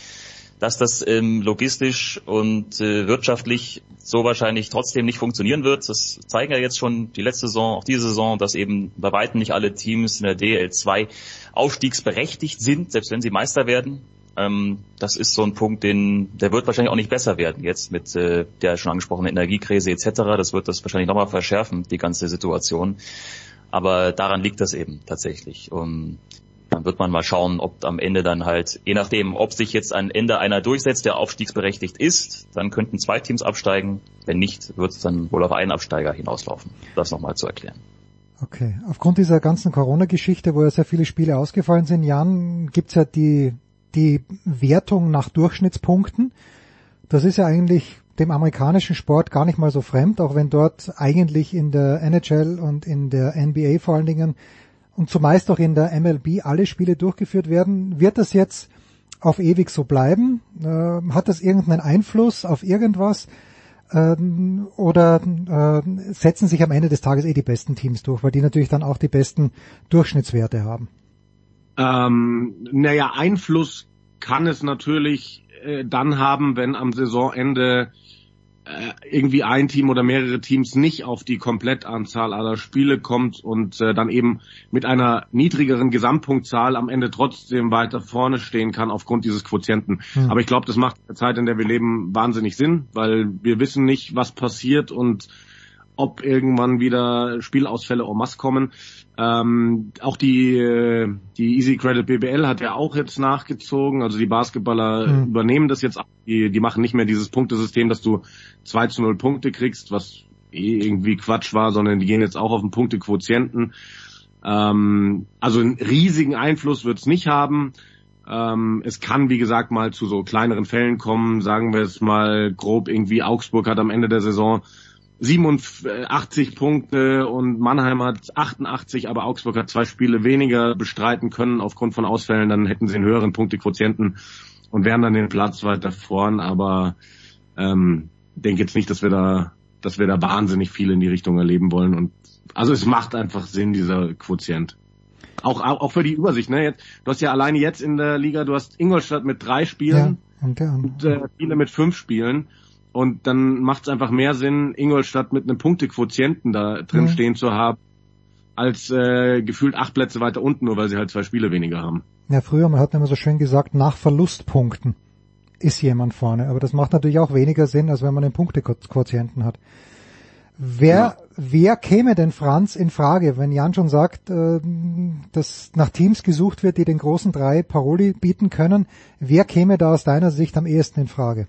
Dass das ähm, logistisch und äh, wirtschaftlich so wahrscheinlich trotzdem nicht funktionieren wird, das zeigen ja jetzt schon die letzte Saison, auch diese Saison, dass eben bei weitem nicht alle Teams in der DL2 aufstiegsberechtigt sind, selbst wenn sie Meister werden. Ähm, das ist so ein Punkt, den, der wird wahrscheinlich auch nicht besser werden jetzt mit äh, der schon angesprochenen Energiekrise etc. Das wird das wahrscheinlich nochmal verschärfen, die ganze Situation. Aber daran liegt das eben tatsächlich. Und dann wird man mal schauen, ob am Ende dann halt, je nachdem, ob sich jetzt am Ende einer durchsetzt, der aufstiegsberechtigt ist, dann könnten zwei Teams absteigen. Wenn nicht, wird es dann wohl auf einen Absteiger hinauslaufen. Das nochmal zu erklären. Okay. Aufgrund dieser ganzen Corona-Geschichte, wo ja sehr viele Spiele ausgefallen sind, Jan, gibt's ja die die Wertung nach Durchschnittspunkten. Das ist ja eigentlich dem amerikanischen Sport gar nicht mal so fremd, auch wenn dort eigentlich in der NHL und in der NBA vor allen Dingen und zumeist auch in der MLB alle Spiele durchgeführt werden. Wird das jetzt auf ewig so bleiben? Äh, hat das irgendeinen Einfluss auf irgendwas? Ähm, oder äh, setzen sich am Ende des Tages eh die besten Teams durch, weil die natürlich dann auch die besten Durchschnittswerte haben? Ähm, naja, Einfluss kann es natürlich äh, dann haben, wenn am Saisonende irgendwie ein Team oder mehrere Teams nicht auf die Komplettanzahl aller Spiele kommt und äh, dann eben mit einer niedrigeren Gesamtpunktzahl am Ende trotzdem weiter vorne stehen kann aufgrund dieses Quotienten. Mhm. Aber ich glaube, das macht in der Zeit, in der wir leben, wahnsinnig Sinn, weil wir wissen nicht, was passiert und ob irgendwann wieder Spielausfälle en masse kommen. Ähm, auch die, äh, die Easy Credit BBL hat ja auch jetzt nachgezogen. Also die Basketballer mhm. übernehmen das jetzt. Die, die machen nicht mehr dieses Punktesystem, dass du 2 zu 0 Punkte kriegst, was eh irgendwie Quatsch war, sondern die gehen jetzt auch auf den Punktequotienten. Ähm, also einen riesigen Einfluss wird es nicht haben. Ähm, es kann, wie gesagt, mal zu so kleineren Fällen kommen. Sagen wir es mal grob, irgendwie Augsburg hat am Ende der Saison 87 Punkte und Mannheim hat 88, aber Augsburg hat zwei Spiele weniger bestreiten können aufgrund von Ausfällen, dann hätten sie einen höheren Punktequotienten und wären dann den Platz weiter vorn, aber ähm, denke jetzt nicht, dass wir da, dass wir da wahnsinnig viel in die Richtung erleben wollen und also es macht einfach Sinn, dieser Quotient. Auch, auch, für die Übersicht, ne? Jetzt, du hast ja alleine jetzt in der Liga, du hast Ingolstadt mit drei Spielen ja, und, und, und äh, viele mit fünf Spielen. Und dann macht es einfach mehr Sinn, Ingolstadt mit einem Punktequotienten da drin mhm. stehen zu haben, als äh, gefühlt acht Plätze weiter unten, nur weil sie halt zwei Spiele weniger haben. Ja, früher, man hat immer so schön gesagt, nach Verlustpunkten ist jemand vorne. Aber das macht natürlich auch weniger Sinn, als wenn man einen Punktequotienten hat. Wer, ja. wer käme denn Franz in Frage, wenn Jan schon sagt, äh, dass nach Teams gesucht wird, die den großen drei Paroli bieten können? Wer käme da aus deiner Sicht am ehesten in Frage?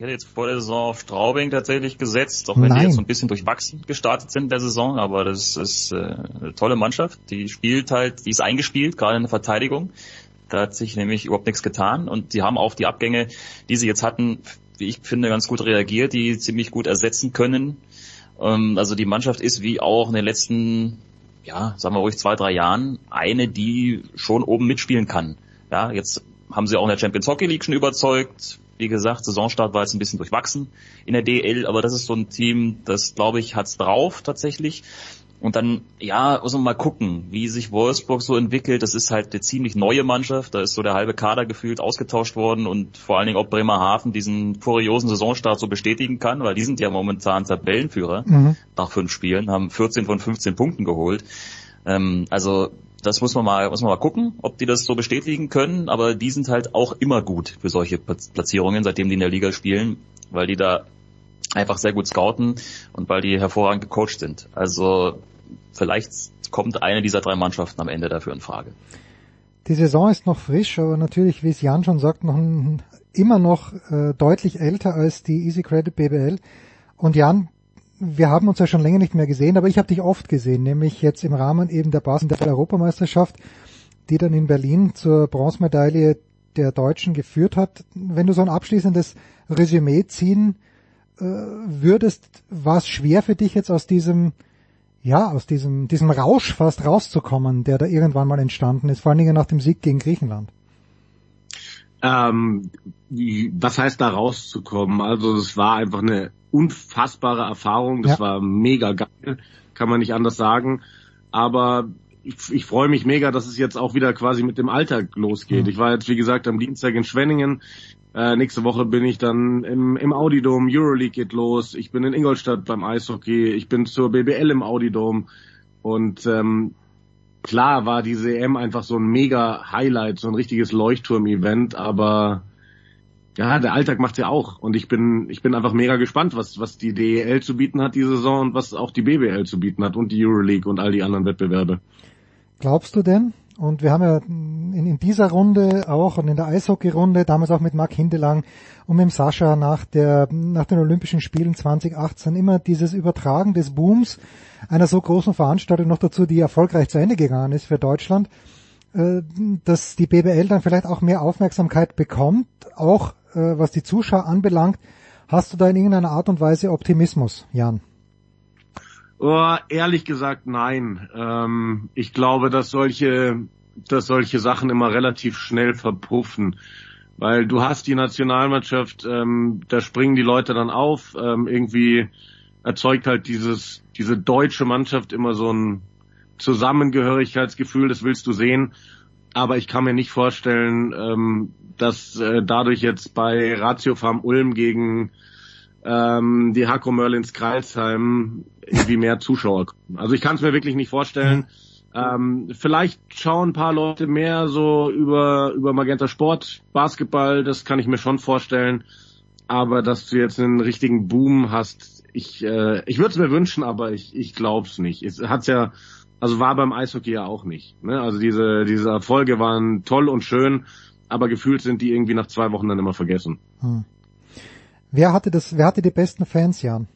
Ich hätte jetzt vor der Saison auf Straubing tatsächlich gesetzt, auch wenn Nein. die jetzt so ein bisschen durchwachsen gestartet sind in der Saison, aber das ist äh, eine tolle Mannschaft. Die spielt halt, die ist eingespielt, gerade in der Verteidigung. Da hat sich nämlich überhaupt nichts getan und die haben auf die Abgänge, die sie jetzt hatten, wie ich finde, ganz gut reagiert, die ziemlich gut ersetzen können. Ähm, also die Mannschaft ist wie auch in den letzten, ja, sagen wir ruhig zwei, drei Jahren, eine, die schon oben mitspielen kann. Ja, jetzt haben sie auch in der Champions Hockey League schon überzeugt. Wie gesagt, Saisonstart war jetzt ein bisschen durchwachsen in der DL, aber das ist so ein Team, das glaube ich hat's drauf tatsächlich. Und dann, ja, muss man mal gucken, wie sich Wolfsburg so entwickelt. Das ist halt eine ziemlich neue Mannschaft. Da ist so der halbe Kader gefühlt ausgetauscht worden und vor allen Dingen ob Bremerhaven diesen kuriosen Saisonstart so bestätigen kann, weil die sind ja momentan Tabellenführer mhm. nach fünf Spielen, haben 14 von 15 Punkten geholt. Ähm, also das muss man mal, muss man mal gucken, ob die das so bestätigen können, aber die sind halt auch immer gut für solche Platzierungen, seitdem die in der Liga spielen, weil die da einfach sehr gut scouten und weil die hervorragend gecoacht sind. Also vielleicht kommt eine dieser drei Mannschaften am Ende dafür in Frage. Die Saison ist noch frisch, aber natürlich, wie es Jan schon sagt, noch ein, immer noch äh, deutlich älter als die Easy Credit BBL. Und Jan, wir haben uns ja schon länger nicht mehr gesehen, aber ich habe dich oft gesehen, nämlich jetzt im Rahmen eben der Basketball-Europameisterschaft, die dann in Berlin zur Bronzemedaille der Deutschen geführt hat. Wenn du so ein abschließendes Resümee ziehen äh, würdest, war es schwer für dich jetzt aus diesem ja, aus diesem, diesem Rausch fast rauszukommen, der da irgendwann mal entstanden ist, vor allen Dingen nach dem Sieg gegen Griechenland? Ähm, was heißt da rauszukommen? Also es war einfach eine unfassbare Erfahrung, das ja. war mega geil, kann man nicht anders sagen. Aber ich, ich freue mich mega, dass es jetzt auch wieder quasi mit dem Alltag losgeht. Mhm. Ich war jetzt, wie gesagt, am Dienstag in Schwenningen. Äh, nächste Woche bin ich dann im, im Audidom, Euroleague geht los. Ich bin in Ingolstadt beim Eishockey. Ich bin zur BBL im Audidom. Und ähm, klar war diese EM einfach so ein mega Highlight, so ein richtiges Leuchtturm-Event, aber ja, der Alltag macht's ja auch. Und ich bin, ich bin einfach mega gespannt, was, was die DEL zu bieten hat diese Saison und was auch die BBL zu bieten hat und die Euroleague und all die anderen Wettbewerbe. Glaubst du denn? Und wir haben ja in, in dieser Runde auch und in der Eishockey-Runde, damals auch mit Marc Hindelang und mit Sascha nach der, nach den Olympischen Spielen 2018 immer dieses Übertragen des Booms einer so großen Veranstaltung noch dazu, die erfolgreich zu Ende gegangen ist für Deutschland, äh, dass die BBL dann vielleicht auch mehr Aufmerksamkeit bekommt, auch äh, was die Zuschauer anbelangt. Hast du da in irgendeiner Art und Weise Optimismus, Jan? Oh, ehrlich gesagt, nein. Ähm, ich glaube, dass solche, dass solche Sachen immer relativ schnell verpuffen. Weil du hast die Nationalmannschaft, ähm, da springen die Leute dann auf, ähm, irgendwie erzeugt halt dieses, diese deutsche Mannschaft immer so ein Zusammengehörigkeitsgefühl, das willst du sehen. Aber ich kann mir nicht vorstellen, ähm, dass äh, dadurch jetzt bei Ratio Farm Ulm gegen ähm, die Hakro Merlins Kreilsheim irgendwie mehr Zuschauer kommen. Also ich kann es mir wirklich nicht vorstellen. Ähm, vielleicht schauen ein paar Leute mehr so über, über Magenta Sport, Basketball, das kann ich mir schon vorstellen. Aber dass du jetzt einen richtigen Boom hast, ich, äh, ich würde es mir wünschen, aber ich, ich glaube es nicht. Es hat's ja, also war beim Eishockey ja auch nicht. Ne? Also diese, diese Erfolge waren toll und schön, aber gefühlt sind die irgendwie nach zwei Wochen dann immer vergessen. Hm. Wer hatte das, wer hatte die besten Fans, Jan?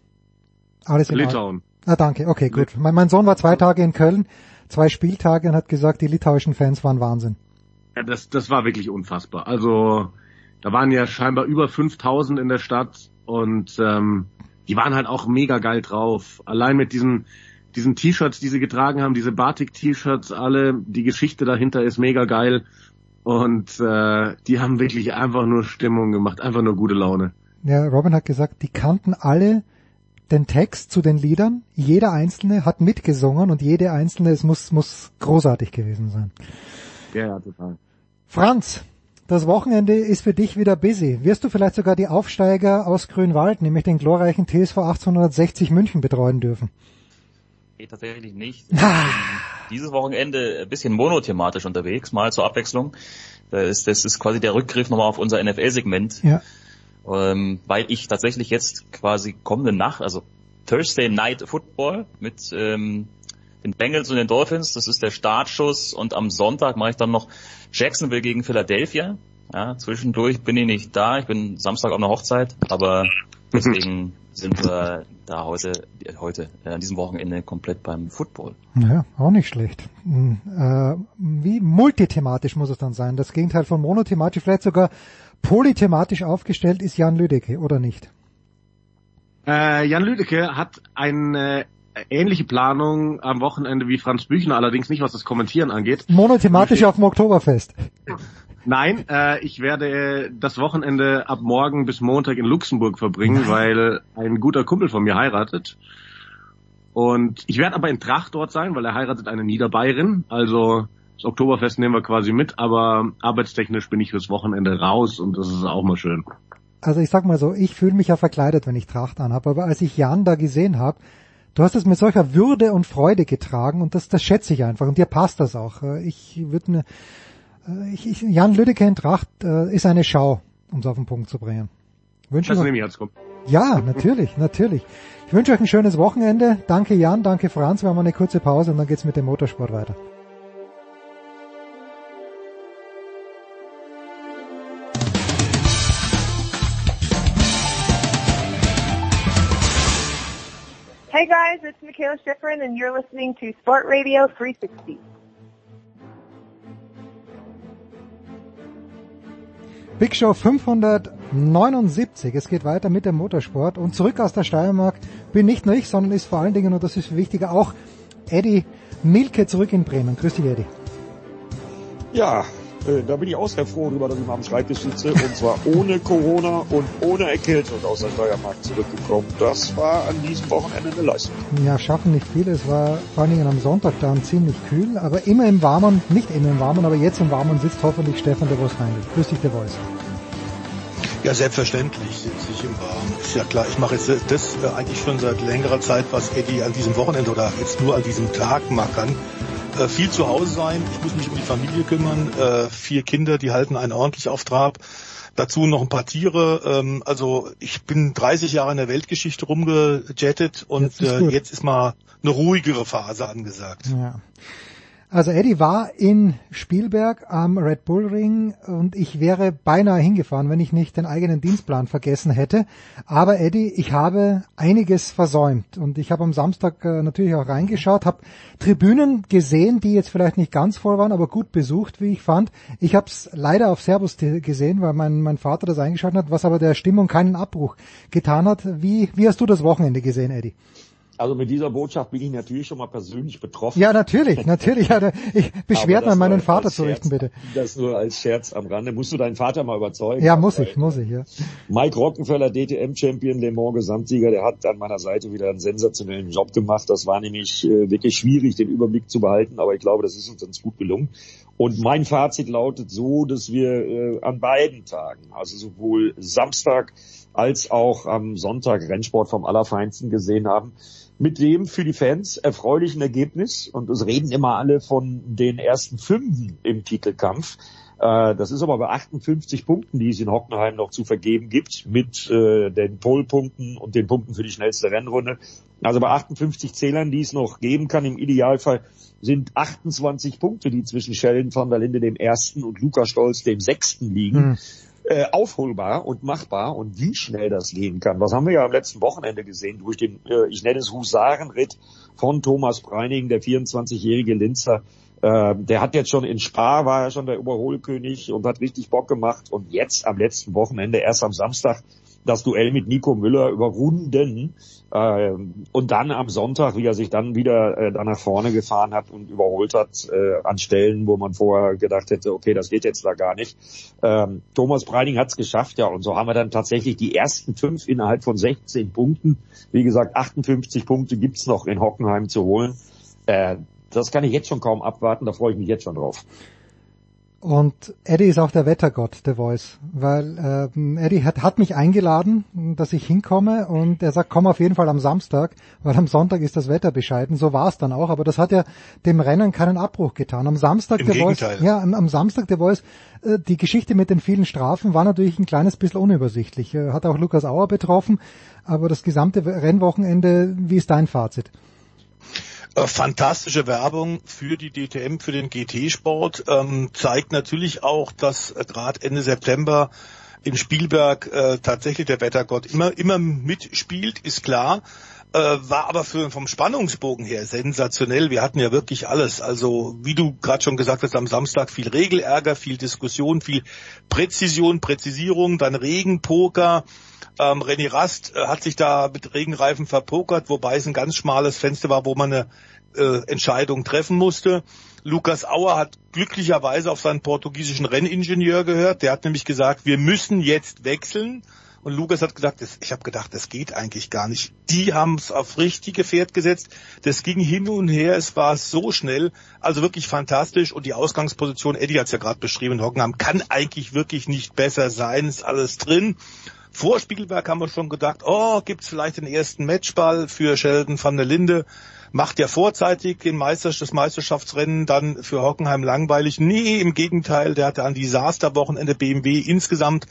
Alles in Litauen. Ah, danke. Okay, gut. Mein, mein Sohn war zwei Tage in Köln, zwei Spieltage und hat gesagt, die litauischen Fans waren Wahnsinn. Ja, das, das war wirklich unfassbar. Also, da waren ja scheinbar über 5000 in der Stadt und ähm, die waren halt auch mega geil drauf. Allein mit diesen, diesen T-Shirts, die sie getragen haben, diese Batik-T-Shirts, alle, die Geschichte dahinter ist mega geil. Und äh, die haben wirklich einfach nur Stimmung gemacht, einfach nur gute Laune. Ja, Robin hat gesagt, die kannten alle den Text zu den Liedern. Jeder einzelne hat mitgesungen und jede einzelne, es muss, muss großartig gewesen sein. Ja, ja, total. Franz, das Wochenende ist für dich wieder busy. Wirst du vielleicht sogar die Aufsteiger aus Grünwald, nämlich den glorreichen TSV 1860 München betreuen dürfen? Nee, tatsächlich nicht. Ah. Dieses Wochenende ein bisschen monothematisch unterwegs, mal zur Abwechslung. Das ist, das ist quasi der Rückgriff nochmal auf unser NFL-Segment. Ja ähm, weil ich tatsächlich jetzt quasi kommende Nacht, also Thursday Night Football mit ähm, den Bengals und den Dolphins, das ist der Startschuss und am Sonntag mache ich dann noch Jacksonville gegen Philadelphia. Ja, zwischendurch bin ich nicht da, ich bin Samstag auf einer Hochzeit, aber deswegen sind wir da heute, heute äh, an diesem Wochenende komplett beim Football. Ja, auch nicht schlecht. Hm, äh, wie multithematisch muss es dann sein? Das Gegenteil von monothematisch, vielleicht sogar polythematisch aufgestellt ist Jan Lüdecke, oder nicht? Äh, Jan Lüdecke hat eine ähnliche Planung am Wochenende wie Franz Büchner, allerdings nicht, was das Kommentieren angeht. Monothematisch auf dem Oktoberfest. Nein, äh, ich werde das Wochenende ab morgen bis Montag in Luxemburg verbringen, weil ein guter Kumpel von mir heiratet. Und ich werde aber in Tracht dort sein, weil er heiratet eine Niederbayerin. Also das Oktoberfest nehmen wir quasi mit, aber arbeitstechnisch bin ich fürs Wochenende raus und das ist auch mal schön. Also ich sag mal so, ich fühle mich ja verkleidet, wenn ich Tracht anhabe, aber als ich Jan da gesehen habe, du hast es mit solcher Würde und Freude getragen und das, das schätze ich einfach und dir passt das auch. Ich würde ne, ich, ich, Jan Lüdecke in Tracht äh, ist eine Schau, um es auf den Punkt zu bringen. Wünsche das nehme ich als Ja, natürlich, natürlich. Ich wünsche euch ein schönes Wochenende. Danke Jan, danke Franz. Wir haben eine kurze Pause und dann geht's mit dem Motorsport weiter. It's Michaela Schifrin and you're listening to Sport Radio 360. Big Show 579. Es geht weiter mit dem Motorsport und zurück aus der Steiermark bin nicht nur ich, sondern ist vor allen Dingen, und das ist wichtiger, auch Eddie Milke zurück in Bremen. Grüß dich, Eddie. Ja, äh, da bin ich auch sehr froh darüber, dass ich mal am Schreibtisch sitze und zwar ohne Corona und ohne Erkältung aus der Steiermark zurückgekommen. Das war an diesem Wochenende eine Leistung. Ja, schaffen nicht viele. Es war vor allen Dingen am Sonntag dann ziemlich kühl, aber immer im Warmen, nicht immer im Warmen, aber jetzt im Warmen sitzt hoffentlich Stefan de Vos Heinrich. Grüß dich, de Vos. Ja, selbstverständlich sitze ich im Warmen. Ist ja klar, ich mache jetzt das äh, eigentlich schon seit längerer Zeit, was Eddie an diesem Wochenende oder jetzt nur an diesem Tag machen kann. Äh, viel zu Hause sein, ich muss mich um die Familie kümmern, äh, vier Kinder, die halten einen ordentlich auf Trab. Dazu noch ein paar Tiere. Ähm, also ich bin 30 Jahre in der Weltgeschichte rumgejettet und Jetzt ist äh, jetzt ist mal eine ruhigere Phase angesagt. Ja. Also Eddie war in Spielberg am Red Bull Ring und ich wäre beinahe hingefahren, wenn ich nicht den eigenen Dienstplan vergessen hätte. Aber Eddie, ich habe einiges versäumt und ich habe am Samstag äh, natürlich auch reingeschaut, habe Tribünen gesehen, die jetzt vielleicht nicht ganz voll waren, aber gut besucht, wie ich fand. Ich habe es leider auf Servus gesehen, weil mein, mein Vater das eingeschaltet hat, was aber der Stimmung keinen Abbruch getan hat. Wie, wie hast du das Wochenende gesehen, Eddie? Also mit dieser Botschaft bin ich natürlich schon mal persönlich betroffen. Ja, natürlich, natürlich. Ja, ich Beschwerden an meinen Vater zu richten, bitte. Das nur als Scherz am Rande. Musst du deinen Vater mal überzeugen. Ja, muss ich, muss ich, ja. Mike Rockenfeller, DTM-Champion, Le Mans Gesamtsieger, der hat an meiner Seite wieder einen sensationellen Job gemacht. Das war nämlich äh, wirklich schwierig, den Überblick zu behalten, aber ich glaube, das ist uns ganz gut gelungen. Und mein Fazit lautet so, dass wir äh, an beiden Tagen, also sowohl Samstag als auch am Sonntag Rennsport vom Allerfeinsten gesehen haben, mit dem für die Fans erfreulichen Ergebnis. Und es reden immer alle von den ersten Fünfen im Titelkampf. Äh, Das ist aber bei 58 Punkten, die es in Hockenheim noch zu vergeben gibt, mit äh, den Polpunkten und den Punkten für die schnellste Rennrunde. Also bei 58 Zählern, die es noch geben kann, im Idealfall sind 28 Punkte, die zwischen Sheldon van der Linde dem ersten und Luca Stolz dem sechsten liegen. Hm. Äh, aufholbar und machbar und wie schnell das gehen kann. Was haben wir ja am letzten Wochenende gesehen durch den, äh, ich nenne es Husarenritt von Thomas Breining, der 24-jährige Linzer. Äh, der hat jetzt schon in Spa, war er schon der Überholkönig und hat richtig Bock gemacht. Und jetzt am letzten Wochenende, erst am Samstag, das Duell mit Nico Müller über Runden äh, und dann am Sonntag, wie er sich dann wieder äh, da nach vorne gefahren hat und überholt hat äh, an Stellen, wo man vorher gedacht hätte, okay, das geht jetzt da gar nicht. Ähm, Thomas Breining hat es geschafft, ja, und so haben wir dann tatsächlich die ersten fünf innerhalb von 16 Punkten. Wie gesagt, 58 Punkte gibt's noch in Hockenheim zu holen. Äh, das kann ich jetzt schon kaum abwarten, da freue ich mich jetzt schon drauf. Und Eddie ist auch der Wettergott, The Voice, weil ähm, Eddie hat, hat mich eingeladen, dass ich hinkomme und er sagt, komm auf jeden Fall am Samstag, weil am Sonntag ist das Wetter bescheiden. So war es dann auch, aber das hat ja dem Rennen keinen Abbruch getan. Am Samstag Im The Voice, Gegenteil. ja, am, am Samstag The Voice, äh, die Geschichte mit den vielen Strafen war natürlich ein kleines bisschen unübersichtlich. Äh, hat auch Lukas Auer betroffen, aber das gesamte Rennwochenende, wie ist dein Fazit? Äh, fantastische Werbung für die DTM, für den GT-Sport, ähm, zeigt natürlich auch, dass äh, gerade Ende September in Spielberg äh, tatsächlich der Wettergott immer, immer mitspielt, ist klar. Äh, war aber für, vom Spannungsbogen her sensationell. Wir hatten ja wirklich alles. Also wie du gerade schon gesagt hast, am Samstag viel Regelärger, viel Diskussion, viel Präzision, Präzisierung, dann Regenpoker. Ähm, René Rast äh, hat sich da mit Regenreifen verpokert, wobei es ein ganz schmales Fenster war, wo man eine äh, Entscheidung treffen musste. Lukas Auer hat glücklicherweise auf seinen portugiesischen Renningenieur gehört. Der hat nämlich gesagt, wir müssen jetzt wechseln. Und Lukas hat gesagt, ich habe gedacht, das geht eigentlich gar nicht. Die haben es auf richtige Pferd gesetzt. Das ging hin und her, es war so schnell. Also wirklich fantastisch. Und die Ausgangsposition, Eddie hat es ja gerade beschrieben, Hockenheim kann eigentlich wirklich nicht besser sein, ist alles drin. Vor Spielberg haben wir schon gedacht, oh, gibt's vielleicht den ersten Matchball für Sheldon van der Linde. Macht ja vorzeitig den Meister, das Meisterschaftsrennen dann für Hockenheim langweilig. Nee, im Gegenteil, der hatte ein Desasterwochenende BMW insgesamt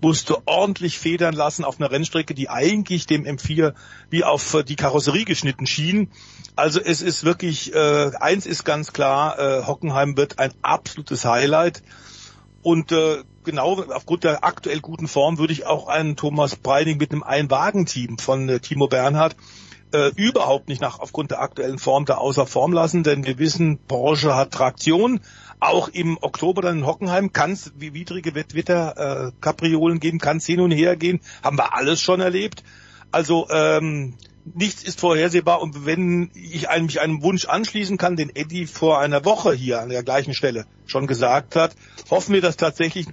musste ordentlich federn lassen auf einer Rennstrecke, die eigentlich dem M4 wie auf äh, die Karosserie geschnitten schien. Also es ist wirklich, äh, eins ist ganz klar, äh, Hockenheim wird ein absolutes Highlight. Und äh, genau aufgrund der aktuell guten Form würde ich auch einen Thomas Breining mit einem Einwagenteam von äh, Timo Bernhard äh, überhaupt nicht nach aufgrund der aktuellen Form da außer Form lassen, denn wir wissen, Porsche hat Traktion. Auch im Oktober dann in Hockenheim kann es wie widrige Wettwitter äh, geben, kann es hin und her gehen, haben wir alles schon erlebt. Also ähm, nichts ist vorhersehbar und wenn ich einem, mich einem Wunsch anschließen kann, den Eddie vor einer Woche hier an der gleichen Stelle schon gesagt hat, hoffen wir, dass tatsächlich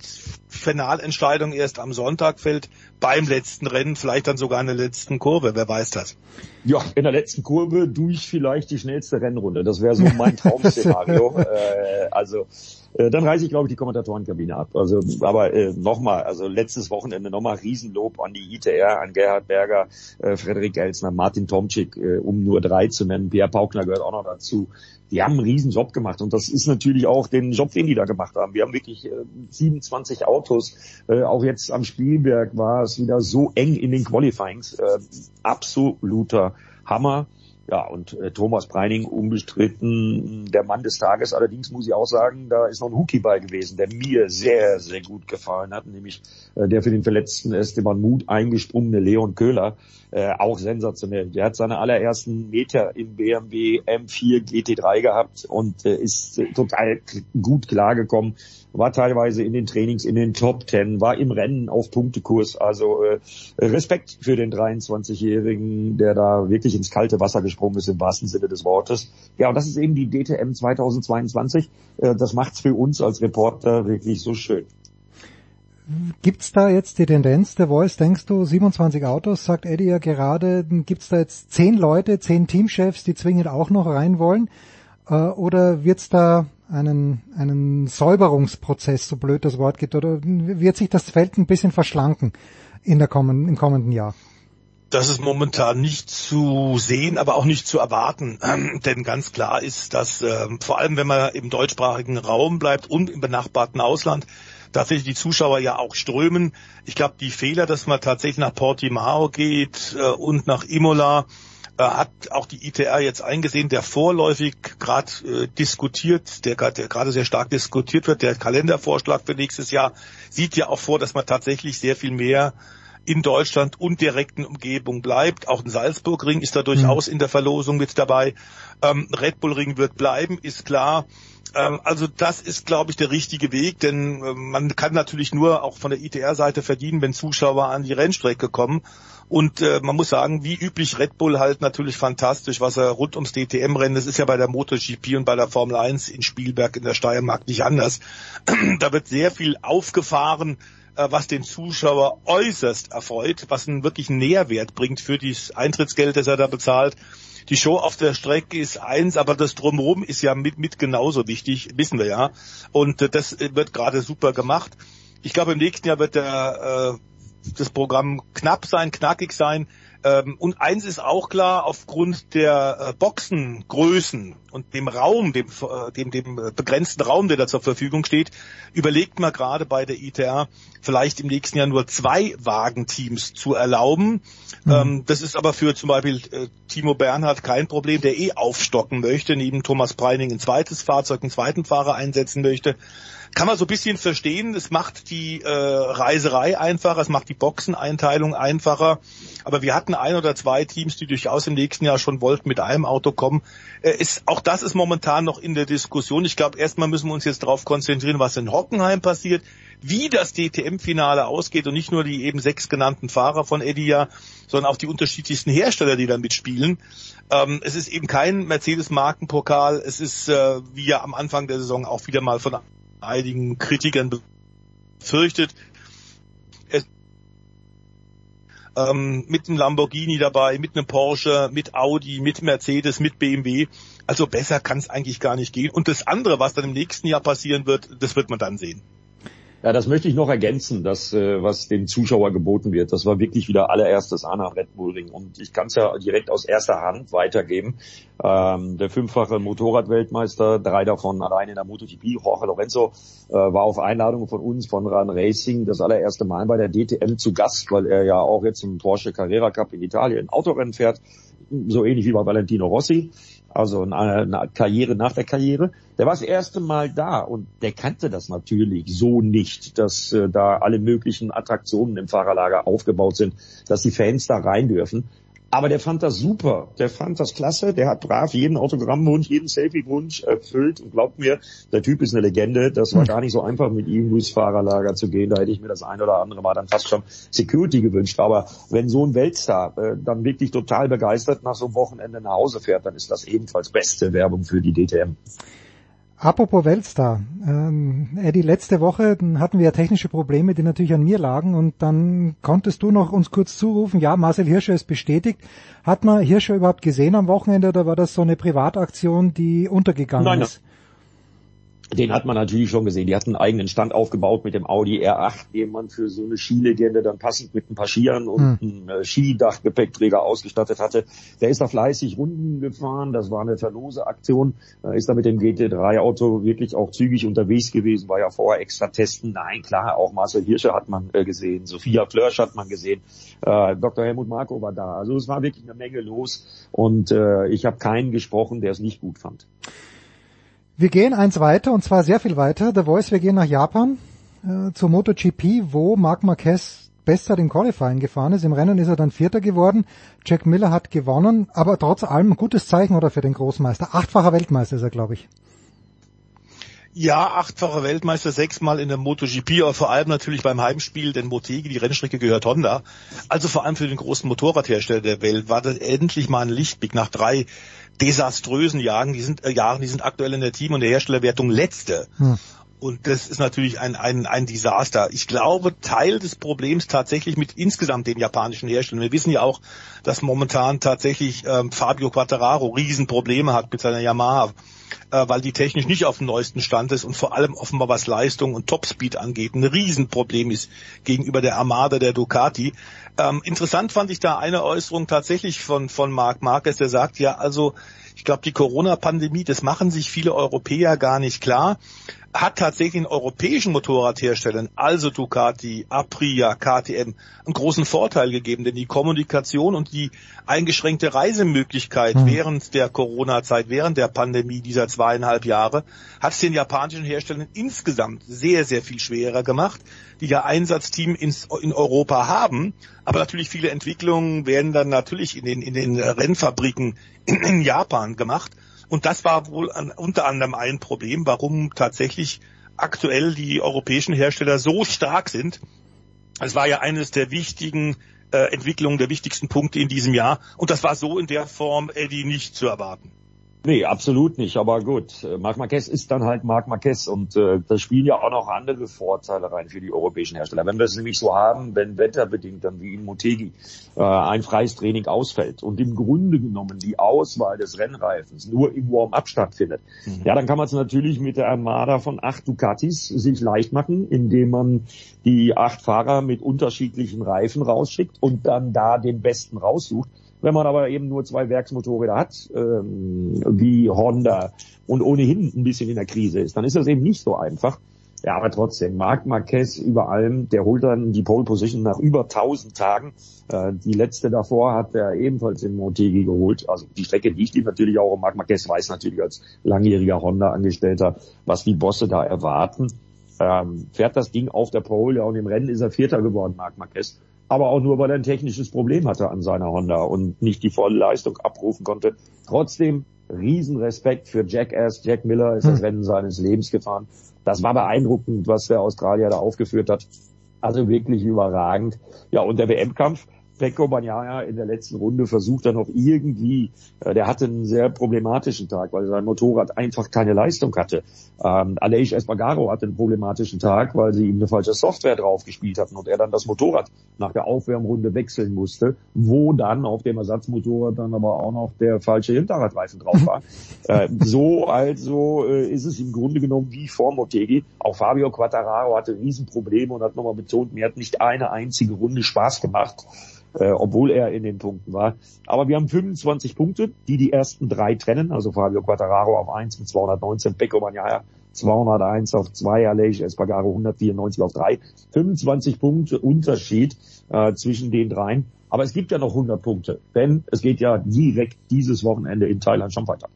Finalentscheidung erst am Sonntag fällt, beim letzten Rennen, vielleicht dann sogar in der letzten Kurve, wer weiß das. Ja, in der letzten Kurve durch vielleicht die schnellste Rennrunde. Das wäre so mein Traum-Szenario. äh, also äh, dann reiße ich, glaube ich, die Kommentatorenkabine ab. Also, aber äh, nochmal, also letztes Wochenende nochmal Riesenlob an die ITR, an Gerhard Berger, äh, Frederik Elsner, Martin Tomczyk, äh, um nur drei zu nennen. Pierre Paukner gehört auch noch dazu. Die haben einen riesen Job gemacht und das ist natürlich auch den Job, den die da gemacht haben. Wir haben wirklich äh, 27 Autos. Äh, auch jetzt am Spielberg war es wieder so eng in den Qualifyings. Äh, absoluter Hammer. Ja, und äh, Thomas Preining unbestritten der Mann des Tages. Allerdings muss ich auch sagen, da ist noch ein Hookie bei gewesen, der mir sehr, sehr gut gefallen hat, nämlich äh, der für den verletzten Esteban Mut eingesprungene Leon Köhler. Äh, auch sensationell. Der hat seine allerersten Meter im BMW M4 GT3 gehabt und äh, ist äh, total gut klargekommen war teilweise in den Trainings in den Top Ten, war im Rennen auf Punktekurs. Also äh, Respekt für den 23-Jährigen, der da wirklich ins kalte Wasser gesprungen ist im wahrsten Sinne des Wortes. Ja, und das ist eben die DTM 2022. Äh, das macht's für uns als Reporter wirklich so schön. Gibt's da jetzt die Tendenz, der Voice, denkst du, 27 Autos, sagt Eddie ja gerade, gibt's da jetzt zehn Leute, zehn Teamchefs, die zwingend auch noch rein wollen? Äh, oder wird's da einen, einen Säuberungsprozess, so blöd das Wort gibt, oder wird sich das Feld ein bisschen verschlanken in der kommenden, im kommenden Jahr? Das ist momentan nicht zu sehen, aber auch nicht zu erwarten. Ähm, denn ganz klar ist, dass äh, vor allem, wenn man im deutschsprachigen Raum bleibt und im benachbarten Ausland, tatsächlich die Zuschauer ja auch strömen. Ich glaube, die Fehler, dass man tatsächlich nach Portimao geht äh, und nach Imola, äh, hat auch die ITR jetzt eingesehen, der vorläufig gerade äh, diskutiert, der gerade sehr stark diskutiert wird, der Kalendervorschlag für nächstes Jahr sieht ja auch vor, dass man tatsächlich sehr viel mehr in Deutschland und direkten Umgebung bleibt. Auch ein Salzburg-Ring ist da durchaus in der Verlosung mit dabei. Ähm, Red Bull Ring wird bleiben, ist klar. Ähm, also das ist, glaube ich, der richtige Weg, denn äh, man kann natürlich nur auch von der ITR-Seite verdienen, wenn Zuschauer an die Rennstrecke kommen. Und äh, man muss sagen, wie üblich Red Bull halt natürlich fantastisch, was er rund ums DTM-Rennen, das ist ja bei der MotoGP und bei der Formel 1 in Spielberg in der Steiermark nicht anders. da wird sehr viel aufgefahren, äh, was den Zuschauer äußerst erfreut, was einen wirklichen Nährwert bringt für das Eintrittsgeld, das er da bezahlt. Die Show auf der Strecke ist eins, aber das Drumherum ist ja mit, mit genauso wichtig, wissen wir ja. Und äh, das wird gerade super gemacht. Ich glaube, im nächsten Jahr wird der äh, das Programm knapp sein, knackig sein. Ähm, und eins ist auch klar, aufgrund der äh, Boxengrößen und dem Raum, dem, äh, dem, dem begrenzten Raum, der da zur Verfügung steht, überlegt man gerade bei der ITR vielleicht im nächsten Jahr nur zwei Wagenteams zu erlauben. Mhm. Ähm, das ist aber für zum Beispiel äh, Timo Bernhard kein Problem, der eh aufstocken möchte, neben Thomas Preining ein zweites Fahrzeug, einen zweiten Fahrer einsetzen möchte kann man so ein bisschen verstehen. Es macht die äh, Reiserei einfacher, es macht die Boxeneinteilung einfacher. Aber wir hatten ein oder zwei Teams, die durchaus im nächsten Jahr schon wollten mit einem Auto kommen. Äh, ist, auch das ist momentan noch in der Diskussion. Ich glaube, erstmal müssen wir uns jetzt darauf konzentrieren, was in Hockenheim passiert, wie das DTM-Finale ausgeht und nicht nur die eben sechs genannten Fahrer von Edia, sondern auch die unterschiedlichsten Hersteller, die da mitspielen. Ähm, es ist eben kein Mercedes-Markenpokal. Es ist, äh, wie ja am Anfang der Saison auch wieder mal von einigen Kritikern befürchtet. Es, ähm, mit einem Lamborghini dabei, mit einem Porsche, mit Audi, mit Mercedes, mit BMW. Also besser kann es eigentlich gar nicht gehen. Und das andere, was dann im nächsten Jahr passieren wird, das wird man dann sehen. Ja, das möchte ich noch ergänzen, das, äh, was dem Zuschauer geboten wird. Das war wirklich wieder allererstes Anna Red Bull Ring. Und ich kann es ja direkt aus erster Hand weitergeben. Ähm, der fünffache Motorradweltmeister, drei davon allein in der MotoGP, Jorge Lorenzo, äh, war auf Einladung von uns, von Ran Racing, das allererste Mal bei der DTM zu Gast, weil er ja auch jetzt im Porsche Carrera Cup in Italien Autorennen fährt, so ähnlich wie bei Valentino Rossi also eine, Karriere nach der Karriere. Der war das erste Mal da und der kannte das natürlich so nicht, dass äh, da alle möglichen Attraktionen im Fahrerlager aufgebaut sind, dass die Fans da rein dürfen. Aber der fand das super. Der fand das klasse. Der hat brav jeden Autogrammwunsch, jeden Selfie-Wunsch erfüllt. Und glaubt mir, der Typ ist eine Legende. Das war gar nicht so einfach, mit ihm durchs Fahrerlager zu gehen. Da hätte ich mir das ein oder andere Mal dann fast schon Security gewünscht. Aber wenn so ein Weltstar äh, dann wirklich total begeistert nach so einem Wochenende nach Hause fährt, dann ist das ebenfalls beste Werbung für die DTM. Apropos Weltstar, ähm, Eddie, letzte Woche hatten wir ja technische Probleme, die natürlich an mir lagen und dann konntest du noch uns kurz zurufen, ja, Marcel Hirscher ist bestätigt. Hat man Hirscher überhaupt gesehen am Wochenende oder war das so eine Privataktion, die untergegangen Nein, ist? Den hat man natürlich schon gesehen. Die hatten einen eigenen Stand aufgebaut mit dem Audi R8, den man für so eine Skilegende dann passend mit ein paar Skiern und Hm. einem äh, Skidachgepäckträger ausgestattet hatte. Der ist da fleißig Runden gefahren. Das war eine Verlose-Aktion. Da ist da mit dem GT3-Auto wirklich auch zügig unterwegs gewesen. War ja vorher extra testen. Nein, klar, auch Marcel Hirscher hat man äh, gesehen. Sophia Flörsch hat man gesehen. Äh, Dr. Helmut Marko war da. Also es war wirklich eine Menge los. Und äh, ich habe keinen gesprochen, der es nicht gut fand. Wir gehen eins weiter und zwar sehr viel weiter. The Voice, wir gehen nach Japan äh, zur MotoGP, wo Marc Marquez besser den Qualifying gefahren ist. Im Rennen ist er dann Vierter geworden. Jack Miller hat gewonnen, aber trotz allem ein gutes Zeichen oder für den Großmeister. Achtfacher Weltmeister ist er, glaube ich. Ja, achtfacher Weltmeister, sechsmal in der MotoGP, aber vor allem natürlich beim Heimspiel, denn Motegi, die Rennstrecke gehört Honda. Also vor allem für den großen Motorradhersteller der Welt war das endlich mal ein Lichtblick nach drei desaströsen Jahren. Die sind, äh, Jahren, die sind aktuell in der Team- und der Herstellerwertung letzte. Und das ist natürlich ein, ein, ein Desaster. Ich glaube, Teil des Problems tatsächlich mit insgesamt den japanischen Herstellern. Wir wissen ja auch, dass momentan tatsächlich ähm, Fabio Quattararo Riesenprobleme hat mit seiner Yamaha, äh, weil die technisch nicht auf dem neuesten Stand ist und vor allem offenbar was Leistung und Topspeed angeht, ein Riesenproblem ist gegenüber der Armada der Ducati. Ähm, interessant fand ich da eine Äußerung tatsächlich von, von Marc Marquez, der sagt, ja, also ich glaube, die Corona-Pandemie, das machen sich viele Europäer gar nicht klar, hat tatsächlich den europäischen Motorradherstellern, also Ducati, Aprilia, KTM, einen großen Vorteil gegeben, denn die Kommunikation und die eingeschränkte Reisemöglichkeit Hm. während der Corona-Zeit, während der Pandemie dieser zweieinhalb Jahre, hat es den japanischen Herstellern insgesamt sehr, sehr viel schwerer gemacht, Einsatzteam ins, in Europa haben. Aber natürlich viele Entwicklungen werden dann natürlich in den, in den Rennfabriken in, in Japan gemacht. Und das war wohl an, unter anderem ein Problem, warum tatsächlich aktuell die europäischen Hersteller so stark sind. Es war ja eines der wichtigen äh, Entwicklungen, der wichtigsten Punkte in diesem Jahr. Und das war so in der Form, Eddie, nicht zu erwarten. Nee, absolut nicht. Aber gut, äh, Marc Marquez ist dann halt Marc Marquez und äh, da spielen ja auch noch andere Vorteile rein für die europäischen Hersteller. Wenn wir es nämlich so haben, wenn wetterbedingt dann wie in Motegi äh, ein freies Training ausfällt und im Grunde genommen die Auswahl des Rennreifens nur im Warm-up stattfindet, ja, dann kann man es natürlich mit der Armada von acht Ducatis sich leicht machen, indem man die acht Fahrer mit unterschiedlichen Reifen rausschickt und dann da den besten raussucht. Wenn man aber eben nur zwei Werksmotorräder hat, ähm, wie Honda und ohnehin ein bisschen in der Krise ist, dann ist das eben nicht so einfach. Ja, aber trotzdem, Marc Marquez über allem, der holt dann die Pole Position nach über 1000 Tagen. Äh, die letzte davor hat er ebenfalls in Motegi geholt. Also die Strecke liegt ihm natürlich auch und Marc Marquez weiß natürlich als langjähriger Honda-Angestellter, was die Bosse da erwarten. Ähm, fährt das Ding auf der Pole, ja, und im Rennen ist er Vierter geworden, Marc Marquez aber auch nur, weil er ein technisches Problem hatte an seiner Honda und nicht die volle Leistung abrufen konnte. Trotzdem Riesenrespekt für Jackass. Jack Miller ist das Rennen seines Lebens gefahren. Das war beeindruckend, was der Australier da aufgeführt hat. Also wirklich überragend. Ja, und der WM-Kampf, Pecco Bagnaia in der letzten Runde versucht dann noch irgendwie, äh, der hatte einen sehr problematischen Tag, weil sein Motorrad einfach keine Leistung hatte. Ähm, Aleix Espargaro hatte einen problematischen Tag, weil sie ihm eine falsche Software draufgespielt hatten und er dann das Motorrad nach der Aufwärmrunde wechseln musste, wo dann auf dem Ersatzmotorrad dann aber auch noch der falsche Hinterradreifen drauf war. äh, so also äh, ist es im Grunde genommen wie vor Motegi. Auch Fabio Quattararo hatte Riesenprobleme und hat nochmal betont, mir hat nicht eine einzige Runde Spaß gemacht äh, obwohl er in den Punkten war. Aber wir haben 25 Punkte, die die ersten drei trennen. Also Fabio Quattararo auf 1 mit 219, Pecco Bagnaia 201 auf 2, Aleix Espargaro 194 auf 3. 25 Punkte Unterschied äh, zwischen den dreien. Aber es gibt ja noch 100 Punkte, denn es geht ja direkt dieses Wochenende in Thailand schon weiter.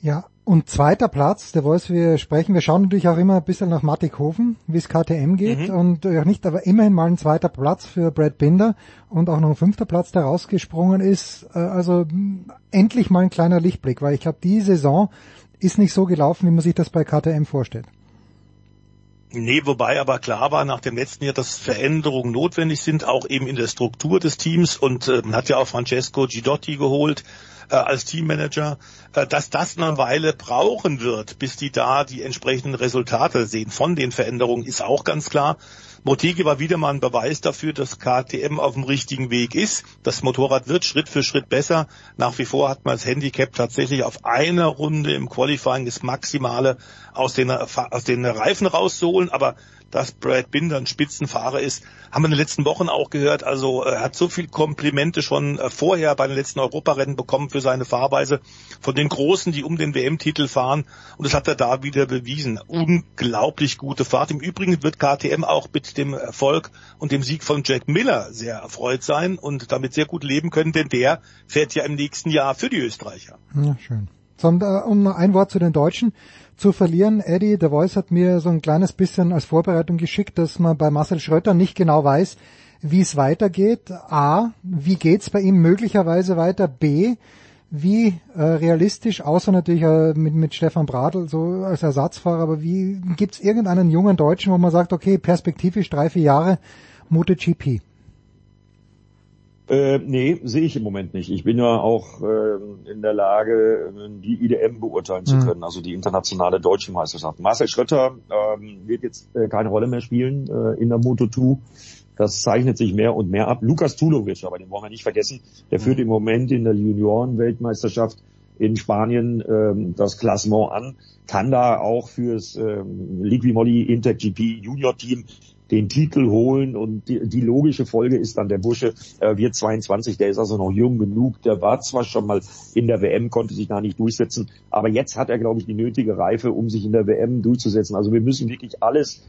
Ja, Und zweiter Platz, der Voice, wir sprechen, wir schauen natürlich auch immer ein bisschen nach Mattighofen, wie es KTM geht Mhm. und auch nicht, aber immerhin mal ein zweiter Platz für Brad Binder und auch noch ein fünfter Platz, der rausgesprungen ist. Äh, Also mh, endlich mal ein kleiner Lichtblick, weil ich glaube, die Saison ist nicht so gelaufen, wie man sich das bei KTM vorstellt. Nee, wobei aber klar war nach dem letzten Jahr, dass Veränderungen notwendig sind, auch eben in der Struktur des Teams. Und äh, man hat ja auch Francesco Gidotti geholt äh, als Teammanager, äh, dass das eine Weile brauchen wird, bis die da die entsprechenden Resultate sehen von den Veränderungen, ist auch ganz klar. Motegi war wieder mal ein Beweis dafür, dass KTM auf dem richtigen Weg ist. Das Motorrad wird Schritt für Schritt besser. Nach wie vor hat man das Handicap tatsächlich auf einer Runde im Qualifying das Maximale aus den, aus den Reifen rauszuholen. Aber dass Brad Binder ein Spitzenfahrer ist, haben wir in den letzten Wochen auch gehört. Also er hat so viel Komplimente schon äh, vorher bei den letzten Europarennen bekommen für seine Fahrweise von den Großen, die um den WM-Titel fahren. Und das hat er da wieder bewiesen. Unglaublich gute Fahrt. Im Übrigen wird KTM auch mit dem Erfolg und dem Sieg von Jack Miller sehr erfreut sein und damit sehr gut leben können, denn der fährt ja im nächsten Jahr für die Österreicher. Ja, schön. So, äh, um ein Wort zu den Deutschen zu verlieren. Eddie, der Voice hat mir so ein kleines bisschen als Vorbereitung geschickt, dass man bei Marcel Schröter nicht genau weiß, wie es weitergeht. A, wie geht's bei ihm möglicherweise weiter? B, wie äh, realistisch, außer natürlich äh, mit, mit Stefan Bradl so als Ersatzfahrer, aber wie gibt's irgendeinen jungen Deutschen, wo man sagt, okay, perspektivisch drei, vier Jahre MotoGP? Äh, nee, sehe ich im Moment nicht. Ich bin ja auch äh, in der Lage, äh, die IDM beurteilen zu Mhm. können, also die internationale deutsche Meisterschaft. Marcel Schrötter ähm, wird jetzt äh, keine Rolle mehr spielen äh, in der Moto2. Das zeichnet sich mehr und mehr ab. Lukas Tulovic, aber den wollen wir nicht vergessen, der führt im Moment in der Junioren-Weltmeisterschaft in Spanien ähm, das Klassement an, kann da auch fürs ähm, Liqui Intec GP Junior Team den Titel holen und die, die logische Folge ist dann der Bursche äh, wird 22, der ist also noch jung genug, der war zwar schon mal in der WM, konnte sich da nicht durchsetzen, aber jetzt hat er glaube ich die nötige Reife, um sich in der WM durchzusetzen. Also wir müssen wirklich alles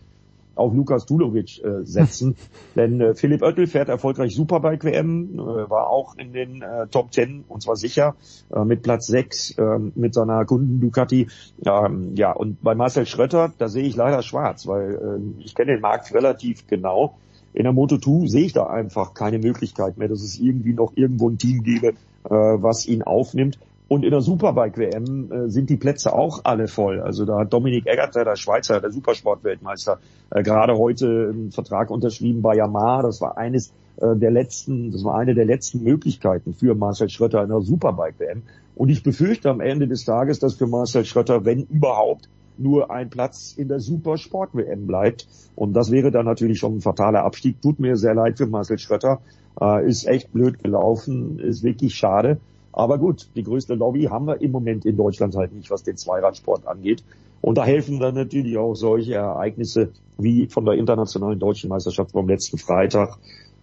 auf Lukas Tulovic äh, setzen. Denn äh, Philipp Oettel fährt erfolgreich Superbike WM, äh, war auch in den äh, Top 10 und zwar sicher äh, mit Platz 6 äh, mit seiner Kunden Ducati. Ähm, ja, und bei Marcel Schrötter, da sehe ich leider schwarz, weil äh, ich kenne den Markt relativ genau. In der Moto2 sehe ich da einfach keine Möglichkeit mehr, dass es irgendwie noch irgendwo ein Team gäbe, äh, was ihn aufnimmt. Und in der Superbike-WM äh, sind die Plätze auch alle voll. Also da hat Dominik Eggerter, der Schweizer, der Supersport-Weltmeister, äh, gerade heute einen Vertrag unterschrieben bei Yamaha. Das war eines äh, der letzten, das war eine der letzten Möglichkeiten für Marcel Schröter in der Superbike-WM. Und ich befürchte am Ende des Tages, dass für Marcel Schröter, wenn überhaupt, nur ein Platz in der Supersport-WM bleibt. Und das wäre dann natürlich schon ein fataler Abstieg. Tut mir sehr leid für Marcel Schröter. Äh, ist echt blöd gelaufen, ist wirklich schade. Aber gut, die größte Lobby haben wir im Moment in Deutschland halt nicht, was den Zweiradsport angeht. Und da helfen dann natürlich auch solche Ereignisse wie von der internationalen deutschen Meisterschaft vom letzten Freitag,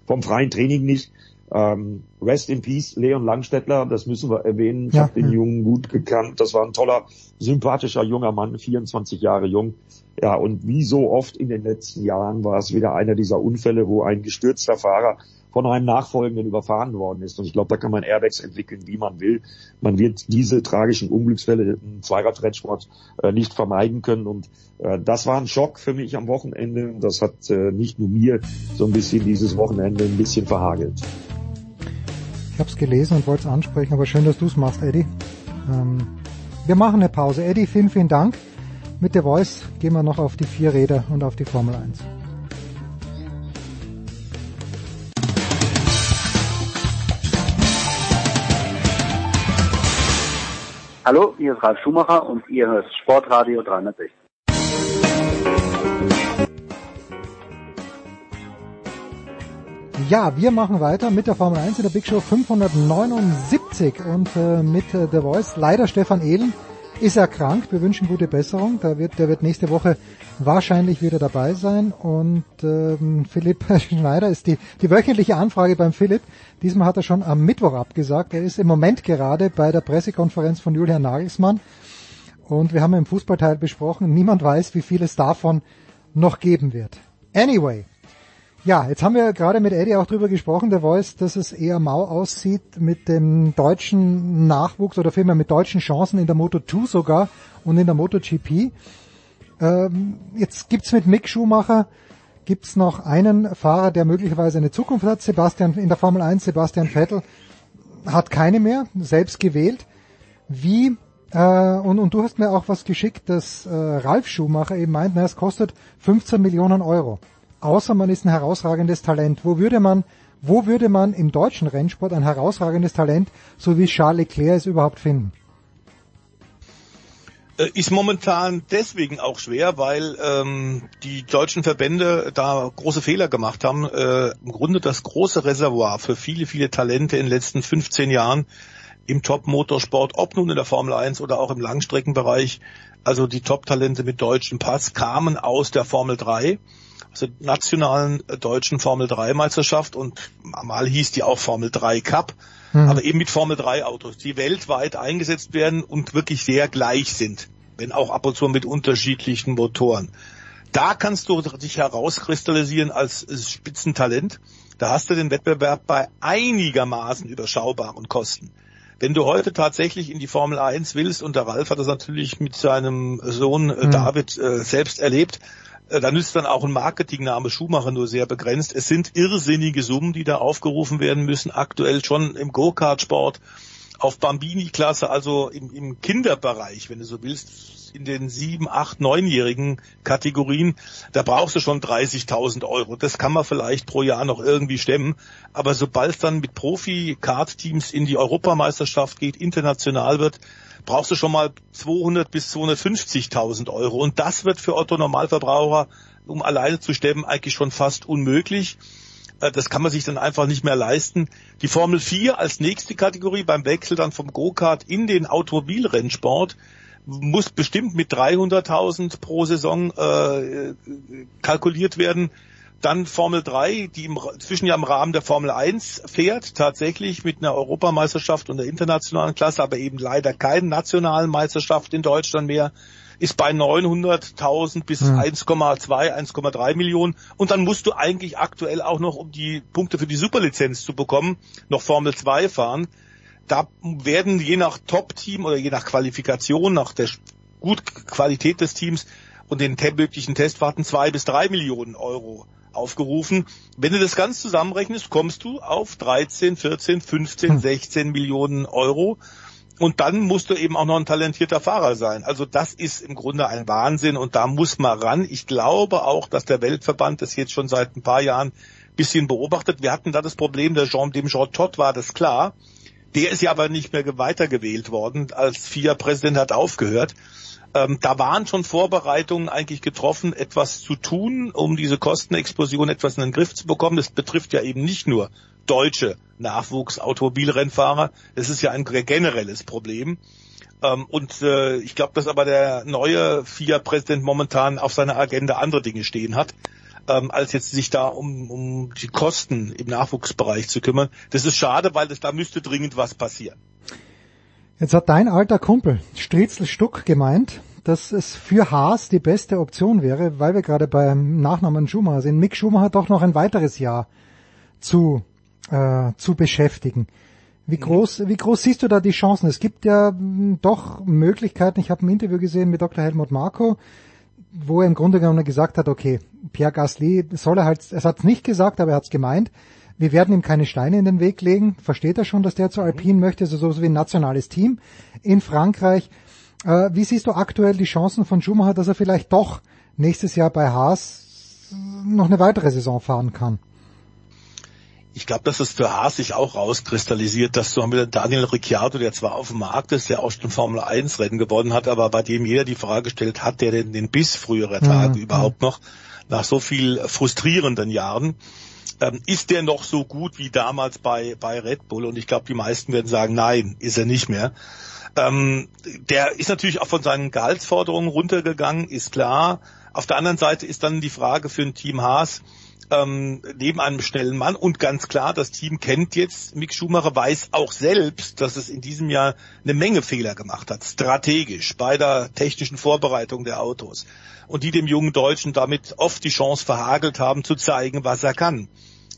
vom freien Training nicht. Ähm, Rest in Peace, Leon Langstettler, das müssen wir erwähnen. Ich Ja. habe den Jungen gut gekannt. Das war ein toller, sympathischer junger Mann, 24 Jahre jung. Ja, und wie so oft in den letzten Jahren war es wieder einer dieser Unfälle, wo ein gestürzter Fahrer von einem Nachfolgenden überfahren worden ist. Und ich glaube, da kann man Airbags entwickeln, wie man will. Man wird diese tragischen Unglücksfälle im Zweiradrennsport äh, nicht vermeiden können. Und äh, das war ein Schock für mich am Wochenende. Das hat äh, nicht nur mir so ein bisschen dieses Wochenende ein bisschen verhagelt. Ich habe es gelesen und wollte es ansprechen, aber schön, dass du es machst, Eddie. Ähm, wir machen eine Pause. Eddie, vielen, vielen Dank. Mit der Voice gehen wir noch auf die vier Räder und auf die Formel 1. Hallo, hier ist Ralf Schumacher und ihr hört Sportradio 360. Ja, wir machen weiter mit der Formel 1 in der Big Show 579 und äh, mit äh, The Voice. Leider Stefan Ehlen ist erkrankt. Wir wünschen gute Besserung. Der wird, der wird nächste Woche wahrscheinlich wieder dabei sein. Und ähm, Philipp Schneider ist die, die wöchentliche Anfrage beim Philipp. Diesmal hat er schon am Mittwoch abgesagt. Er ist im Moment gerade bei der Pressekonferenz von Julian Nagelsmann. Und wir haben im Fußballteil besprochen, niemand weiß, wie viel es davon noch geben wird. Anyway, Ja, jetzt haben wir gerade mit Eddie auch drüber gesprochen, der Voice, dass es eher mau aussieht mit dem deutschen Nachwuchs oder vielmehr mit deutschen Chancen in der Moto2 sogar und in der MotoGP. Ähm, jetzt gibt's mit Mick Schumacher gibt's noch einen Fahrer, der möglicherweise eine Zukunft hat. Sebastian in der Formel 1, Sebastian Vettel hat keine mehr, selbst gewählt. Wie äh, und, und du hast mir auch was geschickt, dass äh, Ralf Schumacher eben meint, na, es kostet 15 Millionen Euro außer man ist ein herausragendes Talent. Wo würde man, wo würde man im deutschen Rennsport ein herausragendes Talent, so wie Charles Leclerc es überhaupt finden? Äh, ist momentan deswegen auch schwer, weil ähm, die deutschen Verbände da große Fehler gemacht haben. Äh, Im Grunde das große Reservoir für viele, viele Talente in den letzten 15 Jahren im Top-Motorsport, ob nun in der Formel 1 oder auch im Langstreckenbereich, also die Top-Talente mit deutschem Pass kamen aus der Formel 3 also nationalen äh, deutschen Formel 3 Meisterschaft und mal hieß die auch Formel 3 Cup, mhm. aber eben mit Formel 3 Autos, die weltweit eingesetzt werden und wirklich sehr gleich sind, wenn auch ab und zu mit unterschiedlichen Motoren. Da kannst du dich herauskristallisieren als Spitzentalent. Da hast du den Wettbewerb bei einigermaßen überschaubaren Kosten. Wenn du heute tatsächlich in die Formel 1 willst, und der Ralf hat das natürlich mit seinem Sohn mhm. David äh, selbst erlebt, äh, dann ist dann auch ein Marketingname Schumacher nur sehr begrenzt. Es sind irrsinnige Summen, die da aufgerufen werden müssen, aktuell schon im Go-Kart-Sport auf Bambini-Klasse, also im, im Kinderbereich, wenn du so willst, in den sieben, acht, neunjährigen Kategorien, da brauchst du schon 30.000 Euro. Das kann man vielleicht pro Jahr noch irgendwie stemmen. Aber sobald es dann mit Profi-Kart-Teams in die Europameisterschaft geht, international wird, brauchst du schon mal 200 bis 250.000 Euro. Und das wird für Otto Normalverbraucher, um alleine zu stemmen, eigentlich schon fast unmöglich. Äh, das kann man sich dann einfach nicht mehr leisten. Die Formel 4 als nächste Kategorie beim Wechsel dann vom Go-Kart in den Automobilrennsport muss bestimmt mit 300.000 pro Saison äh, kalkuliert werden dann Formel 3, die im, zwischen ja im Rahmen der Formel 1 fährt, tatsächlich mit einer Europameisterschaft und der internationalen Klasse, aber eben leider keine nationalen Meisterschaft in Deutschland mehr, ist bei 900.000 bis hm. 1,2, 1,3 Millionen. Und dann musst du eigentlich aktuell auch noch, um die Punkte für die Superlizenz zu bekommen, noch Formel 2 fahren. Da werden je nach Top-Team oder je nach Qualifikation, nach der gut Qualität des Teams und den möglichen Testfahrten zwei bis drei Millionen Euro aufgerufen. Wenn du das ganz zusammenrechnest, kommst du auf 13, 14, 15, 16 Millionen Euro. Und dann musst du eben auch noch ein talentierter Fahrer sein. Also das ist im Grunde ein Wahnsinn und da muss man ran. Ich glaube auch, dass der Weltverband das jetzt schon seit ein paar Jahren bisschen beobachtet. Wir hatten da das Problem, der Jean, dem Jean Todt war das klar. Der ist ja aber nicht mehr weitergewählt worden. Als FIA-Präsident hat aufgehört. Ähm, da waren schon Vorbereitungen eigentlich getroffen, etwas zu tun, um diese Kostenexplosion etwas in den Griff zu bekommen. Das betrifft ja eben nicht nur deutsche Nachwuchsautomobilrennfahrer. Es ist ja ein generelles Problem. Ähm, und äh, ich glaube, dass aber der neue FIA-Präsident momentan auf seiner Agenda andere Dinge stehen hat, ähm, als jetzt sich da um, um die Kosten im Nachwuchsbereich zu kümmern. Das ist schade, weil das, da müsste dringend was passieren. Jetzt hat dein alter Kumpel Stritzel Stuck gemeint, dass es für Haas die beste Option wäre, weil wir gerade beim Nachnamen Schumacher sind, Mick Schumacher doch noch ein weiteres Jahr zu, äh, zu beschäftigen. Wie groß, wie groß siehst du da die Chancen? Es gibt ja hm, doch Möglichkeiten. Ich habe ein Interview gesehen mit Dr. Helmut Marko, wo er im Grunde genommen gesagt hat, okay, Pierre Gasly soll er halt, er hat es nicht gesagt, aber er hat es gemeint, wir werden ihm keine Steine in den Weg legen. Versteht er schon, dass der zu Alpine möchte, also so wie ein nationales Team in Frankreich. Äh, wie siehst du aktuell die Chancen von Schumacher, dass er vielleicht doch nächstes Jahr bei Haas noch eine weitere Saison fahren kann? Ich glaube, dass es für Haas sich auch rauskristallisiert, dass du mit Daniel Ricciardo, der zwar auf dem Markt ist, der auch schon Formel 1 Rennen gewonnen hat, aber bei dem jeder die Frage stellt, hat der denn den Biss früherer Tage mhm. überhaupt noch nach so viel frustrierenden Jahren? Ähm, ist der noch so gut wie damals bei, bei Red Bull? Und ich glaube, die meisten werden sagen, nein, ist er nicht mehr. Ähm, der ist natürlich auch von seinen Gehaltsforderungen runtergegangen, ist klar. Auf der anderen Seite ist dann die Frage für ein Team Haas, ähm, neben einem schnellen Mann und ganz klar, das Team kennt jetzt Mick Schumacher, weiß auch selbst, dass es in diesem Jahr eine Menge Fehler gemacht hat, strategisch, bei der technischen Vorbereitung der Autos und die dem jungen Deutschen damit oft die Chance verhagelt haben, zu zeigen, was er kann.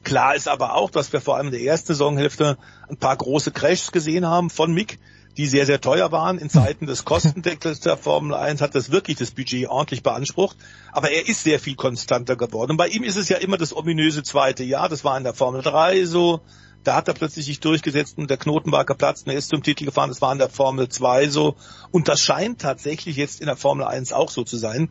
Klar ist aber auch, dass wir vor allem in der ersten Saisonhälfte ein paar große Crashs gesehen haben von Mick, die sehr, sehr teuer waren. In Zeiten des Kostendeckels der Formel 1 hat das wirklich das Budget ordentlich beansprucht. Aber er ist sehr viel konstanter geworden. Und bei ihm ist es ja immer das ominöse zweite Jahr. Das war in der Formel 3 so. Da hat er plötzlich sich durchgesetzt und der Knoten war geplatzt und er ist zum Titel gefahren. Das war in der Formel 2 so. Und das scheint tatsächlich jetzt in der Formel 1 auch so zu sein.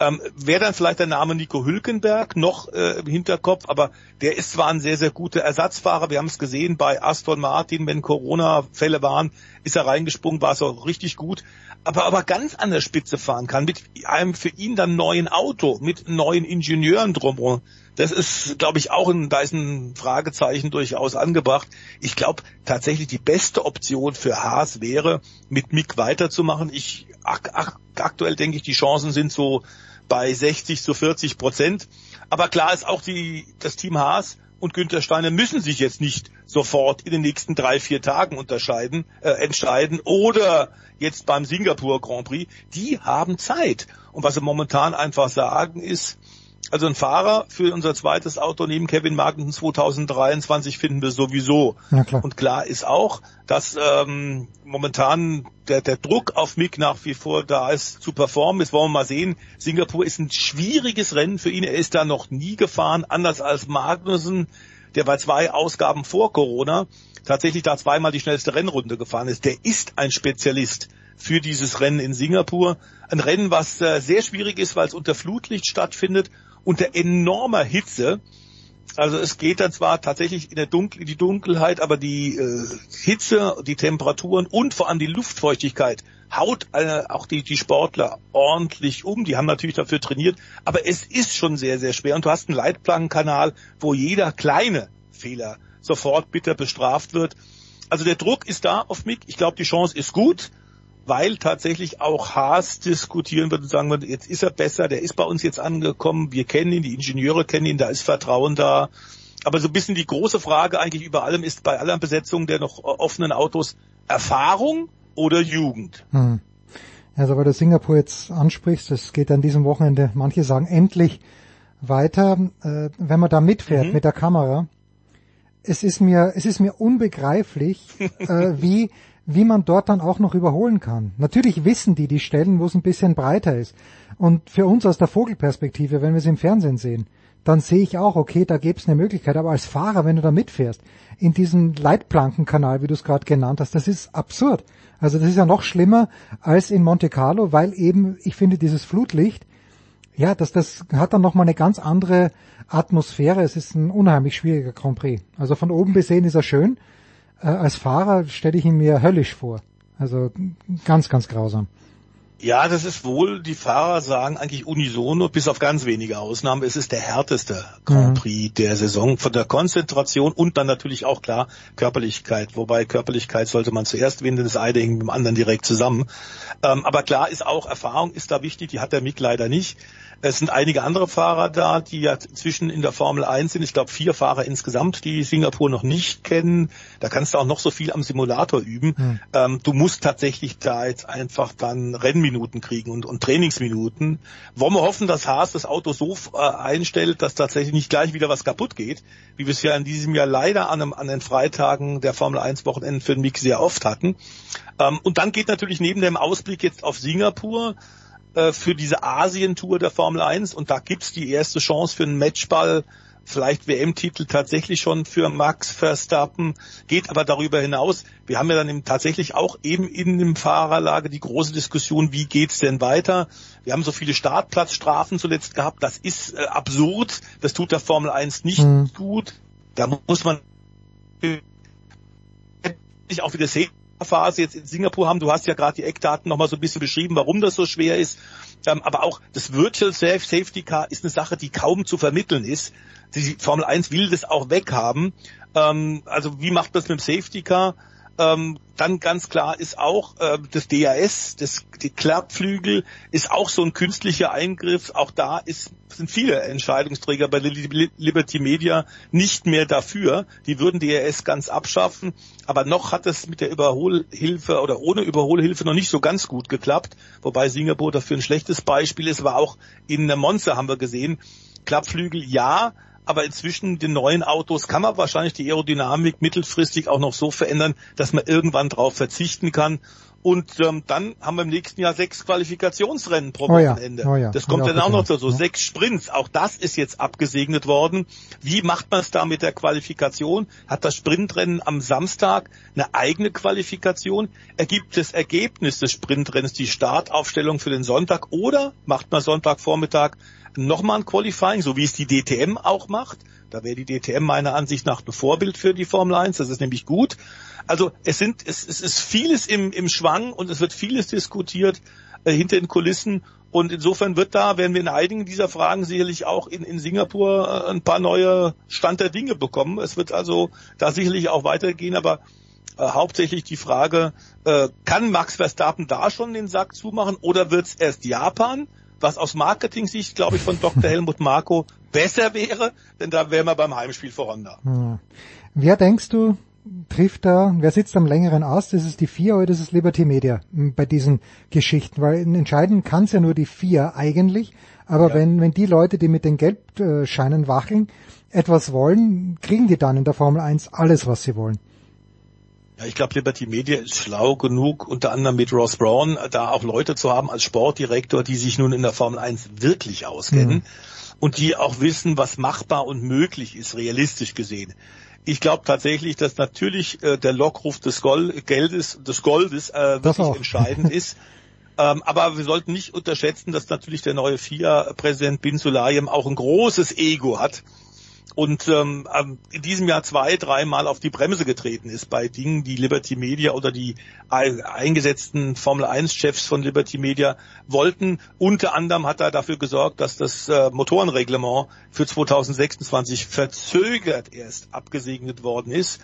Ähm, Wäre dann vielleicht der Name Nico Hülkenberg noch äh, im Hinterkopf, aber der ist zwar ein sehr, sehr guter Ersatzfahrer. Wir haben es gesehen bei Aston Martin, wenn Corona-Fälle waren, ist er reingesprungen, war es auch richtig gut. Aber aber ganz an der Spitze fahren kann, mit einem für ihn dann neuen Auto, mit neuen Ingenieuren drumherum. Das ist, glaube ich, auch ein, da ist ein Fragezeichen durchaus angebracht. Ich glaube tatsächlich die beste Option für Haas wäre, mit Mick weiterzumachen. Ich ak ak aktuell denke ich, die Chancen sind so bei 60 zu 40 Prozent. Aber klar ist auch die, das Team Haas und Günther Steiner müssen sich jetzt nicht sofort in den nächsten drei, vier Tagen unterscheiden, äh, entscheiden oder jetzt beim Singapur Grand Prix. Die haben Zeit. Und was sie momentan einfach sagen ist, also ein Fahrer für unser zweites Auto neben Kevin Magnussen 2023 finden wir sowieso. Ja, klar. Und klar ist auch, dass ähm, momentan der, der Druck auf Mick nach wie vor da ist, zu performen. Jetzt wollen wir mal sehen. Singapur ist ein schwieriges Rennen für ihn. Er ist da noch nie gefahren, anders als Magnussen, der bei zwei Ausgaben vor Corona tatsächlich da zweimal die schnellste Rennrunde gefahren ist. Der ist ein Spezialist für dieses Rennen in Singapur. Ein Rennen, was äh, sehr schwierig ist, weil es unter Flutlicht stattfindet unter enormer Hitze. Also es geht dann zwar tatsächlich in der Dunkel, die Dunkelheit, aber die äh, Hitze, die Temperaturen und vor allem die Luftfeuchtigkeit haut äh, auch die, die Sportler ordentlich um. Die haben natürlich dafür trainiert, aber es ist schon sehr, sehr schwer. Und du hast einen Leitplankenkanal, wo jeder kleine Fehler sofort bitter bestraft wird. Also der Druck ist da auf mich. Ich glaube, die Chance ist gut weil tatsächlich auch Haas diskutieren wird und sagen wird, jetzt ist er besser, der ist bei uns jetzt angekommen, wir kennen ihn, die Ingenieure kennen ihn, da ist Vertrauen da. Aber so ein bisschen die große Frage eigentlich über allem ist bei aller Besetzung der noch offenen Autos Erfahrung oder Jugend? Hm. Also weil du Singapur jetzt ansprichst, es geht an diesem Wochenende, manche sagen endlich weiter, äh, wenn man da mitfährt mhm. mit der Kamera. Es ist mir, es ist mir unbegreiflich, äh, wie wie man dort dann auch noch überholen kann. Natürlich wissen die die Stellen, wo es ein bisschen breiter ist. Und für uns aus der Vogelperspektive, wenn wir es im Fernsehen sehen, dann sehe ich auch, okay, da gäbe es eine Möglichkeit. Aber als Fahrer, wenn du da mitfährst, in diesen Leitplankenkanal, wie du es gerade genannt hast, das ist absurd. Also das ist ja noch schlimmer als in Monte Carlo, weil eben, ich finde, dieses Flutlicht, ja, das, das hat dann nochmal eine ganz andere Atmosphäre. Es ist ein unheimlich schwieriger Grand Prix. Also von oben besehen ist er schön, äh, als Fahrer stelle ich ihn mir höllisch vor. Also ganz, ganz grausam. Ja, das ist wohl, die Fahrer sagen eigentlich unisono, bis auf ganz wenige Ausnahmen, es ist der härteste Grand mhm. Prix mhm. der Saison von der Konzentration und dann natürlich auch klar Körperlichkeit. Wobei Körperlichkeit sollte man zuerst winden, das eine hängt mit dem anderen direkt zusammen. Ähm, aber klar ist auch, Erfahrung ist da wichtig, die hat der Mick leider nicht. Es sind einige andere Fahrer da, die ja zwischen in der Formel 1 sind. Ich glaube vier Fahrer insgesamt, die Singapur noch nicht kennen. Da kannst du auch noch so viel am Simulator üben. Mhm. Ähm, du musst tatsächlich da jetzt einfach dann Rennminuten kriegen und, und Trainingsminuten. Wollen wir hoffen, dass Haas das Auto so äh, einstellt, dass tatsächlich nicht gleich wieder was kaputt geht, wie wir es ja in diesem Jahr leider an, einem, an den Freitagen der Formel 1 Wochenenden für den Mick sehr oft hatten. Ähm, und dann geht natürlich neben dem Ausblick jetzt auf Singapur äh, für diese Asien-Tour der Formel 1 und da gibt's die erste Chance für einen Matchball, vielleicht WM-Titel tatsächlich schon für Max Verstappen, geht aber darüber hinaus. Wir haben ja dann eben tatsächlich auch eben in dem Fahrerlage die große Diskussion, wie geht's denn weiter? Wir haben so viele Startplatzstrafen zuletzt gehabt, das ist äh, absurd, das tut der Formel 1 nicht mhm. gut. Da muss man auch wieder sehen, Phase jetzt in Singapur haben. Du hast ja gerade die Eckdaten nochmal so ein bisschen beschrieben, warum das so schwer ist. Ähm, aber auch das Virtual Safety Car ist eine Sache, die kaum zu vermitteln ist. Die Formel 1 will das auch weghaben. Ähm, also wie macht das mit dem Safety Car? Ähm, dann ganz klar ist auch äh, das DAS, das die Klappflügel ist auch so ein künstlicher Eingriff. Auch da ist, sind viele Entscheidungsträger bei Liberty Media nicht mehr dafür. Die würden DAS ganz abschaffen. Aber noch hat es mit der Überholhilfe oder ohne Überholhilfe noch nicht so ganz gut geklappt. Wobei Singapur dafür ein schlechtes Beispiel ist. Aber auch in Monza haben wir gesehen, Klappflügel ja, aber inzwischen den neuen Autos kann man wahrscheinlich die Aerodynamik mittelfristig auch noch so verändern, dass man irgendwann darauf verzichten kann. Und ähm, dann haben wir im nächsten Jahr sechs Qualifikationsrennen pro Wochenende. Oh ja, oh ja, das kommt ja dann auch noch dazu. Sechs Sprints, auch das ist jetzt abgesegnet worden. Wie macht man es da mit der Qualifikation? Hat das Sprintrennen am Samstag eine eigene Qualifikation? Ergibt das Ergebnis des Sprintrennens die Startaufstellung für den Sonntag oder macht man Sonntagvormittag nochmal ein Qualifying, so wie es die DTM auch macht? Da wäre die DTM meiner Ansicht nach ein Vorbild für die Formel 1. Das ist nämlich gut. Also es sind, es, es ist vieles im, im Schwang und es wird vieles diskutiert äh, hinter den Kulissen. Und insofern wird da, werden wir in einigen dieser Fragen sicherlich auch in, in Singapur äh, ein paar neue Stand der Dinge bekommen. Es wird also da sicherlich auch weitergehen, aber äh, hauptsächlich die Frage, äh, kann Max Verstappen da schon den Sack zumachen oder wird es erst Japan? Was aus Marketing-Sicht, glaube ich, von Dr. Helmut Marko besser wäre, denn da wären wir beim Heimspiel für Honda. Hm. Wer denkst du, trifft da, wer sitzt am längeren aus? Das ist die vier oder das ist Liberty Media bei diesen Geschichten? Weil entscheiden kann es ja nur die vier eigentlich. Aber Ja. wenn, wenn die Leute, die mit den Geldscheinen wackeln, etwas wollen, kriegen die dann in der Formel 1 alles, was sie wollen. Ja, ich glaube, Liberty Media ist schlau genug, unter anderem mit Ross Brown, da auch Leute zu haben als Sportdirektor, die sich nun in der Formel 1 wirklich auskennen Mhm. und die auch wissen, was machbar und möglich ist, realistisch gesehen. Ich glaube tatsächlich, dass natürlich äh, der Lockruf des Gol Geldes, des Goldes äh, wirklich entscheidend ist. Ähm, aber wir sollten nicht unterschätzen, dass natürlich der neue FIA-Präsident Bin Sulayem auch ein großes Ego hat und ähm, ähm, in diesem Jahr zwei, dreimal auf die Bremse getreten ist bei Dingen, die Liberty Media oder die ei- eingesetzten Formel 1-Chefs von Liberty Media wollten. Unter anderem hat er dafür gesorgt, dass das äh, Motorenreglement für 2026 verzögert erst abgesegnet worden ist.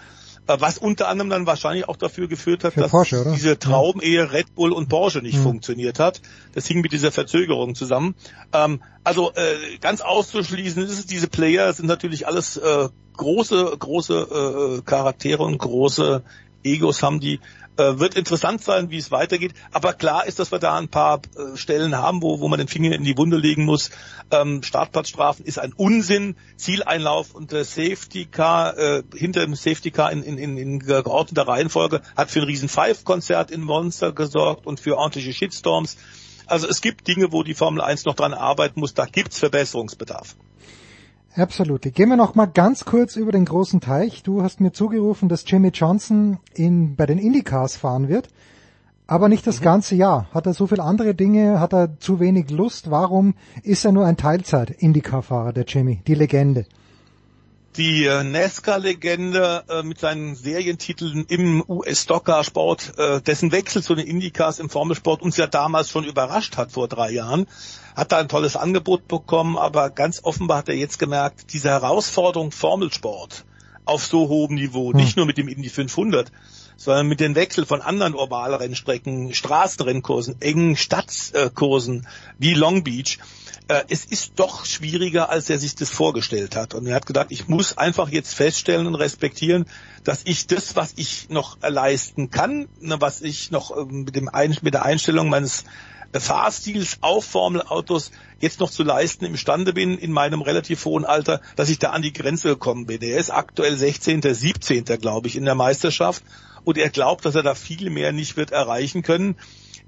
Äh, Was unter anderem dann wahrscheinlich auch dafür geführt hat, Für dass Porsche, diese Traumehe Red Bull und Porsche nicht Hm. funktioniert hat. Das hing mit dieser Verzögerung zusammen. Ähm, also äh, ganz auszuschließen ist es, diese Player sind natürlich alles äh, große, große äh, Charaktere und große Egos haben die. Äh, wird interessant sein, wie es weitergeht. Aber klar ist, dass wir da ein paar äh, Stellen haben, wo, wo man den Finger in die Wunde legen muss. Ähm, Startplatzstrafen ist ein Unsinn. Zieleinlauf und der Safety Car, äh, hinter dem Safety Car in, in, in, in geordneter Reihenfolge hat für ein riesen Five-Konzert in Monster gesorgt und für ordentliche Shitstorms. Also es gibt Dinge, wo die Formel 1 noch dran arbeiten muss. Da gibt's Verbesserungsbedarf. Absolut. Gehen wir noch mal ganz kurz über den großen Teich. Du hast mir zugerufen, dass Jimmy Johnson in, bei den Indycars fahren wird, aber nicht das ganze Jahr. Hat er so viele andere Dinge? Hat er zu wenig Lust? Warum ist er nur ein Teilzeit-Indycar-Fahrer, der Jimmy, die Legende? Die NASCAR-Legende äh, mit seinen Serientiteln im US-Stocker-Sport, äh, dessen Wechsel zu den Indycars im Formelsport uns ja damals schon überrascht hat vor drei Jahren, hat da ein tolles Angebot bekommen, aber ganz offenbar hat er jetzt gemerkt, diese Herausforderung Formelsport auf so hohem Niveau, nicht nur mit dem Indy 500, sondern mit dem Wechsel von anderen Ovalrennstrecken, Straßenrennkursen, engen Stadtkursen wie Long Beach, äh, es ist doch schwieriger, als er sich das vorgestellt hat. Und er hat gedacht, ich muss einfach jetzt feststellen und respektieren, dass ich das, was ich noch leisten kann, ne, was ich noch ähm, mit, dem mit der Einstellung meines Fahrstils auf Formelautos jetzt noch zu leisten imstande bin in meinem relativ hohen Alter, dass ich da an die Grenze gekommen bin. Er ist aktuell 16., 17. glaube ich in der Meisterschaft und er glaubt, dass er da viel mehr nicht wird erreichen können.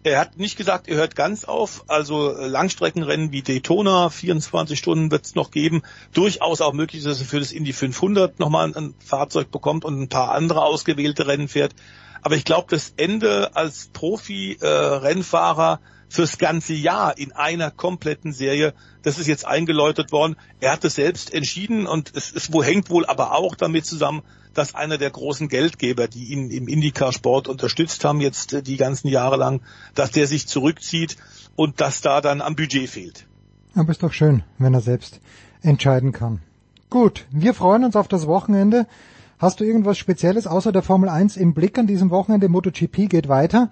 Er hat nicht gesagt, er hört ganz auf. Also Langstreckenrennen wie Daytona, 24 Stunden wird es noch geben. Durchaus auch möglich, dass er für das Indy 500 nochmal ein, Fahrzeug bekommt und ein paar andere ausgewählte Rennen fährt. Aber ich glaube, das Ende als Profi-Rennfahrer fürs ganze Jahr in einer kompletten Serie, das ist jetzt eingeläutet worden. Er hat es selbst entschieden und es, es hängt wohl aber auch damit zusammen, dass einer der großen Geldgeber, die ihn im Indycar-Sport unterstützt haben, jetzt äh, die ganzen Jahre lang, dass der sich zurückzieht und dass da dann am Budget fehlt. Aber ist doch schön, wenn er selbst entscheiden kann. Gut, wir freuen uns auf das Wochenende. Hast du irgendwas Spezielles außer der Formel 1 im Blick an diesem Wochenende? MotoGP geht weiter.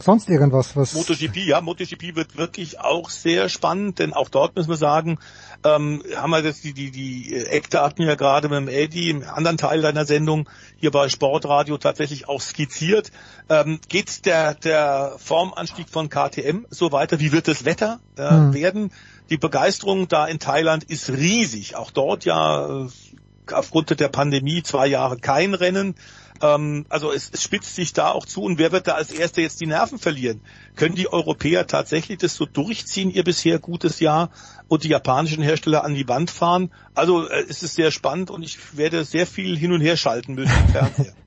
Sonst irgendwas, was... MotoGP, ja, MotoGP wird wirklich auch sehr spannend, denn auch dort müssen wir sagen, ähm, haben wir jetzt die, die, die Eckdaten ja gerade mit dem Eddie im anderen Teil deiner Sendung hier bei Sportradio tatsächlich auch skizziert. Ähm, geht der, der Formanstieg von KTM so weiter? Wie wird das Wetter äh, hm. werden? Die Begeisterung da in Thailand ist riesig. Auch dort ja äh, aufgrund der Pandemie zwei Jahre kein Rennen. Ähm, also es, es spitzt sich da auch zu und wer wird da als Erster jetzt die Nerven verlieren? Können die Europäer tatsächlich das so durchziehen, ihr bisher gutes Jahr, und die japanischen Hersteller an die Wand fahren? Also äh, es ist sehr spannend und ich werde sehr viel hin und her schalten müssen im Fernseher.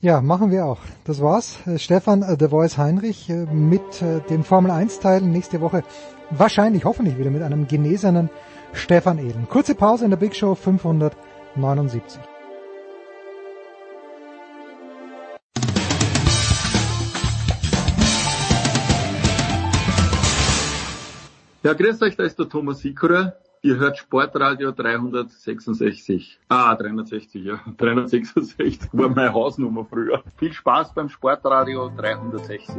Ja, machen wir auch. Das war's. Äh, Stefan äh, The Voice Heinrich äh, mit äh, dem Formel 1 Teil nächste Woche wahrscheinlich, hoffentlich wieder mit einem genesenen Stefan Ehlen. Kurze Pause in der Big Show 579. Ja, grüß euch, da ist der Thomas Sikora. Ihr hört Sportradio 366. Ah, 360, ja. 366 war meine Hausnummer früher. Viel Spaß beim Sportradio 360.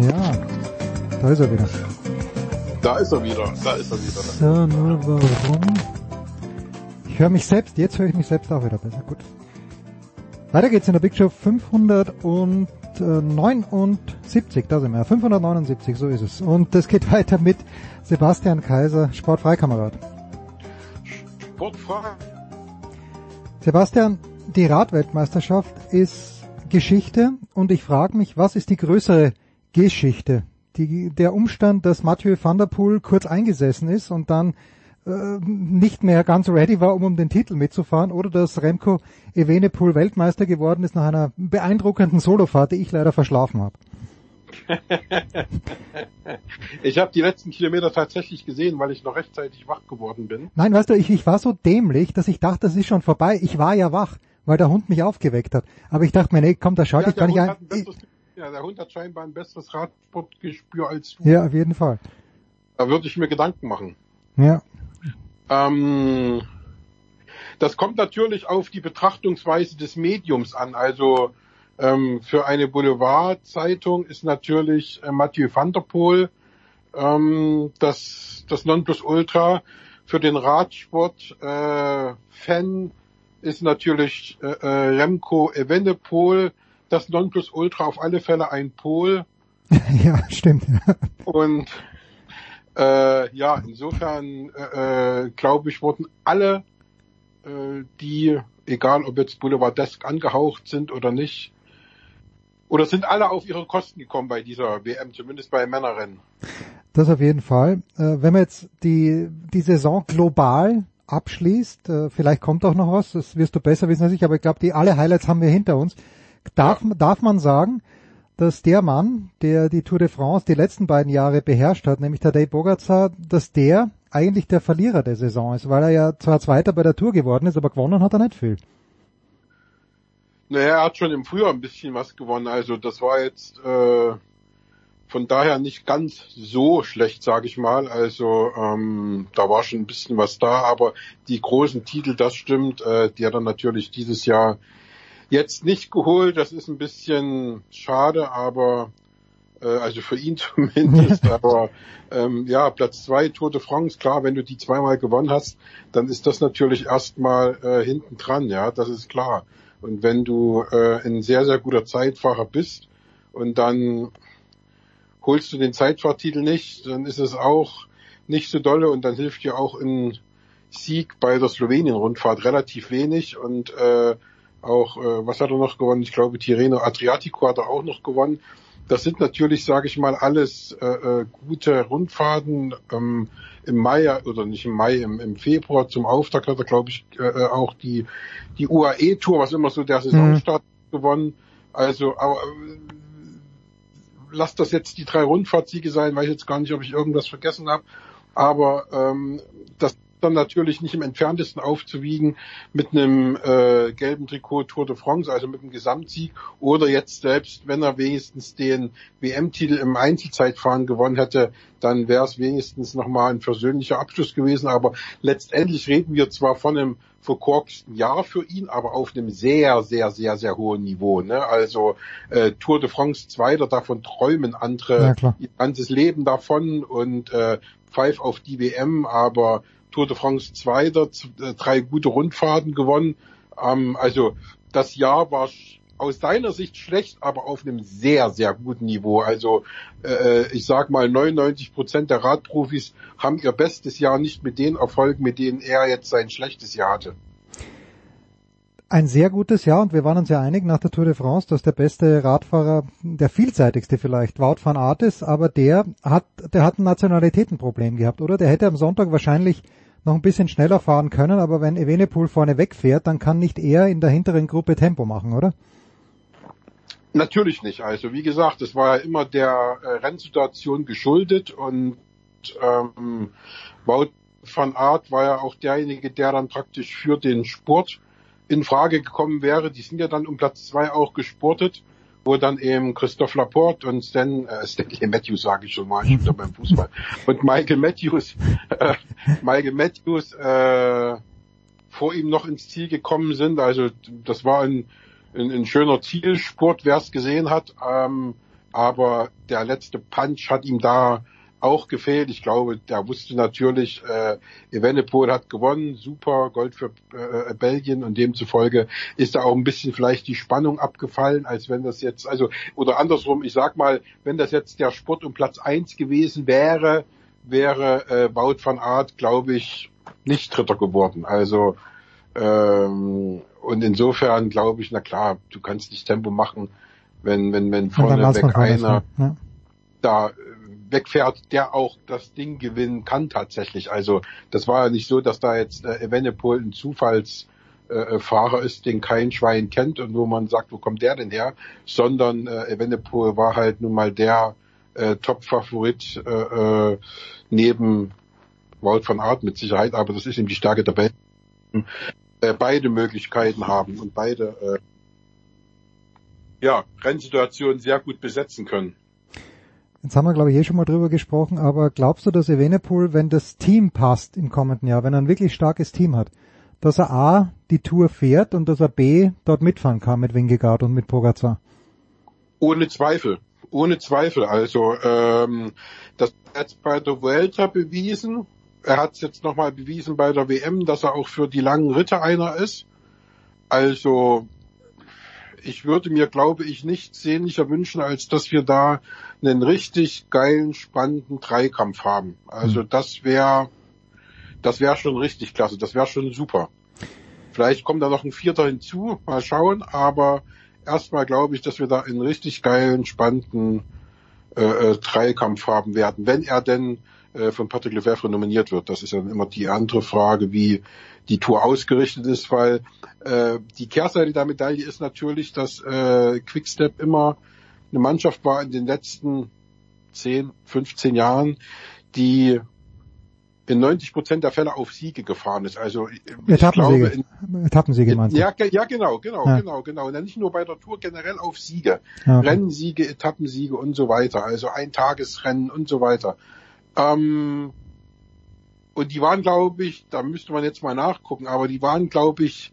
Ja, da ist er wieder. Da ist er wieder, da ist er wieder. So, nur warum? Ich höre mich selbst, jetzt höre ich mich selbst auch wieder besser. Gut. Weiter geht's in der Big Show 579, da sind wir, 579, so ist es. Und es geht weiter mit Sebastian Kaiser, Sportfreikamerad. Sportfrei. Sebastian, die Radweltmeisterschaft ist Geschichte und ich frage mich, was ist die größere Geschichte? Die, der Umstand, dass Mathieu van der Poel kurz eingesessen ist und dann nicht mehr ganz ready war, um um den Titel mitzufahren, oder dass Remco Evenepoel Weltmeister geworden ist nach einer beeindruckenden Solofahrt, die ich leider verschlafen habe. ich habe die letzten Kilometer tatsächlich gesehen, weil ich noch rechtzeitig wach geworden bin. Nein, weißt du, ich, ich war so dämlich, dass ich dachte, das ist schon vorbei. Ich war ja wach, weil der Hund mich aufgeweckt hat. Aber ich dachte mir, nee, komm, da schalte ja, ich gar nicht ein. Besseres, ja, der Hund hat scheinbar ein besseres Radsportgespür als du. Ja, auf jeden Fall. Da würde ich mir Gedanken machen. Ja. Ähm, das kommt natürlich auf die Betrachtungsweise des Mediums an. Also ähm, für eine Boulevardzeitung ist natürlich äh, Mathieu van der Poel ähm, das, das Nonplusultra. Für den Radsport-Fan äh, ist natürlich äh, äh, Remco Evenepoel das Nonplusultra auf alle Fälle ein Pol. ja, stimmt. Und äh, ja, insofern äh, äh, glaube ich, wurden alle, äh, die, egal ob jetzt Boulevardesk angehaucht sind oder nicht, oder sind alle auf ihre Kosten gekommen bei dieser WM, zumindest bei Männerrennen. Das auf jeden Fall. Äh, wenn man jetzt die, die Saison global abschließt, äh, vielleicht kommt auch noch was, das wirst du besser wissen als ich, aber ich glaube, die alle Highlights haben wir hinter uns. Darf, ja. darf man sagen, dass der Mann, der die Tour de France die letzten beiden Jahre beherrscht hat, nämlich Tadej Bogacar, dass der eigentlich der Verlierer der Saison ist, weil er ja zwar Zweiter bei der Tour geworden ist, aber gewonnen hat er nicht viel. Naja, er hat schon im Frühjahr ein bisschen was gewonnen, also das war jetzt äh, von daher nicht ganz so schlecht, sage ich mal. Also ähm, da war schon ein bisschen was da, aber die großen Titel, das stimmt, äh, die hat er natürlich dieses Jahr jetzt nicht geholt. Das ist ein bisschen schade, aber äh, also für ihn zumindest. aber ähm, ja, Platz zwei Tour de France, klar, wenn du die zweimal gewonnen hast, dann ist das natürlich erstmal äh, hinten dran, ja, das ist klar. Und wenn du äh, ein sehr, sehr guter Zeitfahrer bist und dann holst du den Zeitfahrtitel nicht, dann ist es auch nicht so dolle und dann hilft dir auch ein Sieg bei der Slowenien-Rundfahrt relativ wenig und äh, auch, äh, was hat er noch gewonnen? Ich glaube, Tirreno Adriatico hat er auch noch gewonnen. Das sind natürlich, sage ich mal, alles äh, äh, gute Rundfahrten. Ähm, Im Mai oder nicht im Mai, im, im Februar zum Auftakt hat er, glaube ich, äh, äh auch die die UAE-Tour, was immer so der Saisonstart mhm. gewonnen. Also, aber äh, lass das jetzt die drei Rundfahrtsiege sein, weiß ich jetzt gar nicht, ob ich irgendwas vergessen habe. Aber ähm, das dann natürlich nicht im entferntesten aufzuwiegen mit einem äh, gelben Trikot Tour de France, also mit einem Gesamtsieg, oder jetzt selbst, wenn er wenigstens den WM-Titel im Einzelzeitfahren gewonnen hätte, dann wäre es wenigstens nochmal ein versöhnlicher Abschluss gewesen. Aber letztendlich reden wir zwar von einem verkorksten Jahr für ihn, aber auf einem sehr, sehr, sehr, sehr hohen Niveau. Ne? Also äh, Tour de France Zweiter, davon träumen andere Ja, ihr ganzes Leben davon und äh, pfeif auf die WM, aber Tour de France Zweiter, äh, drei gute Rundfahrten gewonnen. Ähm, also das Jahr war aus deiner Sicht schlecht, aber auf einem sehr, sehr guten Niveau. Also äh, ich sag mal, 99 Prozent der Radprofis haben ihr bestes Jahr nicht mit den Erfolgen, mit denen er jetzt sein schlechtes Jahr hatte. Ein sehr gutes Jahr und wir waren uns ja einig nach der Tour de France, dass der beste Radfahrer, der vielseitigste vielleicht, Wout van Aert ist, aber der hat, der hat ein Nationalitätenproblem gehabt, oder? Der hätte am Sonntag wahrscheinlich noch ein bisschen schneller fahren können, aber wenn Evenepoel vorne wegfährt, dann kann nicht er in der hinteren Gruppe Tempo machen, oder? Natürlich nicht. Also wie gesagt, es war ja immer der äh, Rennsituation geschuldet und ähm, Wout van Aert war ja auch derjenige, der dann praktisch für den Spurt in Frage gekommen wäre. Die sind ja dann um Platz zwei auch gesportet, wo dann eben Christoph Laporte und Stan, äh, Stanley Matthews sage ich schon mal, ich bin da beim Fußball, und Michael Matthews, äh, Michael Matthews äh, vor ihm noch ins Ziel gekommen sind. Also das war ein, ein, ein schöner Zielsport, wer es gesehen hat. Ähm, aber der letzte Punch hat ihm da auch gefehlt. Ich glaube, der wusste natürlich, äh, Evenepoel hat gewonnen, super, Gold für äh, Belgien und demzufolge ist da auch ein bisschen vielleicht die Spannung abgefallen, als wenn das jetzt, also, oder andersrum, ich sag mal, wenn das jetzt der Sport um Platz eins gewesen wäre, wäre äh, Wout van Aert, glaube ich, nicht Dritter geworden. Also ähm, und insofern glaube ich, na klar, du kannst nicht Tempo machen, wenn wenn wenn Und dann vorne lass weg man vorne einer ja. da wegfährt, der auch das Ding gewinnen kann tatsächlich. Also das war ja nicht so, dass da jetzt äh, Evenepoel ein Zufalls äh, Fahrer ist, den kein Schwein kennt und wo man sagt, wo kommt der denn her, sondern äh, Evenepoel war halt nun mal der äh, Top-Favorit äh, äh, neben Wout van Aert mit Sicherheit, aber das ist eben die Stärke der Belgien, äh, beide Möglichkeiten haben und beide äh, ja, Rennsituationen sehr gut besetzen können. Jetzt haben wir, glaube ich, eh schon mal drüber gesprochen, aber glaubst du, dass Evenepoel, wenn das Team passt im kommenden Jahr, wenn er ein wirklich starkes Team hat, dass er A, die Tour fährt und dass er B, dort mitfahren kann mit Wingegaard und mit Pogacar? Ohne Zweifel. Ohne Zweifel. Also ähm, das hat bei der Vuelta bewiesen. Er hat es jetzt nochmal bewiesen bei der WM, dass er auch für die langen Ritte einer ist. Also ich würde mir, glaube ich, nichts sehnlicher wünschen, als dass wir da einen richtig geilen, spannenden Dreikampf haben. Also das wäre das wäre schon richtig klasse, das wäre schon super. Vielleicht kommt da noch ein Vierter hinzu, mal schauen, aber erstmal glaube ich, dass wir da einen richtig geilen, spannenden äh, äh, Dreikampf haben werden, wenn er denn äh, von Patrick Lefebvre nominiert wird. Das ist ja immer die andere Frage, wie die Tour ausgerichtet ist, weil äh, die Kehrseite der Medaille ist natürlich, dass äh, Quickstep immer eine Mannschaft war in den letzten 10, 15 Jahren, die in 90 Prozent der Fälle auf Siege gefahren ist. Also ich glaube, Etappensiege. in, Etappensiege meinst du? ja, ja, genau, genau, Ja. genau, genau. Und dann nicht nur bei der Tour, generell auf Siege. Ja. Rennsiege, Etappensiege und so weiter. Also ein Tagesrennen und so weiter. Ähm, und die waren, glaube ich, da müsste man jetzt mal nachgucken, aber die waren, glaube ich,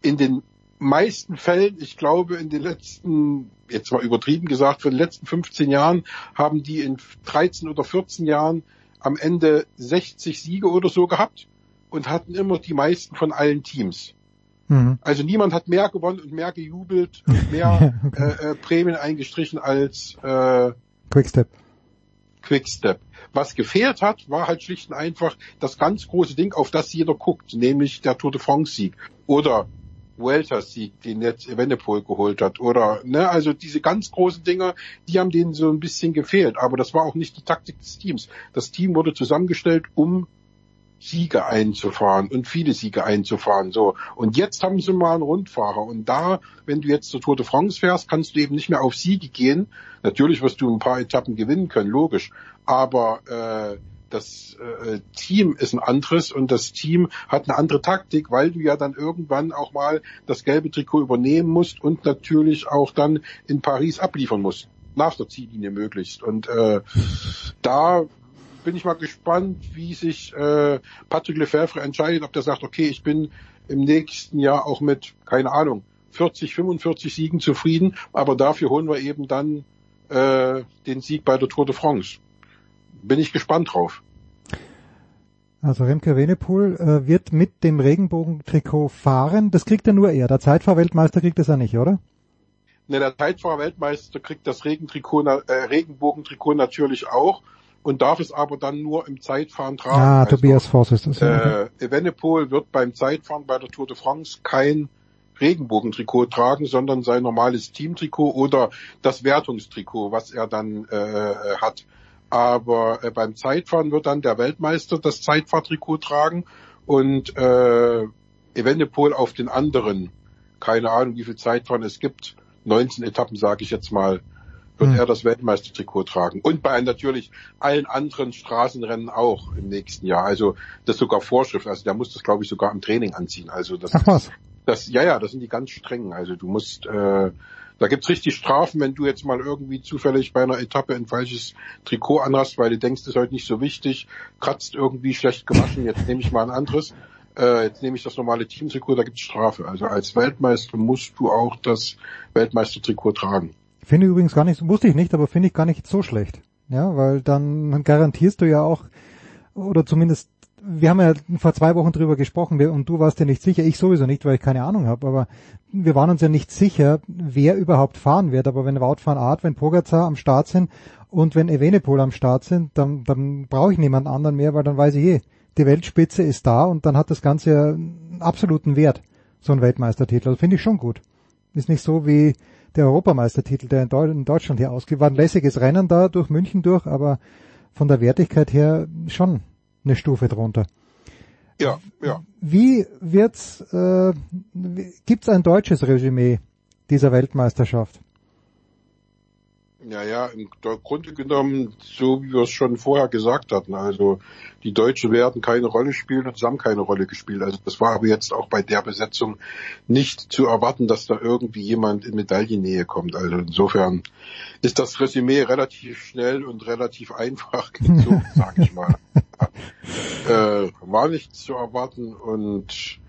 in den meisten Fällen, ich glaube, in den letzten, jetzt mal übertrieben gesagt, für den letzten 15 Jahren haben die in 13 oder 14 Jahren am Ende 60 Siege oder so gehabt und hatten immer die meisten von allen Teams. Mhm. Also niemand hat mehr gewonnen und mehr gejubelt und mehr äh, äh, Prämien eingestrichen als äh, Quickstep. Quickstep. Was gefehlt hat, war halt schlicht und einfach das ganz große Ding, auf das jeder guckt, nämlich der Tour de France Sieg oder Vuelta Sieg, den jetzt Evenepoel geholt hat oder ne, also diese ganz großen Dinger, die haben denen so ein bisschen gefehlt, aber das war auch nicht die Taktik des Teams. Das Team wurde zusammengestellt, um Siege einzufahren und viele Siege einzufahren. So. Und jetzt haben sie mal einen Rundfahrer. Und da, wenn du jetzt zur Tour de France fährst, kannst du eben nicht mehr auf Siege gehen. Natürlich wirst du ein paar Etappen gewinnen können, logisch. Aber äh, das äh, Team ist ein anderes und das Team hat eine andere Taktik, weil du ja dann irgendwann auch mal das gelbe Trikot übernehmen musst und natürlich auch dann in Paris abliefern musst. Nach der Ziellinie möglichst. Und äh, da bin ich mal gespannt, wie sich äh, Patrick Lefebvre entscheidet, ob der sagt, okay, ich bin im nächsten Jahr auch mit, keine Ahnung, 40, 45 Siegen zufrieden, aber dafür holen wir eben dann äh, den Sieg bei der Tour de France. Bin ich gespannt drauf. Also Remke Venepool äh, wird mit dem Regenbogentrikot fahren. Das kriegt er nur er. Der Zeitfahrweltmeister kriegt das ja nicht, oder? Ne, der Zeitfahrweltmeister kriegt das Regentrikot, äh, Regenbogentrikot natürlich auch und darf es aber dann nur im Zeitfahren tragen. Ah, also, Tobias Voss ist das. Äh, Evenepoel wird beim Zeitfahren bei der Tour de France kein Regenbogentrikot tragen, sondern sein normales Teamtrikot oder das Wertungstrikot, was er dann äh, hat. Aber äh, beim Zeitfahren wird dann der Weltmeister das Zeitfahrtrikot tragen und äh, Evenepoel auf den anderen, keine Ahnung, wie viel Zeitfahren es gibt, 19 Etappen sage ich jetzt mal, wird hm. er das Weltmeistertrikot tragen. Und bei natürlich allen anderen Straßenrennen auch im nächsten Jahr. Also das ist sogar Vorschrift. Also der muss das, glaube ich, sogar im Training anziehen. Also das, Ach was. das ja, ja, das sind die ganz strengen. Also du musst, äh, da gibt's richtig Strafen, wenn du jetzt mal irgendwie zufällig bei einer Etappe ein falsches Trikot anhast, weil du denkst, das ist heute nicht so wichtig, kratzt irgendwie schlecht gewaschen, jetzt nehme ich mal ein anderes. Äh, jetzt nehme ich das normale Teamtrikot, da gibt's Strafe. Also als Weltmeister musst du auch das Weltmeistertrikot tragen. Finde ich übrigens gar nicht, wusste ich nicht, aber finde ich gar nicht so schlecht. Ja, weil dann garantierst du ja auch, oder zumindest, wir haben ja vor zwei Wochen drüber gesprochen und du warst ja nicht sicher, ich sowieso nicht, weil ich keine Ahnung habe, aber wir waren uns ja nicht sicher, wer überhaupt fahren wird. Aber wenn Wout van Aert, wenn Pogacar am Start sind und wenn Evenepoel am Start sind, dann, dann brauche ich niemanden anderen mehr, weil dann weiß ich eh, die Weltspitze ist da und dann hat das Ganze einen absoluten Wert, so ein Weltmeistertitel. Also finde ich schon gut. Ist nicht so wie der Europameistertitel, der in, Deutschland hier ausgeht. War ein lässiges Rennen da durch München durch, aber von der Wertigkeit her schon eine Stufe drunter. Ja, ja. Wie wird's, äh, gibt's ein deutsches Resümee dieser Weltmeisterschaft? Ja, ja, im Grunde genommen, so wie wir es schon vorher gesagt hatten, also die Deutschen werden keine Rolle spielen und sie haben keine Rolle gespielt. Also das war aber jetzt auch bei der Besetzung nicht zu erwarten, dass da irgendwie jemand in Medaillennähe kommt. Also insofern ist das Resümee relativ schnell und relativ einfach gezogen, sag ich mal. äh, war nicht zu erwarten und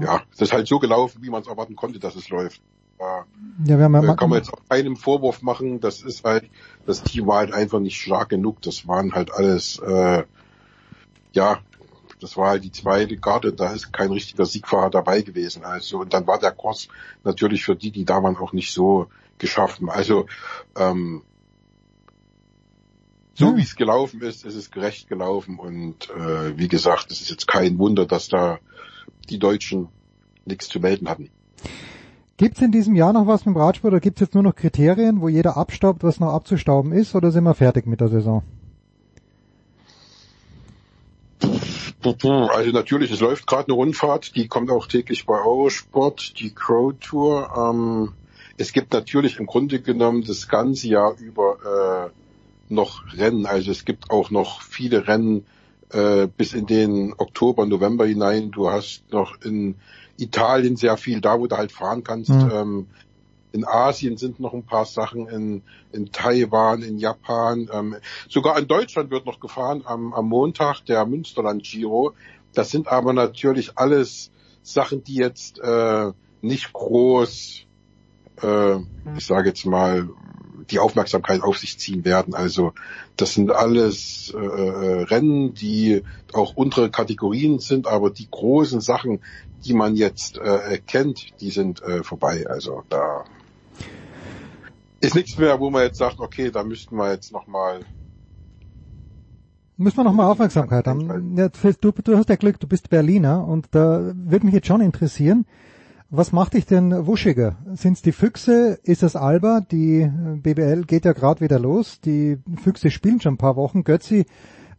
ja, das ist halt so gelaufen, wie man es erwarten konnte, dass es läuft ja, wir haben ja äh, kann man jetzt auch keinem Vorwurf machen. Das ist halt, das Team war halt einfach nicht stark genug. Das waren halt alles, äh, ja, das war halt die zweite Garde. Da ist kein richtiger Siegfahrer dabei gewesen. Also und dann war der Kurs natürlich für die, die da waren, auch nicht so geschaffen. Also ähm, so ja. wie es gelaufen ist, ist es gerecht gelaufen und äh, wie gesagt, es ist jetzt kein Wunder, dass da die Deutschen nichts zu melden hatten. Gibt es in diesem Jahr noch was mit dem Radsport oder gibt es jetzt nur noch Kriterien, wo jeder abstaubt, was noch abzustauben ist oder sind wir fertig mit der Saison? Also natürlich, es läuft gerade eine Rundfahrt, die kommt auch täglich bei Eurosport, die Crow Tour. Ähm, es gibt natürlich im Grunde genommen das ganze Jahr über äh, noch Rennen. Also es gibt auch noch viele Rennen äh, bis in den Oktober, November hinein. Du hast noch in Italien sehr viel, da wo du halt fahren kannst. Mhm. Ähm, in Asien sind noch ein paar Sachen, in, in Taiwan, in Japan. Ähm, sogar in Deutschland wird noch gefahren am, am Montag der Münsterland Giro. Das sind aber natürlich alles Sachen, die jetzt äh, nicht groß, äh, ich sage jetzt mal, die Aufmerksamkeit auf sich ziehen werden. Also das sind alles äh, äh Rennen, die auch untere Kategorien sind, aber die großen Sachen, die man jetzt äh, kennt, die sind äh, vorbei. Also da ist nichts mehr, wo man jetzt sagt, okay, da müssten wir jetzt nochmal Müssen wir nochmal Aufmerksamkeit haben. Ja, du, du hast ja Glück, du bist Berliner und da würde mich jetzt schon interessieren, was macht dich denn wuschiger? Sind es die Füchse? Ist es Alba? Die BBL geht ja gerade wieder los. Die Füchse spielen schon ein paar Wochen. Götzi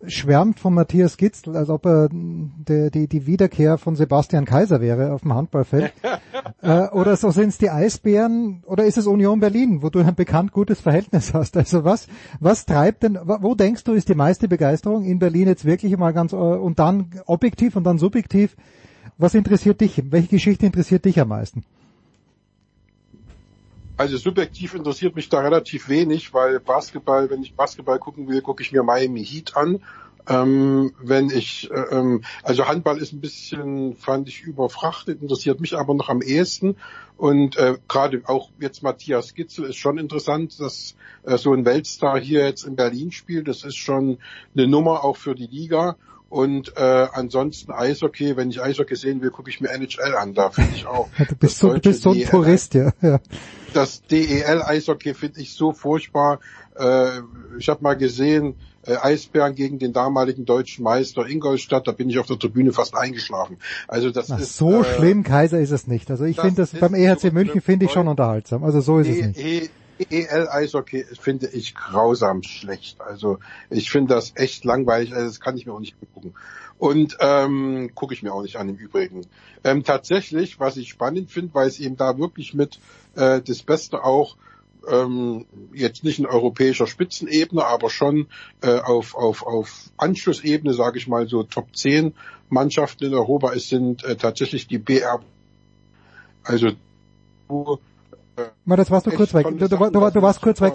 schwärmt von Matthias Gitzl, als ob er die, die, die Wiederkehr von Sebastian Kaiser wäre auf dem Handballfeld. äh, oder so sind es die Eisbären oder ist es Union Berlin, wo du ein bekannt gutes Verhältnis hast? Also was, was treibt denn, wo denkst du ist die meiste Begeisterung in Berlin jetzt wirklich mal ganz äh, und dann objektiv und dann subjektiv? Was interessiert dich? Welche Geschichte interessiert dich am meisten? Also subjektiv interessiert mich da relativ wenig, weil Basketball, wenn ich Basketball gucken will, gucke ich mir Miami Heat an. Ähm, wenn ich, äh, ähm, also Handball ist ein bisschen, fand ich, überfrachtet, interessiert mich aber noch am ehesten. Und äh, gerade auch jetzt Matthias Gitzel ist schon interessant, dass äh, so ein Weltstar hier jetzt in Berlin spielt. Das ist schon eine Nummer auch für die Liga. Und äh, ansonsten Eishockey, wenn ich Eishockey sehen will, gucke ich mir NHL an. Da finde ich auch. du bist so, du bist so ein DEL Purist, ja. ja. Das DEL-Eishockey finde ich so furchtbar. Äh, ich habe mal gesehen, äh, Eisbären gegen den damaligen deutschen Meister Ingolstadt, da bin ich auf der Tribüne fast eingeschlafen. Also das Na, ist so äh, schlimm, Kaiser ist es nicht. Also ich das finde das ist beim EHC München finde ich schon unterhaltsam. Also so ist es nicht. E- EL-Eishockey finde ich grausam schlecht. Also ich finde das echt langweilig. Also das kann ich mir auch nicht angucken. Und ähm, gucke ich mir auch nicht an im Übrigen. Ähm, tatsächlich, was ich spannend finde, weil es eben da wirklich mit äh, das Beste auch ähm, jetzt nicht in europäischer Spitzenebene, aber schon äh, auf, auf, auf Anschlussebene, sage ich mal so Top 10 Mannschaften in Europa. Es sind äh, tatsächlich die BR, also Mal, das warst du kurz weg. Du, du, du, du warst kurz weg.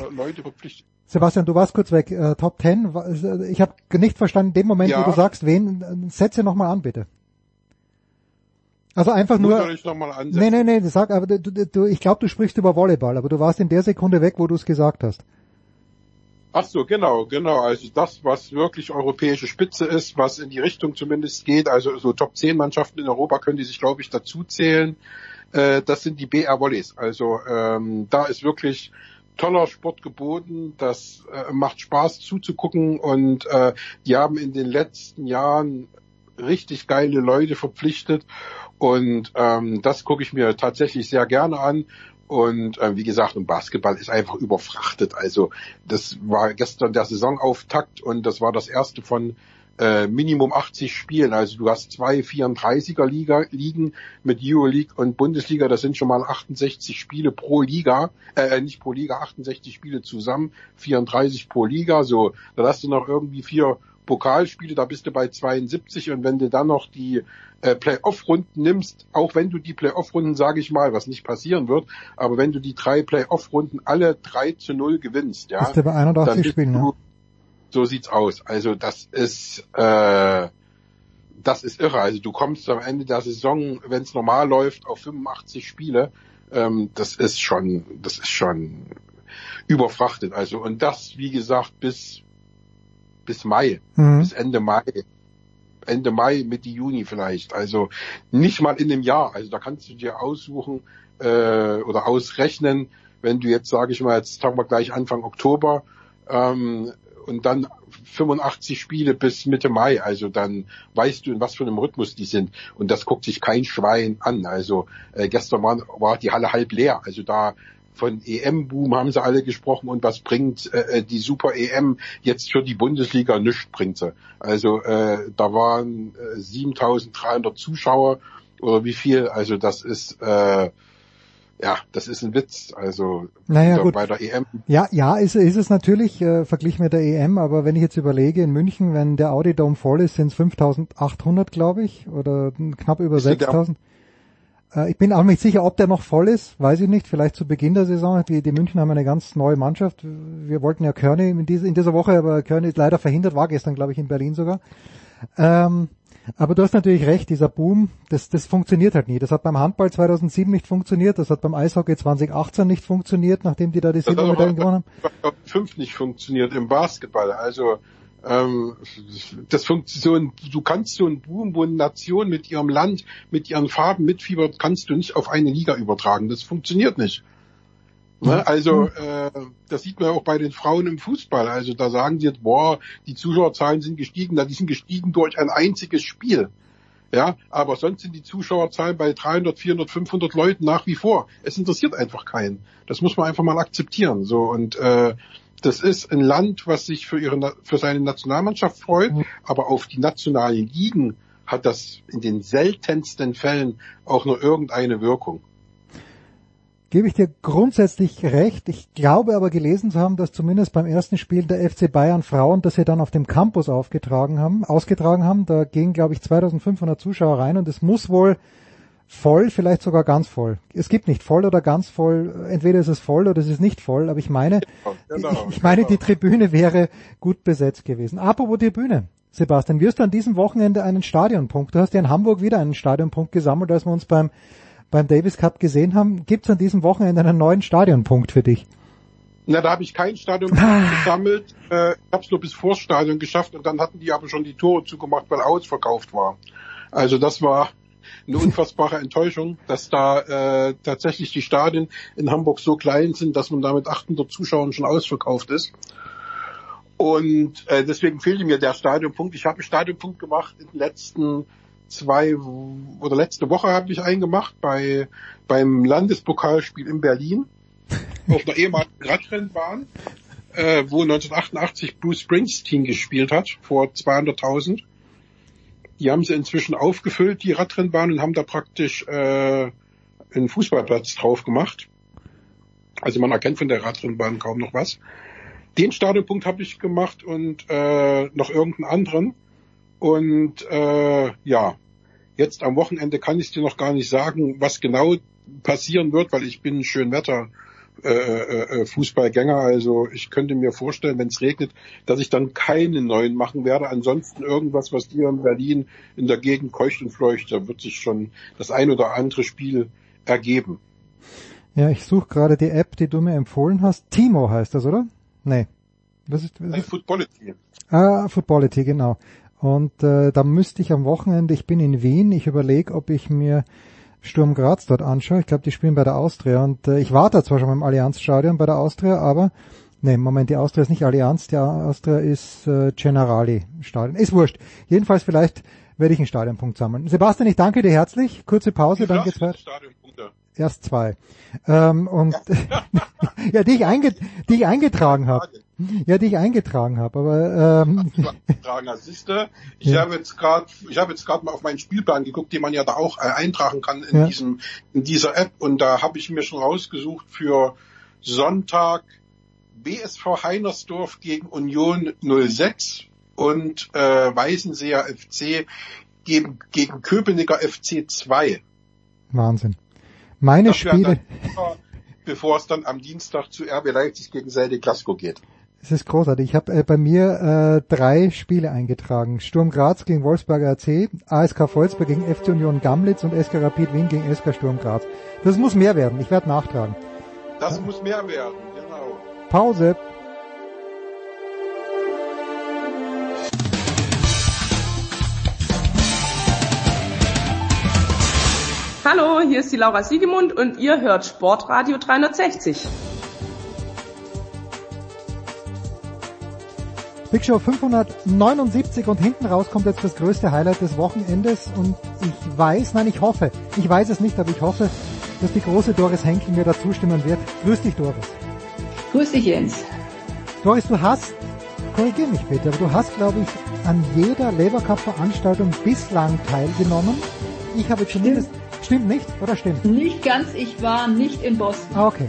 Sebastian, du warst kurz weg. Äh, Top 10. wa- äh, Ich habe nicht verstanden, in dem Moment, Ja. wo du sagst, wen, äh, setze nochmal an, bitte. Also einfach nur. Nee, nee, nee, sag, aber du, ich glaube, du sprichst über Volleyball, aber du warst in der Sekunde weg, wo du es gesagt hast. Ach so, genau, genau. Also das, was wirklich europäische Spitze ist, was in die Richtung zumindest geht, also so Top 10 Mannschaften in Europa können die sich, glaube ich, dazu zählen. Äh, das sind die BR Volleys. Also ähm, da ist wirklich toller Sport geboten. Das äh, macht Spaß zuzugucken und äh, die haben in den letzten Jahren richtig geile Leute verpflichtet und ähm, das gucke ich mir tatsächlich sehr gerne an. Und äh, wie gesagt, und Basketball ist einfach überfrachtet. Also das war gestern der Saisonauftakt und das war das erste von äh, Minimum 80 Spielen. Also du hast zwei 34er Liga Ligen mit Euroleague und Bundesliga. Das sind schon mal 68 Spiele pro Liga, äh, nicht pro Liga, 68 Spiele zusammen, 34 pro Liga. So, dann hast du noch irgendwie vier Pokalspiele, da bist du bei 72 und wenn du dann noch die äh, Playoff-Runden nimmst, auch wenn du die Playoff-Runden, sage ich mal, was nicht passieren wird, aber wenn du die drei Playoff-Runden alle 3 zu 0 gewinnst, ja, Bist du bei 81 dann bist Spielen, ja. So sieht's aus. Also das ist äh, das ist irre. Also du kommst am Ende der Saison, wenn es normal läuft, auf 85 Spiele. Ähm, das ist schon, das ist schon überfrachtet. Also und das, wie gesagt, bis bis Mai, Mhm. bis Ende Mai. Ende Mai, Mitte Juni vielleicht. Also nicht mal in einem Jahr. Also da kannst du dir aussuchen äh, oder ausrechnen, wenn du jetzt, sage ich mal, jetzt haben wir gleich Anfang Oktober ähm, und dann 85 Spiele bis Mitte Mai. Also dann weißt du, in was für einem Rhythmus die sind. Und das guckt sich kein Schwein an. Also äh, gestern war, war die Halle halb leer. Also da von EM-Boom haben sie alle gesprochen und was bringt äh, die Super EM jetzt für die Bundesliga? Nichts bringt sie. Also äh, da waren äh, 7300 Zuschauer oder wie viel? Also das ist äh, ja, das ist ein Witz. Also Naja, gut. bei der EM Ja, ja, ist, ist es natürlich äh, verglichen mit der EM, aber wenn ich jetzt überlege, in München, wenn der Audi Dome voll ist, sind es 5800, glaube ich, oder knapp über Ist der- 6000. Äh, ich bin auch nicht sicher, ob der noch voll ist, weiß ich nicht, vielleicht zu Beginn der Saison. Die, die München haben eine ganz neue Mannschaft. Wir wollten ja Körny in, diese, in dieser Woche, aber Körny ist leider verhindert, war gestern, glaube ich, in Berlin sogar. Ähm, aber du hast natürlich recht, dieser Boom, das, das funktioniert halt nie. Das hat beim Handball 2007 nicht funktioniert, das hat bem Eishockey 2018 nicht funktioniert, nachdem die da die Silbermedaillen gewonnen haben. 2005 nicht funktioniert im Basketball. Also ähm, das funktioniert. Du kannst so einen Boom, wo eine Nation mit ihrem Land, mit ihren Farben mitfiebert, kannst du nicht auf eine Liga übertragen. Das funktioniert nicht. Ne? Also äh, das sieht man ja auch bei den Frauen im Fußball. Also da sagen sie jetzt, boah, die Zuschauerzahlen sind gestiegen. Na, die sind gestiegen durch ein einziges Spiel. Ja, aber sonst sind die Zuschauerzahlen bei 300, 400, 500 Leuten nach wie vor. Es interessiert einfach keinen. Das muss man einfach mal akzeptieren. So und äh, Das ist ein Land, was sich für, ihre, für seine Nationalmannschaft freut, aber auf die nationalen Ligen hat das in den seltensten Fällen auch nur irgendeine Wirkung. Gebe ich dir grundsätzlich recht. Ich glaube aber gelesen zu haben, dass zumindest beim ersten Spiel der FC Bayern Frauen, das sie dann auf dem Campus aufgetragen haben, ausgetragen haben, da gingen glaube ich 2500 Zuschauer rein und es muss wohl voll, vielleicht sogar ganz voll. Es gibt nicht voll oder ganz voll. Entweder ist es voll oder es ist nicht voll. Aber ich meine, Genau, ich, ich meine, die Tribüne wäre gut besetzt gewesen. Apropos Tribüne. Sebastian, wirst du an diesem Wochenende einen Stadionpunkt? Du hast ja in Hamburg wieder einen Stadionpunkt gesammelt, als wir uns beim, beim Davis Cup gesehen haben. Gibt es an diesem Wochenende einen neuen Stadionpunkt für dich? Na, da habe ich kein Stadion gesammelt. Äh, ich habe es nur bis vors Stadion geschafft und dann hatten die aber schon die Tore zugemacht, weil ausverkauft war. Also das war eine unfassbare Enttäuschung, dass da äh, tatsächlich die Stadien in Hamburg so klein sind, dass man da mit 800 Zuschauern schon ausverkauft ist. Und äh, deswegen fehlte mir der Stadionpunkt. Ich habe einen Stadionpunkt gemacht in den letzten zwei oder letzte Woche habe ich einen gemacht bei beim Landespokalspiel in Berlin auf einer ehemaligen Radrennbahn, äh, wo 1988 Bruce Springsteen gespielt hat vor 200.000. Die haben sie inzwischen aufgefüllt, die Radrennbahn, und haben da praktisch äh, einen Fußballplatz drauf gemacht. Also man erkennt von der Radrennbahn kaum noch was. Den Stadionpunkt habe ich gemacht und äh, noch irgendeinen anderen. Und äh, ja, jetzt am Wochenende kann ich dir noch gar nicht sagen, was genau passieren wird, weil ich bin schön Wetter äh, äh, Fußballgänger. Also ich könnte mir vorstellen, wenn es regnet, dass ich dann keine neuen machen werde. Ansonsten irgendwas, was dir in Berlin in der Gegend keucht und fleucht, da wird sich schon das ein oder andere Spiel ergeben. Ja, ich suche gerade die App, die du mir empfohlen hast. Timo heißt das, oder? Nee. Was ist, was ist? Footballity. Ah, Footballity, genau. Und äh, da müsste ich am Wochenende, ich bin in Wien, ich überlege, ob ich mir Sturm Graz dort anschaue. Ich glaube, die spielen bei der Austria und äh, ich war da zwar schon beim Allianzstadion bei der Austria, aber nee, Moment, die Austria ist nicht Allianz, die Austria ist äh, Generali Stadion. Ist wurscht. Jedenfalls vielleicht werde ich einen Stadionpunkt sammeln. Sebastian, ich danke dir herzlich. Kurze Pause, dann geht's weiter. Erst zwei. Ähm, und ja, die ich, einge die ich eingetragen habe. Ja, die ich eingetragen habe. Aber ähm, siehste, ich Ja. habe jetzt gerade, ich habe jetzt gerade mal auf meinen Spielplan geguckt, den man ja da auch äh, eintragen kann in Ja. diesem, in dieser App, und da habe ich mir schon rausgesucht für Sonntag BSV Heinersdorf gegen Union 06 und äh, Weißenseer FC gegen, gegen Köpenicker FC 2. Wahnsinn. Meine wäre Spiele, dann bevor es dann am Dienstag zu RB Leipzig gegen Selde Glasgow geht. Es ist großartig. Ich habe äh, bei mir äh, drei Spiele eingetragen. Sturm Graz gegen Wolfsberger AC, ASK Volzberg gegen FC Union Gamlitz und SK Rapid Wien gegen SK Sturm Graz. Das muss mehr werden. Ich werde nachtragen. Das muss mehr werden, genau. Pause. Hallo, hier ist die Laura Siegemund und ihr hört Sportradio 360. Big Show 579 und hinten raus kommt jetzt das größte Highlight des Wochenendes und ich weiß, nein, ich hoffe, ich weiß es nicht, aber ich hoffe, dass die große Doris Henkel mir da zustimmen wird. Grüß dich, Doris. Grüß dich, Jens. Doris, du hast, korrigier mich bitte, aber du hast, glaube ich, an jeder Lever Cup Veranstaltung bislang teilgenommen. Ich habe zumindest, stimmt nicht, oder stimmt? Nicht ganz, ich war nicht in Boston. Ah, okay.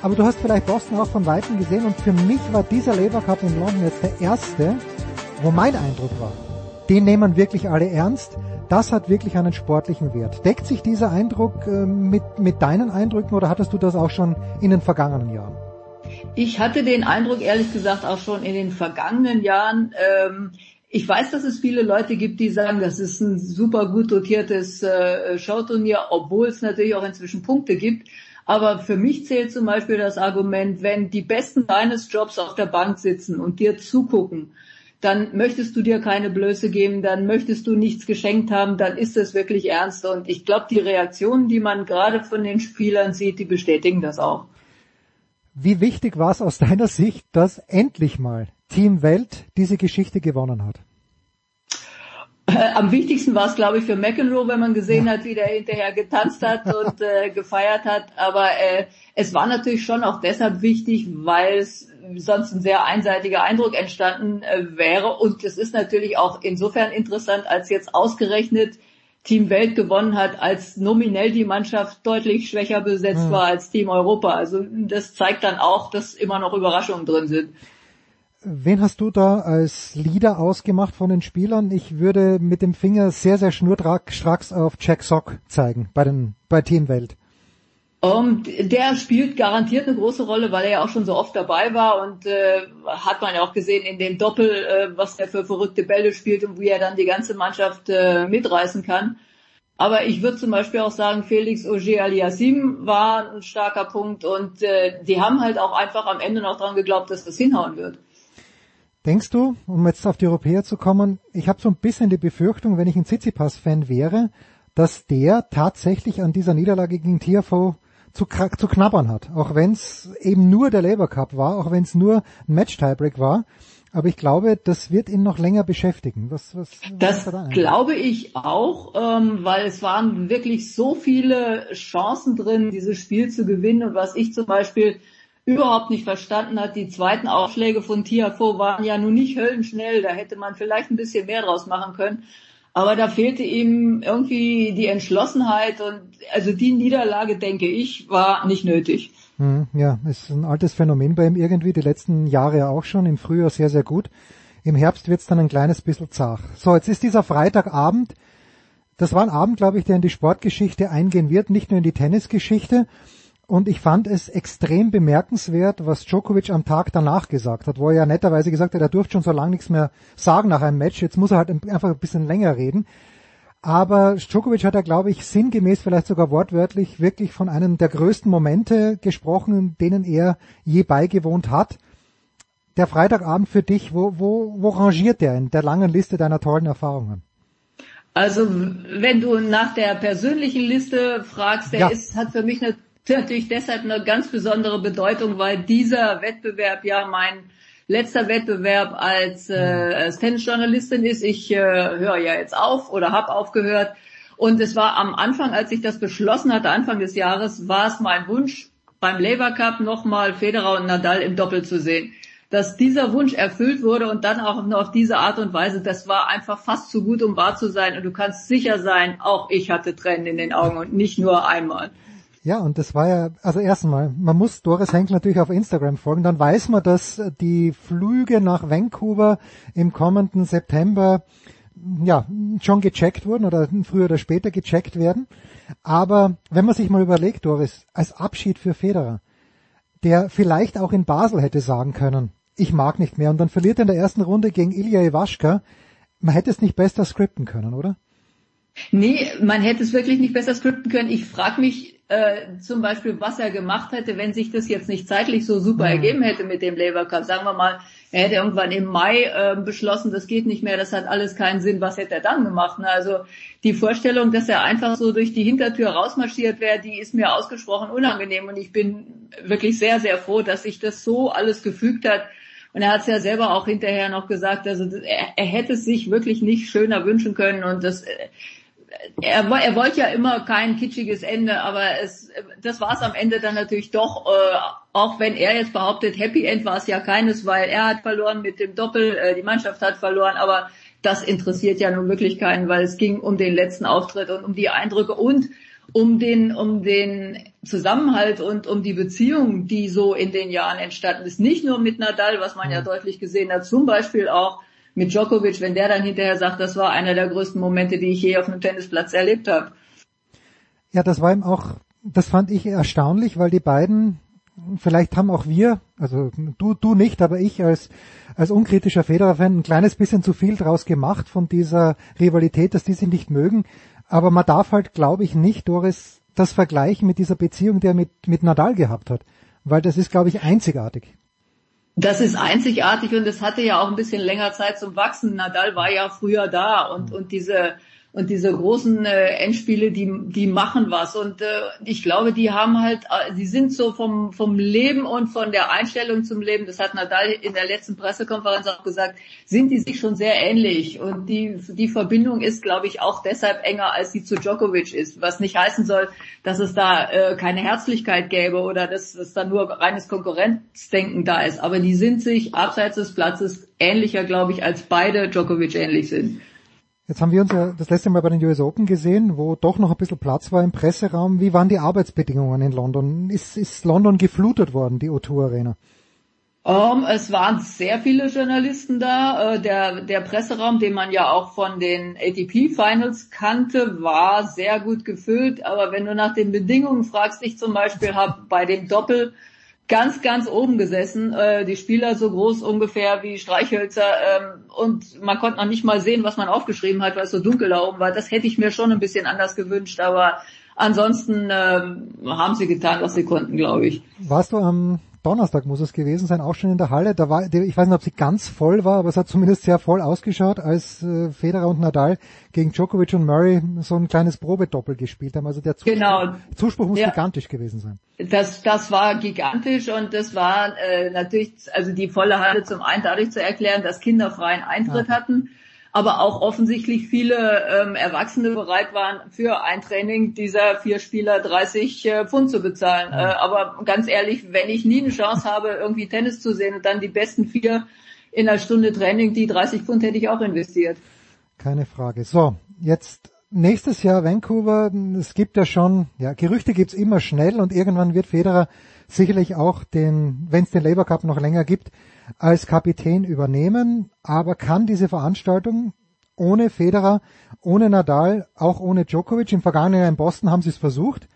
Aber du hast vielleicht Boston auch von Weitem gesehen und für mich war dieser Labour Cup in London jetzt der erste, wo mein Eindruck war. Den nehmen wirklich alle ernst. Das hat wirklich einen sportlichen Wert. Deckt sich dieser Eindruck äh, mit, mit deinen Eindrücken oder hattest du das auch schon in den vergangenen Jahren? Ich hatte den Eindruck, ehrlich gesagt, auch schon in den vergangenen Jahren, ähm, ich weiß, dass es viele Leute gibt, die sagen, das ist ein super gut dotiertes äh, Showturnier, obwohl es natürlich auch inzwischen Punkte gibt. Aber für mich zählt zum Beispiel das Argument, wenn die Besten deines Jobs auf der Bank sitzen und dir zugucken, dann möchtest du dir keine Blöße geben, dann möchtest du nichts geschenkt haben, dann ist es wirklich ernst. Und ich glaube, die Reaktionen, die man gerade von den Spielern sieht, die bestätigen das auch. Wie wichtig war es aus deiner Sicht, dass endlich mal Team Welt diese Geschichte gewonnen hat? Äh, am wichtigsten war es, glaube ich, für McEnroe, wenn man gesehen hat, wie der hinterher getanzt hat und äh, gefeiert hat. Aber äh, es war natürlich schon auch deshalb wichtig, weil es sonst ein sehr einseitiger Eindruck entstanden äh, wäre. Und es ist natürlich auch insofern interessant, als jetzt ausgerechnet Team Welt gewonnen hat, als nominell die Mannschaft deutlich schwächer besetzt Hm. war als Team Europa. Also das zeigt dann auch, dass immer noch Überraschungen drin sind. Wen hast du da als Leader ausgemacht von den Spielern? Ich würde mit dem Finger sehr, sehr schnurstracks auf Jack Sock zeigen bei den, bei Team Welt. Um, der spielt garantiert eine große Rolle, weil er ja auch schon so oft dabei war und äh, hat man ja auch gesehen in dem Doppel, äh, was er für verrückte Bälle spielt und wie er dann die ganze Mannschaft äh, mitreißen kann. Aber ich würde zum Beispiel auch sagen, Felix Auger Aliassim war ein starker Punkt und äh, die haben halt auch einfach am Ende noch dran geglaubt, dass das hinhauen wird. Denkst du, um jetzt auf die Europäer zu kommen, ich habe so ein bisschen die Befürchtung, wenn ich ein Tsitsipas-Fan wäre, dass der tatsächlich an dieser Niederlage gegen TFO zu, zu knabbern hat. Auch wenn es eben nur der Labour Cup war, auch wenn es nur ein Match-Tiebreak war. Aber ich glaube, das wird ihn noch länger beschäftigen. Was, was, Das was da glaube ich auch, ähm, weil es waren wirklich so viele Chancen drin, dieses Spiel zu gewinnen. Und was ich zum Beispiel überhaupt nicht verstanden hat, die zweiten Aufschläge von Tiafoe waren ja nun nicht höllenschnell. Da hätte man vielleicht ein bisschen mehr draus machen können. Aber da fehlte ihm irgendwie die Entschlossenheit und also die Niederlage, denke ich, war nicht nötig. Hm, Ja, ist ein altes Phänomen bei ihm irgendwie, die letzten Jahre auch schon, im Frühjahr sehr, sehr gut. Im Herbst wird's dann ein kleines bisschen zart. So, jetzt ist dieser Freitagabend, das war ein Abend, glaube ich, der in die Sportgeschichte eingehen wird, nicht nur in die Tennisgeschichte. Und ich fand es extrem bemerkenswert, was Djokovic am Tag danach gesagt hat, wo er ja netterweise gesagt hat, er durfte schon so lange nichts mehr sagen nach einem Match, jetzt muss er halt einfach ein bisschen länger reden. Aber Djokovic hat ja, glaube ich, sinngemäß, vielleicht sogar wortwörtlich, wirklich von einem der größten Momente gesprochen, denen er je beigewohnt hat. Der Freitagabend für dich, wo, wo, wo rangiert der in der langen Liste deiner tollen Erfahrungen? Also wenn du nach der persönlichen Liste fragst, der Ja. ist, hat für mich eine, natürlich deshalb eine ganz besondere Bedeutung, weil dieser Wettbewerb ja mein letzter Wettbewerb als, äh, als Tennisjournalistin ist. Ich äh, höre ja jetzt auf oder habe aufgehört. Und es war am Anfang, als ich das beschlossen hatte, Anfang des Jahres, war es mein Wunsch, beim Labour Cup nochmal Federer und Nadal im Doppel zu sehen. Dass dieser Wunsch erfüllt wurde und dann auch nur auf diese Art und Weise, das war einfach fast zu gut, um wahr zu sein. Und du kannst sicher sein, auch ich hatte Tränen in den Augen und nicht nur einmal. Ja, und das war ja, also erstmal, man muss Doris Henkel natürlich auf Instagram folgen, dann weiß man, dass die Flüge nach Vancouver im kommenden September ja, schon gecheckt wurden oder früher oder später gecheckt werden. Aber wenn man sich mal überlegt, Doris, als Abschied für Federer, der vielleicht auch in Basel hätte sagen können, ich mag nicht mehr und dann verliert er in der ersten Runde gegen Ilya Iwaschka, man hätte es nicht besser skripten können, oder? Nee, man hätte es wirklich nicht besser skripten können. Ich frage mich äh, zum Beispiel, was er gemacht hätte, wenn sich das jetzt nicht zeitlich so super Mhm. ergeben hätte mit dem Labour Cup. Sagen wir mal, er hätte irgendwann im Mai äh, beschlossen, das geht nicht mehr, das hat alles keinen Sinn. Was hätte er dann gemacht? Ne? Also die Vorstellung, dass er einfach so durch die Hintertür rausmarschiert wäre, die ist mir ausgesprochen unangenehm. Und ich bin wirklich sehr, sehr froh, dass sich das so alles gefügt hat. Und er hat es ja selber auch hinterher noch gesagt, also er, er hätte es sich wirklich nicht schöner wünschen können. Und das äh, er, er wollte ja immer kein kitschiges Ende, aber es, das war es am Ende dann natürlich doch, äh, auch wenn er jetzt behauptet, Happy End war es ja keines, weil er hat verloren mit dem Doppel, äh, die Mannschaft hat verloren, aber das interessiert ja nun wirklich keinen, weil es ging um den letzten Auftritt und um die Eindrücke und um den, um den Zusammenhalt und um die Beziehung, die so in den Jahren entstanden ist. Nicht nur mit Nadal, was man ja deutlich gesehen hat, zum Beispiel auch mit Djokovic, wenn der dann hinterher sagt, das war einer der größten Momente, die ich je auf einem Tennisplatz erlebt habe. Ja, das war ihm auch, das fand ich erstaunlich, weil die beiden, vielleicht haben auch wir, also du, du nicht, aber ich als, als unkritischer Federer-Fan ein kleines bisschen zu viel draus gemacht von dieser Rivalität, dass die sich nicht mögen. Aber man darf halt, glaube ich, nicht, Doris, das vergleichen mit dieser Beziehung, die er mit, mit Nadal gehabt hat. Weil das ist, glaube ich, einzigartig. Das ist einzigartig und es hatte ja auch ein bisschen länger Zeit zum Wachsen. Nadal war ja früher da und, und diese, Und diese großen äh, Endspiele, die, die machen was. Und äh, ich glaube, die haben halt, äh, die sind so vom, vom Leben und von der Einstellung zum Leben, das hat Nadal in der letzten Pressekonferenz auch gesagt, sind die sich schon sehr ähnlich. Und die, die Verbindung ist, glaube ich, auch deshalb enger, als sie zu Djokovic ist. Was nicht heißen soll, dass es da äh, keine Herzlichkeit gäbe oder dass es da nur reines Konkurrenzdenken da ist. Aber die sind sich abseits des Platzes ähnlicher, glaube ich, als beide Djokovic ähnlich sind. Jetzt haben wir uns ja das letzte Mal bei den US Open gesehen, wo doch noch ein bisschen Platz war im Presseraum. Wie waren die Arbeitsbedingungen in London? Ist, ist London geflutet worden, die O2 Arena? Um, es waren sehr viele Journalisten da. Äh, der, der Presseraum, den man ja auch von den ATP Finals kannte, war sehr gut gefüllt. Aber wenn du nach den Bedingungen fragst, ich zum Beispiel habe bei dem Doppel ganz, ganz oben gesessen. Äh, die Spieler so groß ungefähr wie Streichhölzer ähm, und man konnte noch nicht mal sehen, was man aufgeschrieben hat, weil es so dunkel da oben war. Das hätte ich mir schon ein bisschen anders gewünscht, aber ansonsten ähm, haben sie getan, was sie konnten, glaube ich. Warst du am Donnerstag muss es gewesen sein, auch schon in der Halle. Da war, ich weiß nicht, ob sie ganz voll war, aber es hat zumindest sehr voll ausgeschaut, als äh, Federer und Nadal gegen Djokovic und Murray so ein kleines Probedoppel gespielt haben. Also der Zuspruch, genau. Zuspruch muss ja. gigantisch gewesen sein. Das, das war gigantisch und das war äh, natürlich, also die volle Halle zum einen dadurch zu erklären, dass Kinder freien Eintritt ja. hatten aber auch offensichtlich viele ähm, Erwachsene bereit waren, für ein Training dieser vier Spieler 30 äh, Pfund zu bezahlen. Äh, aber ganz ehrlich, wenn ich nie eine Chance habe, irgendwie Tennis zu sehen und dann die besten vier in einer Stunde Training, die 30 Pfund hätte ich auch investiert. Keine Frage. So, jetzt nächstes Jahr Vancouver. Es gibt ja schon, ja, Gerüchte gibt's immer schnell und irgendwann wird Federer sicherlich auch den, wenn es den Labour Cup noch länger gibt, als Kapitän übernehmen, aber kann diese Veranstaltung ohne Federer, ohne Nadal, auch ohne Djokovic, im vergangenen Jahr in Boston haben sie es versucht.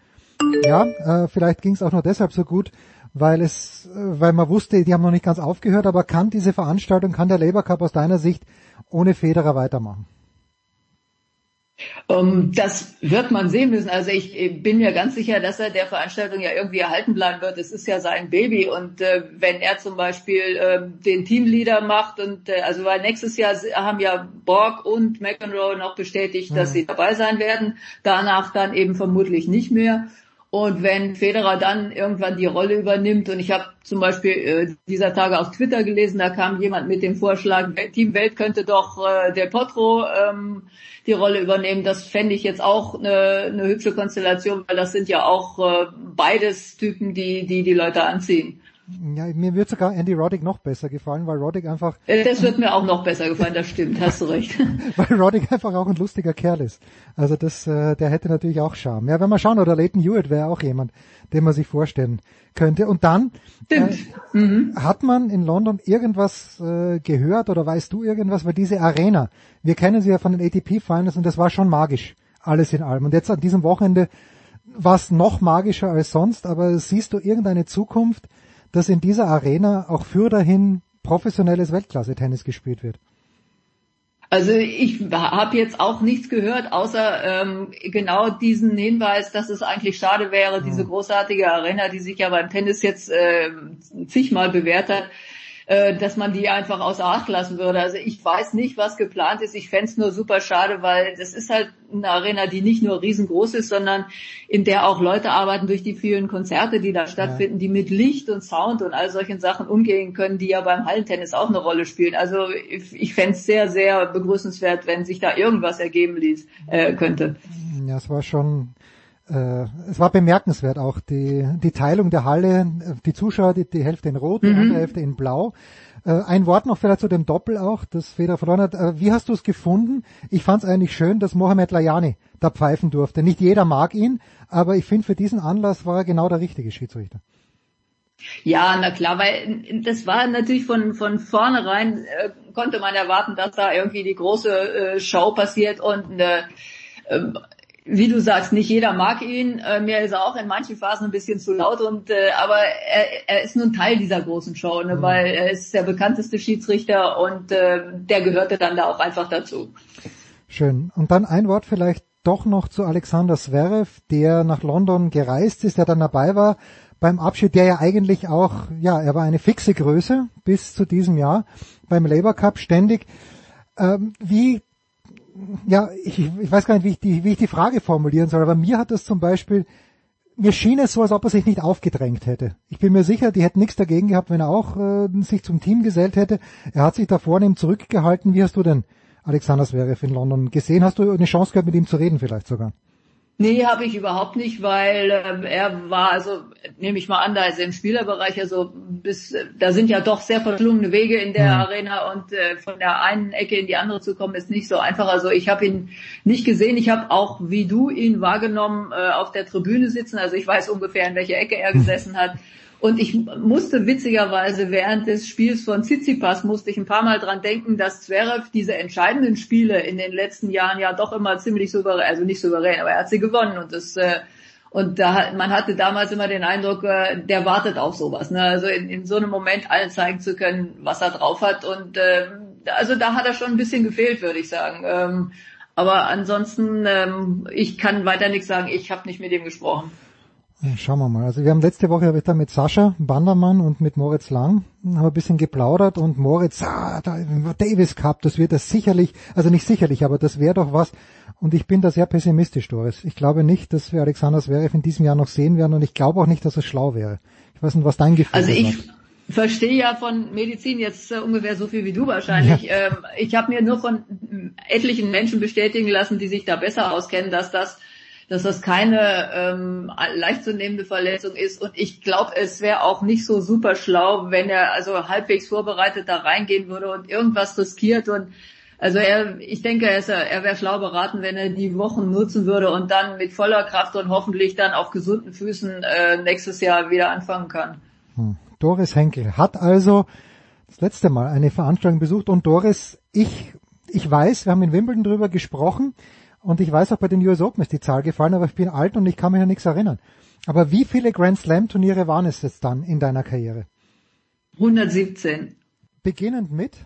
Ja, äh, vielleicht ging es auch nur deshalb so gut, weil es, äh, weil man wusste, die haben noch nicht ganz aufgehört, aber kann diese Veranstaltung, kann der Labour Cup aus deiner Sicht ohne Federer weitermachen? Um, ähm, das wird man sehen müssen. Also ich bin mir ganz sicher, dass er der Veranstaltung ja irgendwie erhalten bleiben wird. Es ist ja sein Baby und äh, wenn er zum Beispiel äh, den Teamleader macht und äh, also weil nächstes Jahr haben ja Borg und McEnroe noch bestätigt, dass mhm. sie dabei sein werden. Danach dann eben vermutlich nicht mehr. Und wenn Federer dann irgendwann die Rolle übernimmt, und ich habe zum Beispiel äh, dieser Tage auf Twitter gelesen, da kam jemand mit dem Vorschlag, Team Welt könnte doch äh, der Potro ähm, die Rolle übernehmen. Das fände ich jetzt auch eine, eine hübsche Konstellation, weil das sind ja auch äh, beides Typen, die, die die Leute anziehen. Ja, mir wird sogar Andy Roddick noch besser gefallen, weil Roddick einfach... Äh, das wird mir auch noch besser gefallen, das stimmt, hast du recht. weil Roddick einfach auch ein lustiger Kerl ist. Also das, äh, der hätte natürlich auch Charme. Ja, wenn wir schauen, oder Leighton Hewitt wäre auch jemand, den man sich vorstellen könnte. Und dann äh, mhm. hat man in London irgendwas äh, gehört oder weißt du irgendwas, weil diese Arena, wir kennen sie ja von den ATP Finals und das war schon magisch, alles in allem. Und jetzt an diesem Wochenende war es noch magischer als sonst, aber siehst du irgendeine Zukunft, dass in dieser Arena auch für dahin professionelles Weltklasse-Tennis gespielt wird? Also ich habe jetzt auch nichts gehört, außer ähm, genau diesen Hinweis, dass es eigentlich schade wäre, diese großartige Arena, die sich ja beim Tennis jetzt äh, zigmal bewährt hat, äh, dass man die einfach außer Acht lassen würde. Also ich weiß nicht, was geplant ist. Ich fände nur super schade, weil das ist halt eine Arena, die nicht nur riesengroß ist, sondern in der auch Leute arbeiten durch die vielen Konzerte, die da stattfinden, ja. die mit Licht und Sound und all solchen Sachen umgehen können, die ja beim Hallentennis auch eine Rolle spielen. Also ich, ich fände es sehr, sehr begrüßenswert, wenn sich da irgendwas ergeben ließ, äh, könnte. Ja, es war schon es war bemerkenswert auch die, die Teilung der Halle, die Zuschauer, die, die Hälfte in Rot, die mhm. andere Hälfte in Blau. Äh, ein Wort noch vielleicht zu dem Doppel auch, das Federer verloren hat. Äh, wie hast du es gefunden? Ich fand es eigentlich schön, dass Mohamed Layani da pfeifen durfte. Nicht jeder mag ihn, aber ich finde für diesen Anlass war er genau der richtige Schiedsrichter. Ja, na klar, weil das war natürlich von von vornherein äh, konnte man erwarten, dass da irgendwie die große äh, Show passiert und äh, wie du sagst, nicht jeder mag ihn. Äh, mir ist er auch in manchen Phasen ein bisschen zu laut und äh, aber er, er ist nun Teil dieser großen Show, ne, mhm. weil er ist der bekannteste Schiedsrichter und äh, der gehörte dann da auch einfach dazu. Schön. Und dann ein Wort vielleicht doch noch zu Alexander Zverev, der nach London gereist ist, der dann dabei war beim Abschied, der ja eigentlich auch, ja, er war eine fixe Größe bis zu diesem Jahr beim Labour Cup ständig. Ähm, wie ja, ich, ich weiß gar nicht, wie ich, die, wie ich die Frage formulieren soll, aber mir hat das zum Beispiel, mir schien es so, als ob er sich nicht aufgedrängt hätte. Ich bin mir sicher, die hätten nichts dagegen gehabt, wenn er auch äh, sich zum Team gesellt hätte. Er hat sich da vornehm zurückgehalten. Wie hast du denn Alexander Zverev in London gesehen? Hast du eine Chance gehabt, mit ihm zu reden vielleicht sogar? Nee, habe ich überhaupt nicht, weil äh, er war, also nehme ich mal an, da ist er im Spielerbereich, also bis, da sind ja doch sehr verschlungene Wege in der Mhm. Arena und äh, von der einen Ecke in die andere zu kommen, ist nicht so einfach. Also ich habe ihn nicht gesehen, ich habe auch, wie du ihn wahrgenommen, äh, auf der Tribüne sitzen, also ich weiß ungefähr, in welcher Ecke er gesessen hat. Und ich musste witzigerweise während des Spiels von Tsitsipas musste ich ein paar Mal dran denken, dass Zverev diese entscheidenden Spiele in den letzten Jahren ja doch immer ziemlich souverän, also nicht souverän, aber er hat sie gewonnen und das äh, und da man hatte damals immer den Eindruck, äh, der wartet auf sowas. Ne? Also in, in so einem Moment allen zeigen zu können, was er drauf hat. Und äh, also da hat er schon ein bisschen gefehlt, würde ich sagen. Ähm, aber ansonsten, ähm, ich kann weiter nichts sagen. Ich habe nicht mit ihm gesprochen. Ja, Schauen wir mal. Also wir haben letzte Woche habe ich da mit Sascha Bandermann und mit Moritz Lang haben ein bisschen geplaudert und Moritz, ah, da, Davis Cup, das wird das sicherlich, also nicht sicherlich, aber das wäre doch was. Und ich bin da sehr pessimistisch, Doris. Ich glaube nicht, dass wir Alexander Zverev in diesem Jahr noch sehen werden und ich glaube auch nicht, dass es schlau wäre. Ich weiß nicht, was dein Gefühl Also ist. ich verstehe ja von Medizin jetzt äh, ungefähr so viel wie du wahrscheinlich. Ähm, ich habe mir nur von ähm, etlichen Menschen bestätigen lassen, die sich da besser auskennen, dass das dass das keine ähm, leicht zu nehmende Verletzung ist. Und ich glaube, es wäre auch nicht so super schlau, wenn er also halbwegs vorbereitet da reingehen würde und irgendwas riskiert. Und also er, ich denke, er, er wäre schlau beraten, wenn er die Wochen nutzen würde und dann mit voller Kraft und hoffentlich dann auf gesunden Füßen äh, nächstes Jahr wieder anfangen kann. Hm. Doris Henkel hat also das letzte Mal eine Veranstaltung besucht und Doris, ich, ich weiß, wir haben in Wimbledon drüber gesprochen und ich weiß auch bei den US Open ist die Zahl gefallen, aber ich bin alt und ich kann mich an nichts erinnern. Aber wie viele Grand Slam Turniere waren es jetzt dann in deiner Karriere? 117. Beginnend mit?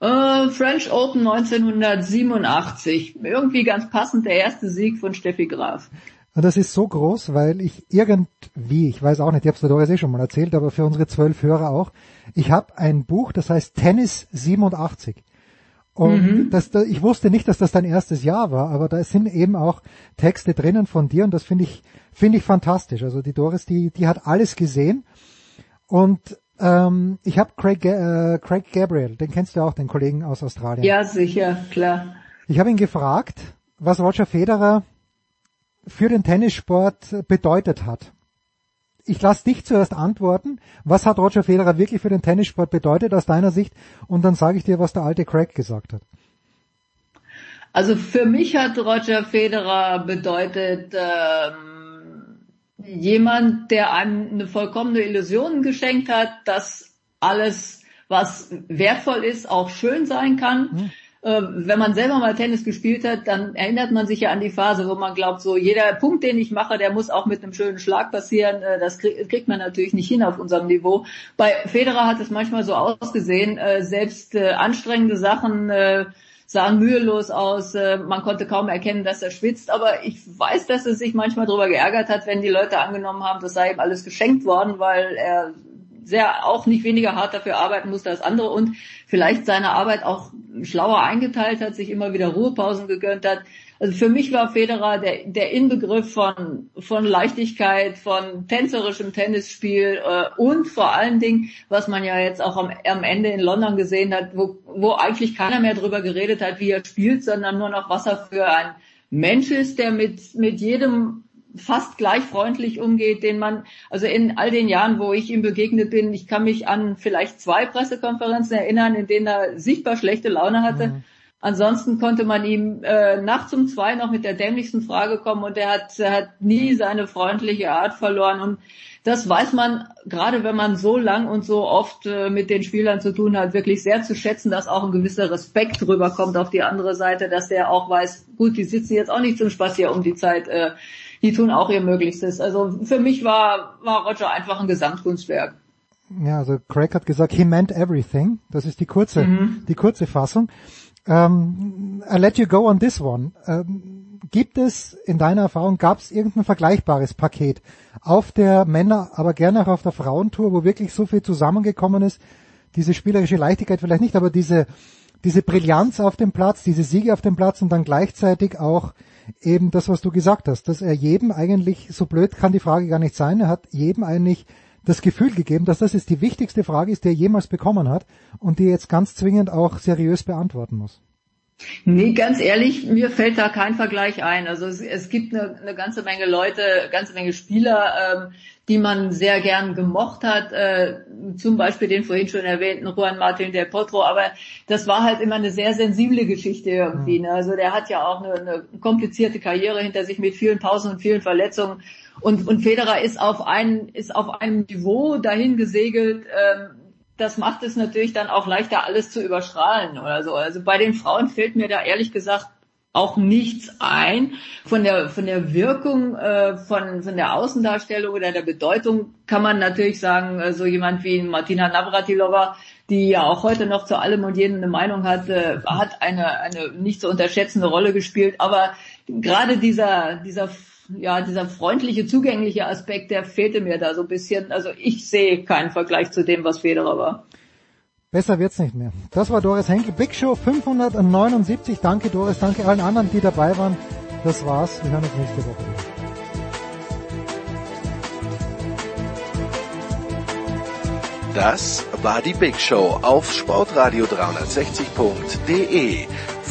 Äh, French Open 1987. Irgendwie ganz passend der erste Sieg von Steffi Graf. Und das ist so groß, weil ich irgendwie, ich weiß auch nicht, ich habe es der Doris eh schon mal erzählt, aber für unsere zwölf Hörer auch, ich habe ein Buch, das heißt Tennis 87. Und Mhm. das, da, ich wusste nicht, dass das dein erstes Jahr war, aber da sind eben auch Texte drinnen von dir und das finde ich, finde ich fantastisch. Also die Doris, die, die hat alles gesehen und ähm, ich habe Craig, äh, Craig Gabriel, den kennst du auch, den Kollegen aus Australien. Ja, sicher, klar. Ich habe ihn gefragt, was Roger Federer für den Tennissport bedeutet hat. Ich lasse dich zuerst antworten. Was hat Roger Federer wirklich für den Tennissport bedeutet aus deiner Sicht? Und dann sage ich dir, was der alte Craig gesagt hat. Also für mich hat Roger Federer bedeutet ähm, jemand, der einem eine vollkommene Illusion geschenkt hat, dass alles, was wertvoll ist, auch schön sein kann. Äh, wenn man selber mal Tennis gespielt hat, dann erinnert man sich ja an die Phase, wo man glaubt, so jeder Punkt, den ich mache, der muss auch mit einem schönen Schlag passieren. Äh, das krieg, kriegt man natürlich nicht hin auf unserem Niveau. Bei Federer hat es manchmal so ausgesehen, äh, selbst äh, anstrengende Sachen sahen mühelos aus. Man konnte kaum erkennen, dass er schwitzt. Aber ich weiß, dass er sich manchmal darüber geärgert hat, wenn die Leute angenommen haben, das sei ihm alles geschenkt worden, weil er sehr auch nicht weniger hart dafür arbeiten musste als andere und vielleicht seine Arbeit auch schlauer eingeteilt hat, sich immer wieder Ruhepausen gegönnt hat. Also für mich war Federer der, der Inbegriff von, von Leichtigkeit, von tänzerischem Tennisspiel äh, und vor allen Dingen, was man ja jetzt auch am, am Ende in London gesehen hat, wo, wo eigentlich keiner mehr drüber geredet hat, wie er spielt, sondern nur noch, was er für ein Mensch ist, der mit, mit jedem fast gleich freundlich umgeht, den man, also in all den Jahren, wo ich ihm begegnet bin, ich kann mich an vielleicht zwei Pressekonferenzen erinnern, in denen er sichtbar schlechte Laune hatte. Ansonsten konnte man ihm äh, nachts um zwei noch mit der dämlichsten Frage kommen und er hat, er hat nie seine freundliche Art verloren. Und das weiß man, gerade wenn man so lang und so oft äh, mit den Spielern zu tun hat, wirklich sehr zu schätzen, dass auch ein gewisser Respekt rüberkommt auf die andere Seite, dass der auch weiß, gut, die sitzen jetzt auch nicht zum Spaß hier um die Zeit, äh, die tun auch ihr Möglichstes. Also für mich war, war Roger einfach ein Gesamtkunstwerk. Ja, also Craig hat gesagt, he meant everything. Das ist die kurze, Mhm. die kurze Fassung. Ähm, I let you go on this one. Ähm, gibt es in deiner Erfahrung, gab es irgendein vergleichbares Paket auf der Männer, aber gerne auch auf der Frauentour, wo wirklich so viel zusammengekommen ist? Diese spielerische Leichtigkeit vielleicht nicht, aber diese, diese Brillanz auf dem Platz, diese Siege auf dem Platz und dann gleichzeitig auch eben das, was du gesagt hast, dass er jedem eigentlich, so blöd kann die Frage gar nicht sein, er hat jedem eigentlich das Gefühl gegeben, dass das jetzt die wichtigste Frage ist, die er jemals bekommen hat und die er jetzt ganz zwingend auch seriös beantworten muss. Nee, ganz ehrlich, mir fällt da kein Vergleich ein. Also es, es gibt eine, eine ganze Menge Leute, ganze Menge Spieler, ähm, die man sehr gern gemocht hat, äh, zum Beispiel den vorhin schon erwähnten Juan Martin del Potro, aber das war halt immer eine sehr sensible Geschichte irgendwie. Ne? Also der hat ja auch eine, eine komplizierte Karriere hinter sich mit vielen Pausen und vielen Verletzungen und, und Federer ist auf ein, ist auf einem Niveau dahin gesegelt, ähm, das macht es natürlich dann auch leichter, alles zu überstrahlen oder so. Also bei den Frauen fällt mir da ehrlich gesagt auch nichts ein. Von der von der Wirkung, äh, von von der Außendarstellung oder der Bedeutung kann man natürlich sagen, äh, so jemand wie Martina Navratilova, die ja auch heute noch zu allem und jedem eine Meinung hat, äh, hat eine eine nicht zu unterschätzende Rolle gespielt. Aber gerade dieser dieser ja, dieser freundliche, zugängliche Aspekt, der fehlte mir da so ein bisschen. Also ich sehe keinen Vergleich zu dem, was Federer war. Besser wird's nicht mehr. Das war Doris Henkel. Big Show 579. Danke Doris, danke allen anderen, die dabei waren. Das war's. Wir hören uns nächste Woche. Das war die Big Show auf sportradio360.de.